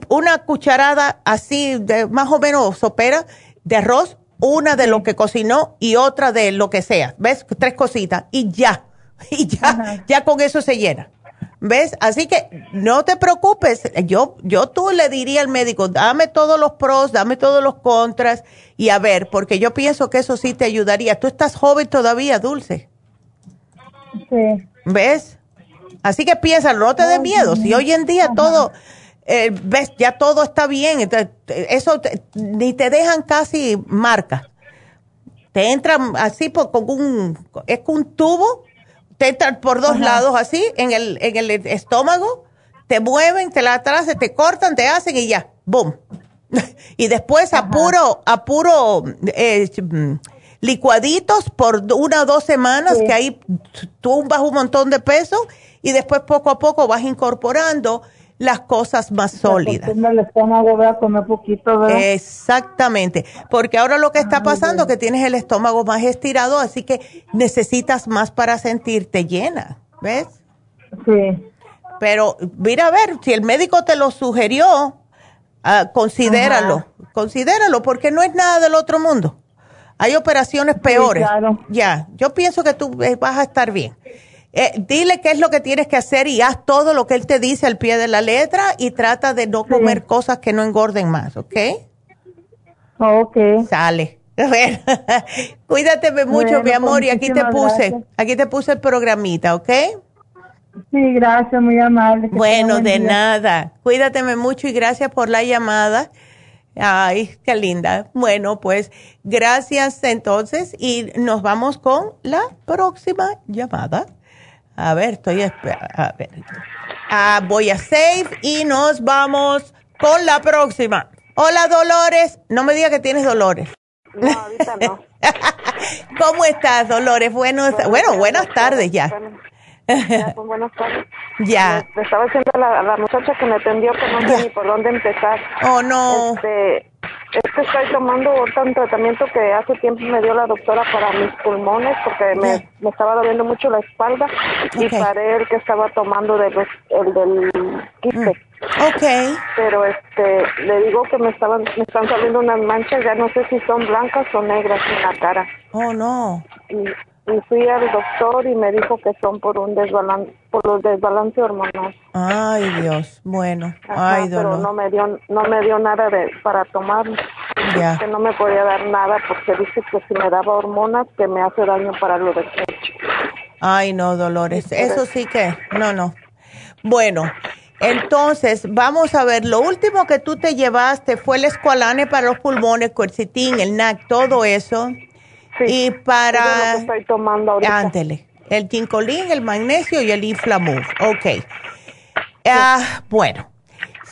una cucharada así, de más o menos sopera de arroz, una de lo que cocinó y otra de lo que sea. ¿Ves? Tres cositas y ya. Y ya, ya con eso se llena. ¿Ves? Así que no te preocupes. Yo, yo tú le diría al médico, dame todos los pros, dame todos los contras y a ver, porque yo pienso que eso sí te ayudaría. Tú estás joven todavía, Dulce. Sí. ¿Ves? Así que piénsalo, no te dé miedo. Si hoy en día todo, eh, ves, ya todo está bien, eso ni te dejan casi marcas. Te entran así por, con un, es un tubo te entran por dos lados así, en el, en el estómago, te mueven, te la atrás, te cortan, te hacen y ya, boom. y después a puro, a puro eh, licuaditos por una o dos semanas, que ahí tú vas un montón de peso y después poco a poco vas incorporando las cosas más sólidas. El estómago, a comer poquito, Exactamente, porque ahora lo que está pasando es que tienes el estómago más estirado, así que necesitas más para sentirte llena, ¿ves? Sí. Pero mira a ver, si el médico te lo sugirió, ah, considéralo, considéralo, porque no es nada del otro mundo. Hay operaciones peores. Ya, yo pienso que tú eh, vas a estar bien. Eh, dile qué es lo que tienes que hacer y haz todo lo que él te dice al pie de la letra y trata de no comer cosas que no engorden más, ¿ok? Ok. Sale. Cuídate mucho, mi amor, y aquí te puse, aquí te puse el programita, ¿ok? Sí, gracias, muy amable. Bueno, de nada. Cuídate mucho y gracias por la llamada. Ay, qué linda. Bueno, pues gracias entonces y nos vamos con la próxima llamada. A ver, estoy a ver. Ah, voy a save y nos vamos con la próxima. Hola Dolores, no me digas que tienes Dolores. No, ahorita no. ¿Cómo estás, Dolores? Buenos, bueno, buenas tardes ya. Ya pues, buenas tardes. Ya. Me, estaba diciendo la, la muchacha que me atendió que no sé ni por dónde empezar. Oh, no. Este, es que estoy tomando un tratamiento que hace tiempo me dio la doctora para mis pulmones porque me, me estaba doliendo mucho la espalda y paré el que estaba tomando de el del quiste. Okay. Pero este, le digo que me estaban, me están saliendo unas manchas, ya no sé si son blancas o negras en la cara. Oh no. Y, y fui al doctor y me dijo que son por un desbalance, por los desbalance hormonal. Ay, Dios, bueno, ay, Pero no me dio, no me dio nada de, para tomar. Ya. Que no me podía dar nada porque dice que si me daba hormonas que me hace daño para lo del pecho. Ay, no, Dolores, eso sí que, no, no. Bueno, entonces, vamos a ver, lo último que tú te llevaste fue el escualane para los pulmones, cuercitín, el NAC, todo eso y para... estoy tomando ahorita. el ginkolín, el magnesio y el inflamur. Ok. Ah, bueno,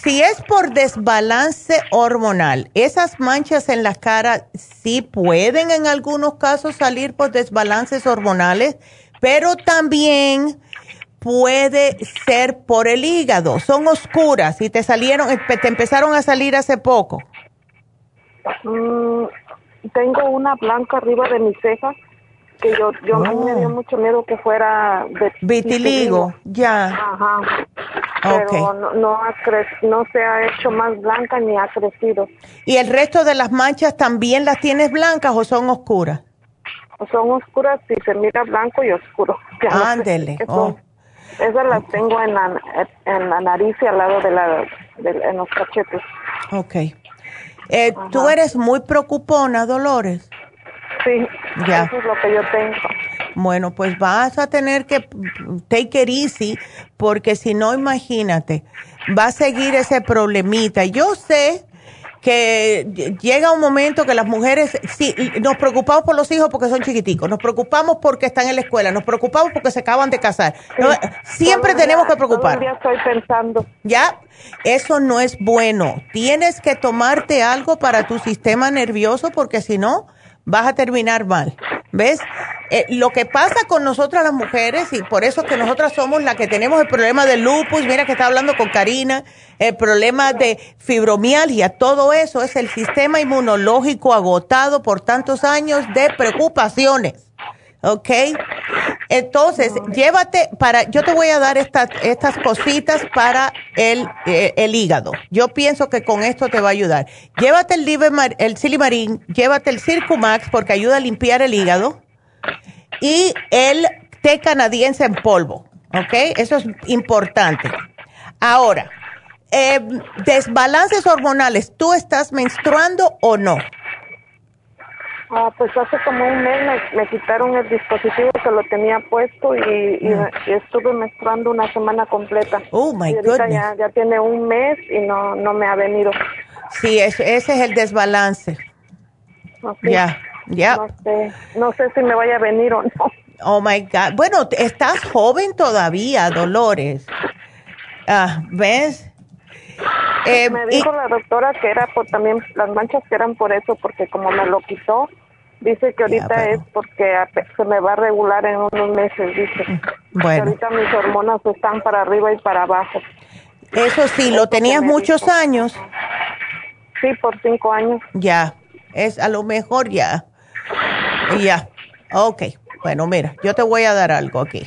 si es por desbalance hormonal, esas manchas en la cara sí pueden en algunos casos salir por desbalances hormonales, pero también puede ser por el hígado. Son oscuras y te salieron, te empezaron a salir hace poco. Mm, tengo una blanca arriba de mi ceja que yo yo me dio oh. mucho miedo que fuera vitiligo, ya. Ajá. Pero no, no, ha no se ha hecho más blanca ni ha crecido. ¿Y el resto de las manchas también las tienes blancas o son oscuras? Son oscuras y se mira blanco y oscuro. Ándele. Oh. Esas las tengo en la, en la nariz y al lado de la, de, en los cachetes. Okay. Eh, ¿Tú eres muy preocupona, Dolores? Sí, ya. eso es lo que yo tengo. Bueno, pues vas a tener que take it easy, porque si no, imagínate, va a seguir ese problemita. Yo sé que llega un momento que las mujeres, sí, nos preocupamos por los hijos porque son chiquiticos, nos preocupamos porque están en la escuela, nos preocupamos porque se acaban de casar. siempre tenemos que preocupar. estoy pensando. Ya, eso no es bueno. Tienes que tomarte algo para tu sistema nervioso porque si no, vas a terminar mal. ¿Ves? Eh, lo que pasa con nosotras las mujeres, y por eso que nosotras somos las que tenemos el problema del lupus, mira que está hablando con Karina, el problema de fibromialgia, todo eso es el sistema inmunológico agotado por tantos años de preocupaciones. ¿Ok? Entonces, llévate para, yo te voy a dar estas, estas cositas para el, eh, el hígado. Yo pienso que con esto te va a ayudar. Llévate el, el Silimarín, llévate el Circumax porque ayuda a limpiar el hígado y el té canadiense en polvo, ¿ok? Eso es importante. Ahora, eh, desbalances hormonales, ¿tú estás menstruando o no? Ah, pues hace como un mes me, quitaron el dispositivo que lo tenía puesto y, mm. estuve menstruando una semana completa. Oh, my Ya, ya tiene un mes y no, no me ha venido. Sí, ese, ese es el desbalance. Ya, ya. No sé, no sé si me vaya a venir o no. Oh, my God. Bueno, estás joven todavía, Dolores. Ah, ¿Ves? Eh, me dijo la doctora que era por también las manchas que eran por eso, porque como me lo quitó, dice que ahorita es porque se me va a regular en unos meses, dice. Bueno. ahorita mis hormonas están para arriba y para abajo. Eso sí, ¿lo tenías muchos años? Sí, por cinco años. Ya, es a lo mejor ya. Ya, ok. Bueno, mira, yo te voy a dar algo aquí.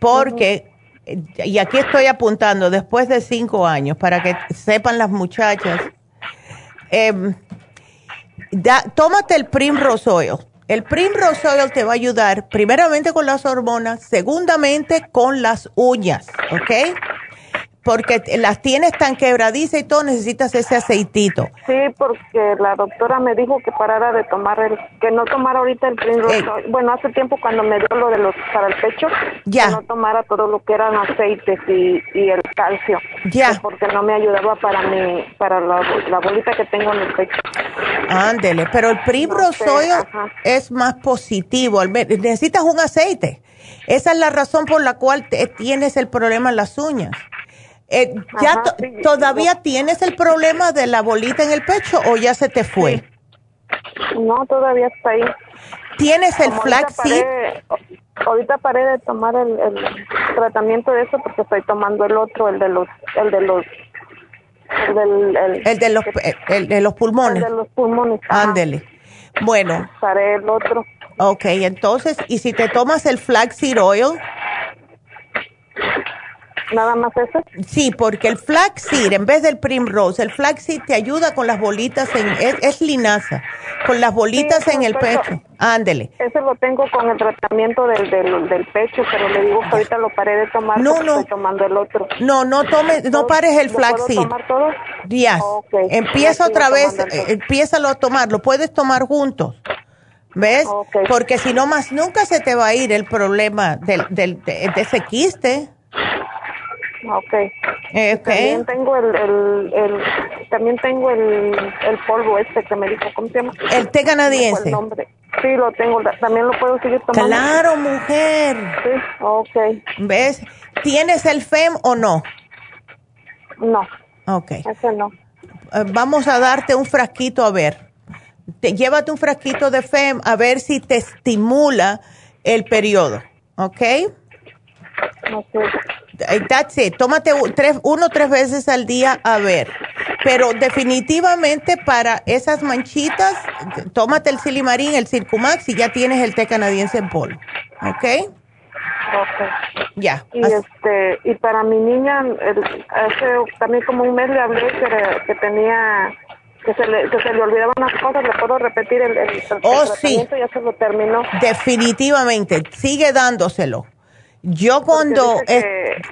Porque y aquí estoy apuntando, después de cinco años, para que sepan las muchachas, eh, tómate el Primrose Oil. El Primrose Oil te va a ayudar primeramente con las hormonas, segundamente con las uñas, ¿ok? Porque las tienes tan quebradizas y todo, necesitas ese aceitito. Sí, porque la doctora me dijo que parara de tomar el, que no tomara ahorita el Primrose. Eh. bueno, hace tiempo cuando me dio lo de los para el pecho, ya. que no tomara todo lo que eran aceites y, y el calcio. Ya. porque no me ayudaba para mi, para la, bolita que tengo en el pecho. Ándele, pero el Primrose es más positivo, necesitas un aceite. Esa es la razón por la cual tienes el problema en las uñas. Eh, ¿Ya todavía tienes el problema de la bolita en el pecho o ya se te fue? No, todavía está ahí. ¿Tienes el flaxseed? Ahorita paré de tomar el, tratamiento de eso porque estoy tomando el otro, el de los, el de los, el, del, el, de los, el de los pulmones. El de los pulmones. Ándele. Bueno. Paré el otro. Ok, entonces, ¿y si te tomas el flaxseed oil? ¿Nada más eso? Sí, porque el flaxseed, en vez del primrose, el flaxseed te ayuda con las bolitas, en, es, linaza, con las bolitas en el pecho. Ándele. Eso lo tengo con el tratamiento del, del, pecho, pero le digo que ahorita lo paré de tomar no, no. estoy tomando el otro. No, no tome, no pares el flaxseed. ¿Puedo tomar todo? Ya. Empieza otra vez, eh, empiézalo a tomar, lo puedes tomar juntos. ¿Ves? Porque si no más nunca se te va a ir el problema del, del, de ese quiste. Okay. Eh, también tengo el, el, el, también tengo el, el polvo este que me dijo, ¿cómo se llama? El té canadiense. Sí, lo tengo, también lo puedo seguir tomando. Claro, mujer. Sí, okay. ¿Ves? ¿Tienes el FEM o no? No. Okay. Ese no. Eh, vamos a darte un frasquito a ver. Te, llévate un frasquito de FEM a ver si te estimula el periodo, ¿ok? Okay. That's it. Tómate tres, uno o tres veces al día a ver. Pero definitivamente para esas manchitas, tómate el silimarín, el circumax y ya tienes el té canadiense en polvo. ¿Ok? Ok. Ya. Y, este, y para mi niña, hace también como un mes le hablé que, tenía que se, le, que se le olvidaban unas cosas, le puedo repetir el, el, oh, sí. ya se lo terminó. Definitivamente, sigue dándoselo. Yo cuando...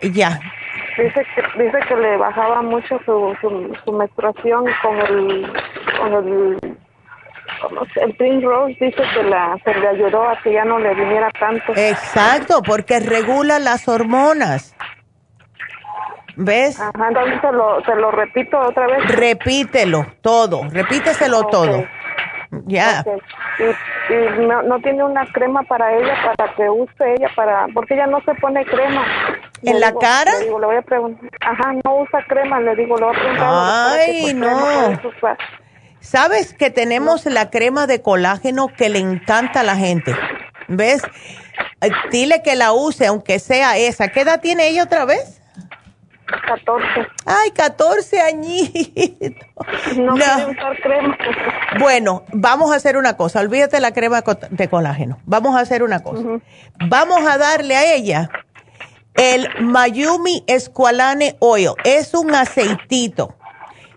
ya. Dice que, dice que le bajaba mucho su, su, menstruación con el... Con el el Prince Rose dice que la, se le ayudó a que ya no le viniera tanto. Exacto, porque regula las hormonas. ¿Ves? Ajá, entonces lo, se lo repito otra vez. Repítelo todo, repíteselo todo. Ya. Y, no, tiene una crema para ella, para que use ella, para porque ella no se pone crema. ¿En la cara? Le digo, le voy a preguntar. Ajá, no usa crema, le digo, le voy a preguntar. Ay, no. Sabes que tenemos la crema de colágeno que le encanta a la gente. ¿Ves? Eh, dile que la use, aunque sea esa. ¿Qué edad tiene ella otra vez? 14. Ay, 14 añitos. No, no. usar crema. Bueno, vamos a hacer una cosa. Olvídate la crema de colágeno. Vamos a hacer una cosa. Vamos a darle a ella el Mayumi Esqualane Oil. Es un aceitito.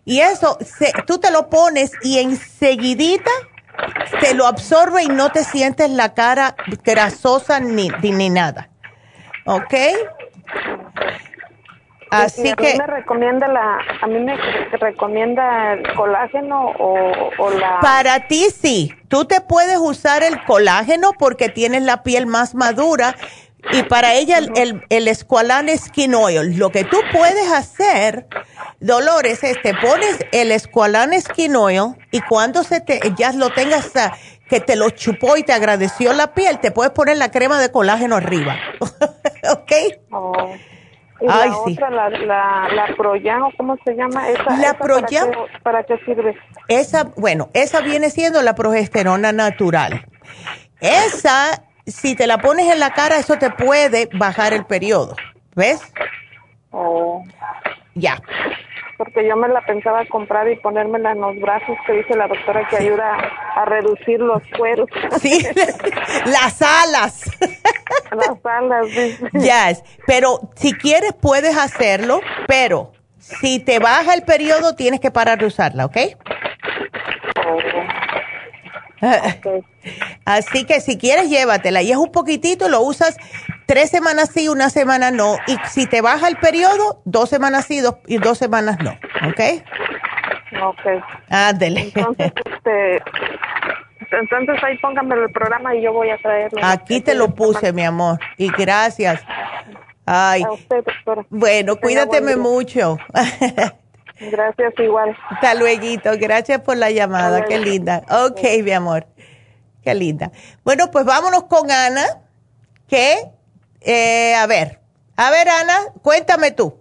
Y eso, tú te lo pones y enseguidita te lo absorbe y no te sientes la cara grasosa ni, ni nada. ¿Ok? Así que... Me recomienda la, a mí me recomienda el colágeno o, la... Para ti sí, tú te puedes usar el colágeno porque tienes la piel más madura y para ella el, el, el Skin Oil. Lo que tú puedes hacer, Dolores, es te pones el Squalane Skin Oil y cuando se te, ya lo tengas ah, que te lo chupó y te agradeció la piel, te puedes poner la crema de colágeno arriba. ¿Ok? Oh. La otra, la, la, la Proyan, cómo se llama? Esa, la Proyan. Para, qué, sirve? Esa, bueno, esa viene siendo la progesterona natural. Esa, si te la pones en la cara, eso te puede bajar el periodo. ¿Ves? Oh. Ya porque yo me la pensaba comprar y ponérmela en los brazos, que dice la doctora que ayuda a reducir los cueros. Sí, las alas. Las alas, sí. Ya, pero si quieres puedes hacerlo, pero si te baja el periodo tienes que parar de usarla, ¿ok? Así que si quieres, llévatela. Y es un poquitito, lo usas tres semanas sí, una semana no. Y si te baja el periodo, dos semanas sí dos, y dos semanas no. ¿Ok? Ok. Ándele. Entonces, este, entonces ahí póngame el programa y yo voy a traerlo. Aquí te lo puse, mi amor. Y gracias. Ay. A usted, doctora. Bueno, cuídateme mucho. Gracias, igual. Hasta luego. Gracias por la llamada. Qué linda. Ok, mi amor. Qué linda. Bueno, pues vámonos con Ana, que, eh, a ver, a ver, Ana, cuéntame tú.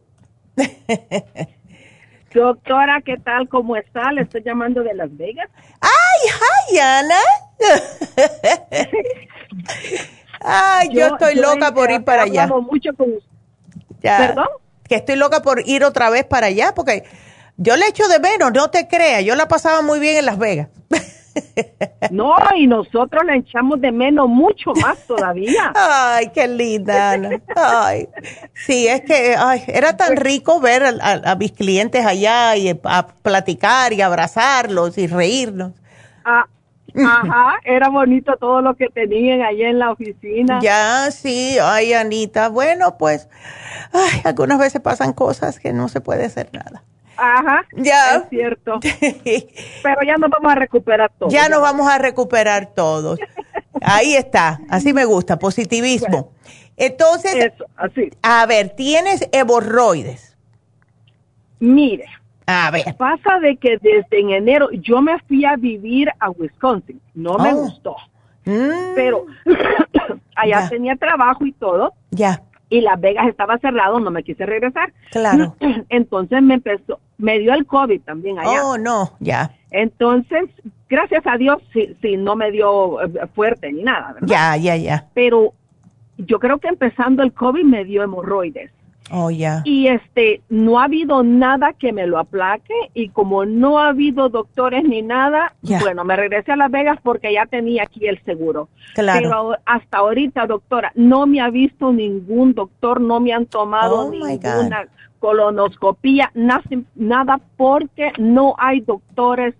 Doctora, ¿qué tal? ¿Cómo está? Le estoy llamando de Las Vegas. ¡Ay, hi, Ana! Ay, yo, estoy loca por ir para allá. mucho con... ¿Perdón? Que estoy loca por ir otra vez para allá, porque yo le echo de menos, no te creas, yo la pasaba muy bien en Las Vegas. No, y nosotros la echamos de menos mucho más todavía. Ay, qué linda, Ana. Ay, sí, es que ay, era tan rico ver a, mis clientes allá y a platicar y abrazarlos y reírnos. Ah, ajá, era bonito todo lo que tenían allá en la oficina. Ya, sí, ay, Anita. Bueno, pues, ay, algunas veces pasan cosas que no se puede hacer nada. Ajá. Ya. Es cierto. Pero ya nos vamos a recuperar todos. Ya nos vamos a recuperar todos. Ahí está. Así me gusta. Positivismo. Entonces, así. a ver, ¿tienes hemorroides? Mire. A ver. Pasa de que desde en enero yo me fui a vivir a Wisconsin. No me oh. gustó. Mm. Pero allá tenía trabajo y todo. Ya y Las Vegas estaba cerrado, no me quise regresar. Claro. Entonces me empezó, me dio el COVID también allá. Oh, no, ya. Entonces, gracias a Dios, sí, no me dio eh, fuerte ni nada, ¿verdad? Ya, ya, ya. Pero yo creo que empezando el COVID me dio hemorroides. Oh, ya. Y este, no ha habido nada que me lo aplaque y como no ha habido doctores ni nada, bueno, me regresé a Las Vegas porque ya tenía aquí el seguro. Claro. Pero hasta ahorita, doctora, no me ha visto ningún doctor, no me han tomado oh, ninguna colonoscopía, nada porque no hay doctores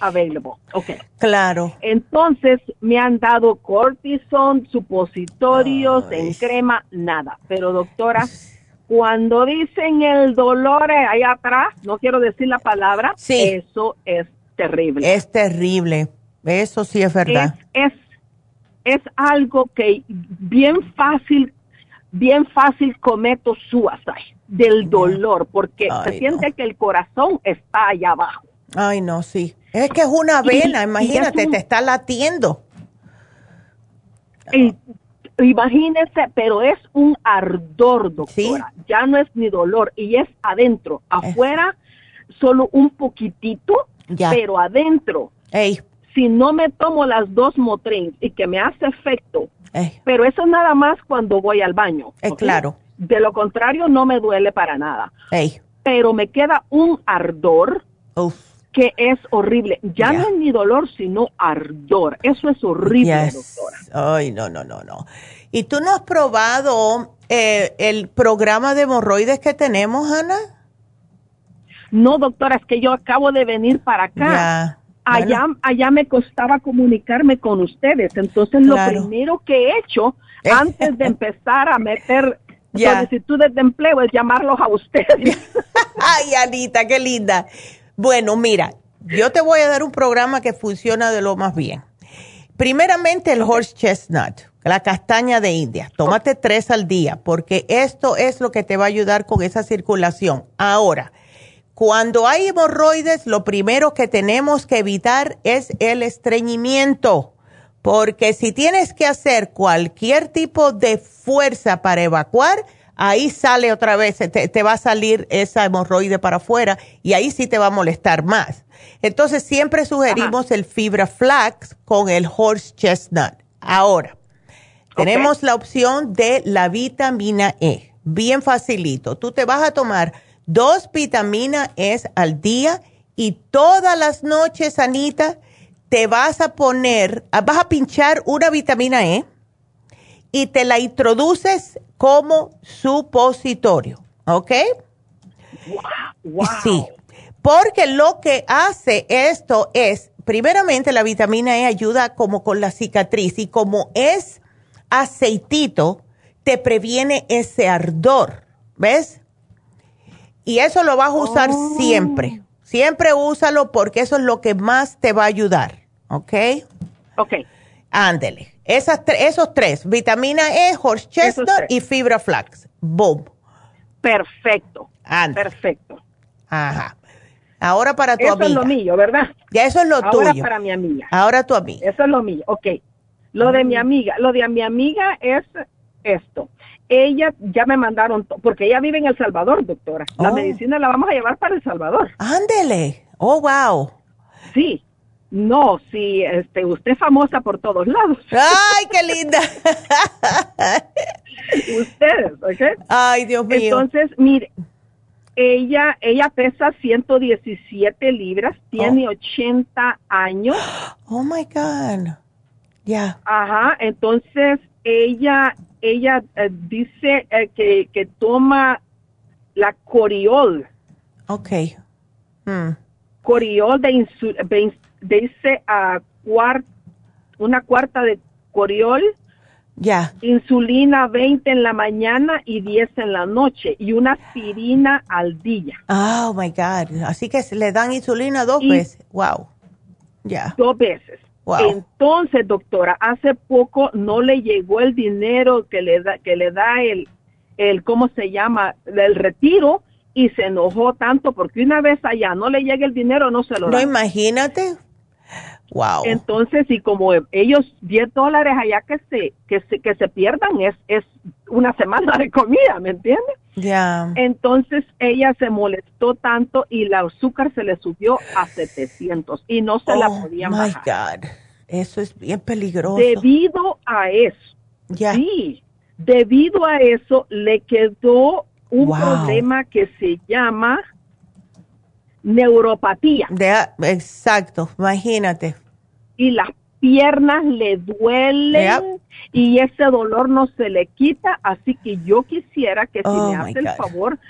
available. Okay. Claro. Entonces me han dado cortisone, supositorios, en crema, nada. Pero doctora, cuando dicen el dolor ahí atrás, no quiero decir la palabra, eso es terrible. Es terrible, eso sí es verdad. Es, es, algo que bien fácil, bien fácil cometo suicide del dolor, porque se siente que el corazón está allá abajo. Ay, no, sí. Es que es una vena, imagínate, te está latiendo. Y Imagínese, pero es un ardor, doctora. Ya no es ni dolor y es adentro. Afuera, solo un poquitito Pero adentro, si no me tomo las dos Motrin y que me hace efecto, pero eso es nada más cuando voy al baño. es Claro. De lo contrario, no me duele para nada. Pero me queda un ardor que es horrible. Ya no es ni dolor, sino ardor. Eso es horrible, doctora. Ay, no, no, no, no. ¿Y tú no has probado eh, el programa de hemorroides que tenemos, Ana? No, doctora, es que yo acabo de venir para acá. Allá, allá me costaba comunicarme con ustedes. Entonces, lo primero que he hecho antes de empezar a meter solicitudes de empleo es llamarlos a ustedes. Ay, Anita, qué linda. Bueno, mira, yo te voy a dar un programa que funciona de lo más bien. Primeramente, el horse chestnut, la castaña de India. Tómate tres al día, porque esto es lo que te va a ayudar con esa circulación. Ahora, cuando hay hemorroides, lo primero que tenemos que evitar es el estreñimiento, porque si tienes que hacer cualquier tipo de fuerza para evacuar, ahí sale otra vez, te, va a salir esa hemorroide para afuera y ahí sí te va a molestar más. Entonces siempre sugerimos el fibra flax con el horse chestnut. Ahora, tenemos la opción de la vitamina E. Bien facilito. Tú te vas a tomar dos vitaminas E al día y todas las noches, Anita, te vas a poner, vas a pinchar una vitamina E y te la introduces como supositorio, ¿ok? Wow, Sí, porque lo que hace esto es, primeramente la vitamina E ayuda como con la cicatriz y como es aceitito, te previene ese ardor, ¿ves? Y eso lo vas a usar oh. siempre. Siempre úsalo porque eso es lo que más te va a ayudar, ¿ok? Ok. Ándele. Esas esos tres, vitamina E, horse chestnut y fibra flax. Boom. Perfecto. Perfecto. Ajá. Ahora para tu amiga. Eso es lo mío, ¿verdad? Ya eso es lo tuyo. Ahora para mi amiga. Ahora tu amiga. Eso es lo mío. Ok. Lo de mi amiga, lo de mi amiga es esto. Ella ya me mandaron, porque ella vive en El Salvador, doctora. La oh. medicina la vamos a llevar para El Salvador. Ándele. Oh, wow. Sí. No, sí, este, usted es famosa por todos lados. ¡Ay, qué linda! Ustedes, ¿ok? Ay, Dios mío. Entonces, mire, ella, ella pesa 117 libras, tiene 80 años. Oh my God. Ya. Ajá, entonces ella, ella eh, dice eh, que, que, toma la Coriol. Ok. Hmm. Coriol de, insu dice a una cuarta de Coriol. Ya. Insulina 20 en la mañana y 10 en la noche y una aspirina al día. Oh my God. Así que le dan insulina dos veces. Wow. Ya. Dos veces. Wow. Entonces, doctora, hace poco no le llegó el dinero que le da, que le da el, el, ¿cómo se llama? El retiro y se enojó tanto porque una vez allá no le llega el dinero, no se lo da. No, imagínate. Wow. Entonces, y como ellos 10 dólares allá que se, que se, que se pierdan es, es una semana de comida, ¿me entiendes? Ya. Entonces ella se molestó tanto y el azúcar se le subió a 700 y no se la oh, podía my God. Eso es bien peligroso. Debido a eso. Sí. Debido a eso le quedó un problema que se llama neuropatía. exacto, imagínate. Y las piernas le duelen y ese dolor no se le quita, así que yo quisiera que si oh me hace el favor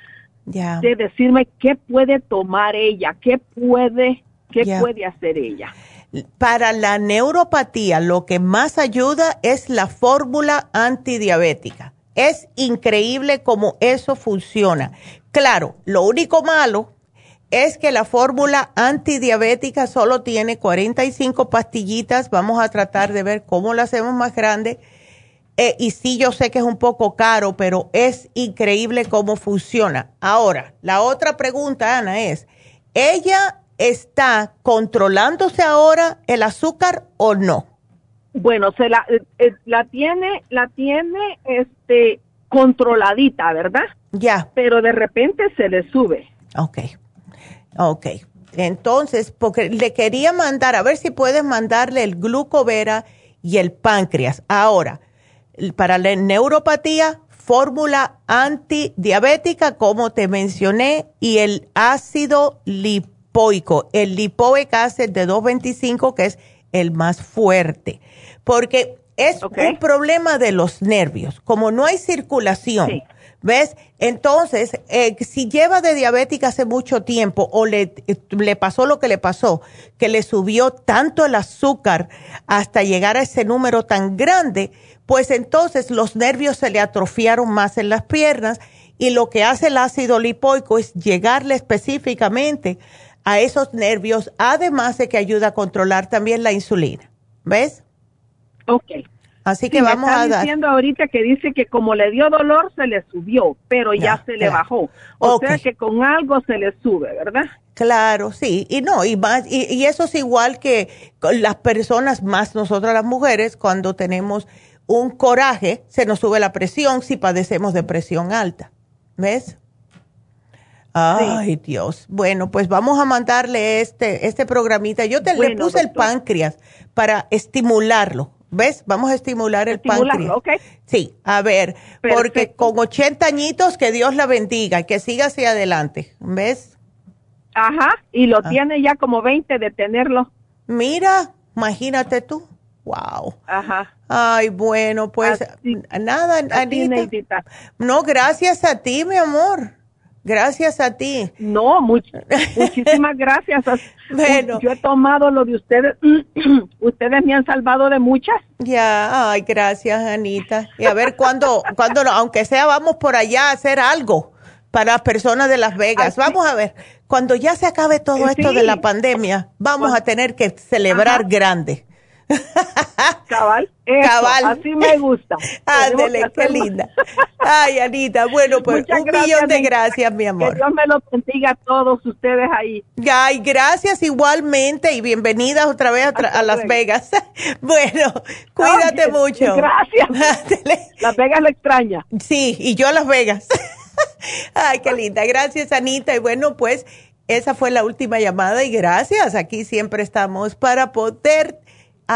de decirme qué puede tomar ella, qué puede, qué puede hacer ella. Para la neuropatía, lo que más ayuda es la fórmula antidiabética. Es increíble cómo eso funciona. Claro, lo único malo es que la fórmula antidiabética solo tiene 45 pastillitas. Vamos a tratar de ver cómo la hacemos más grande. Eh, y sí, yo sé que es un poco caro, pero es increíble cómo funciona. Ahora, la otra pregunta, Ana, es, ¿ella está controlándose ahora el azúcar o no? Bueno, se la, eh, la tiene, la tiene, este, controladita, ¿verdad? Ya. Pero de repente se le sube. Ok. Ok. Entonces, porque le quería mandar, a ver si puedes mandarle el glucovera y el páncreas. Ahora, para la neuropatía, fórmula antidiabética, como te mencioné, y el ácido lipoico, el lipoic acid de 225, que es el más fuerte. Porque es un problema de los nervios. Como no hay circulación, ¿ves? Entonces, eh, si lleva de diabética hace mucho tiempo o le, le pasó lo que le pasó, que le subió tanto el azúcar hasta llegar a ese número tan grande, pues entonces los nervios se le atrofiaron más en las piernas y lo que hace el ácido lipoico es llegarle específicamente a esos nervios, además de que ayuda a controlar también la insulina. ¿Ves? Ok. Así que vamos a dar. diciendo ahorita que dice que como le dio dolor se le subió, pero ya, se le bajó. O sea que con algo se le sube, ¿verdad? Claro, sí. Y no, y más, y, y eso es igual que las personas, más nosotras las mujeres, cuando tenemos un coraje, se nos sube la presión si padecemos de presión alta. ¿Ves? Ay, Dios. Bueno, pues vamos a mandarle este, este programita. Yo te le puse el páncreas para estimularlo. ¿Ves? Vamos a estimular el páncreas. Okay. Sí, a ver, porque con 80 añitos, que Dios la bendiga y que siga hacia adelante. ¿Ves? Ajá, y lo ah. tiene ya como 20 de tenerlo. Mira, imagínate tú. Wow. Ajá. Ay, bueno, pues nada, Anita. No, gracias a ti, mi amor. Gracias a ti. No, muchísimas gracias. bueno, yo he tomado lo de ustedes. ustedes me han salvado de muchas. Ya, ay, gracias, Anita. Y a ver cuándo, cuando, aunque sea, vamos por allá a hacer algo para las personas de Las Vegas. Vamos a ver, cuando ya se acabe todo esto de la pandemia, vamos a tener que celebrar grande. Cabal, Cabal. Así me gusta. Ándele, qué linda. Ay, Anita, bueno, pues un millón de gracias, mi amor. Que Dios me lo bendiga a todos ustedes ahí. Ay, gracias igualmente y bienvenidas otra vez a, Las Vegas. bueno, cuídate mucho. Gracias. Las Vegas lo extraña. Sí, y yo a Las Vegas. Ay, qué linda. Gracias, Anita. Y bueno, pues esa fue la última llamada y gracias. Aquí siempre estamos para poder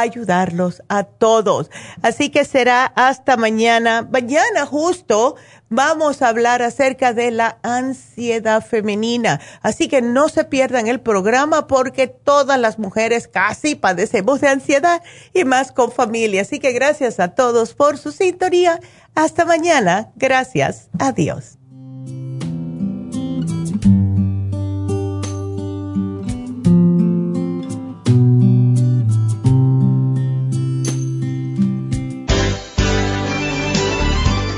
ayudarlos a todos. Así que será hasta mañana. Mañana justo vamos a hablar acerca de la ansiedad femenina. Así que no se pierdan el programa porque todas las mujeres casi padecemos de ansiedad y más con familia. Así que gracias a todos por su sintonía. Hasta mañana. Gracias. Adiós.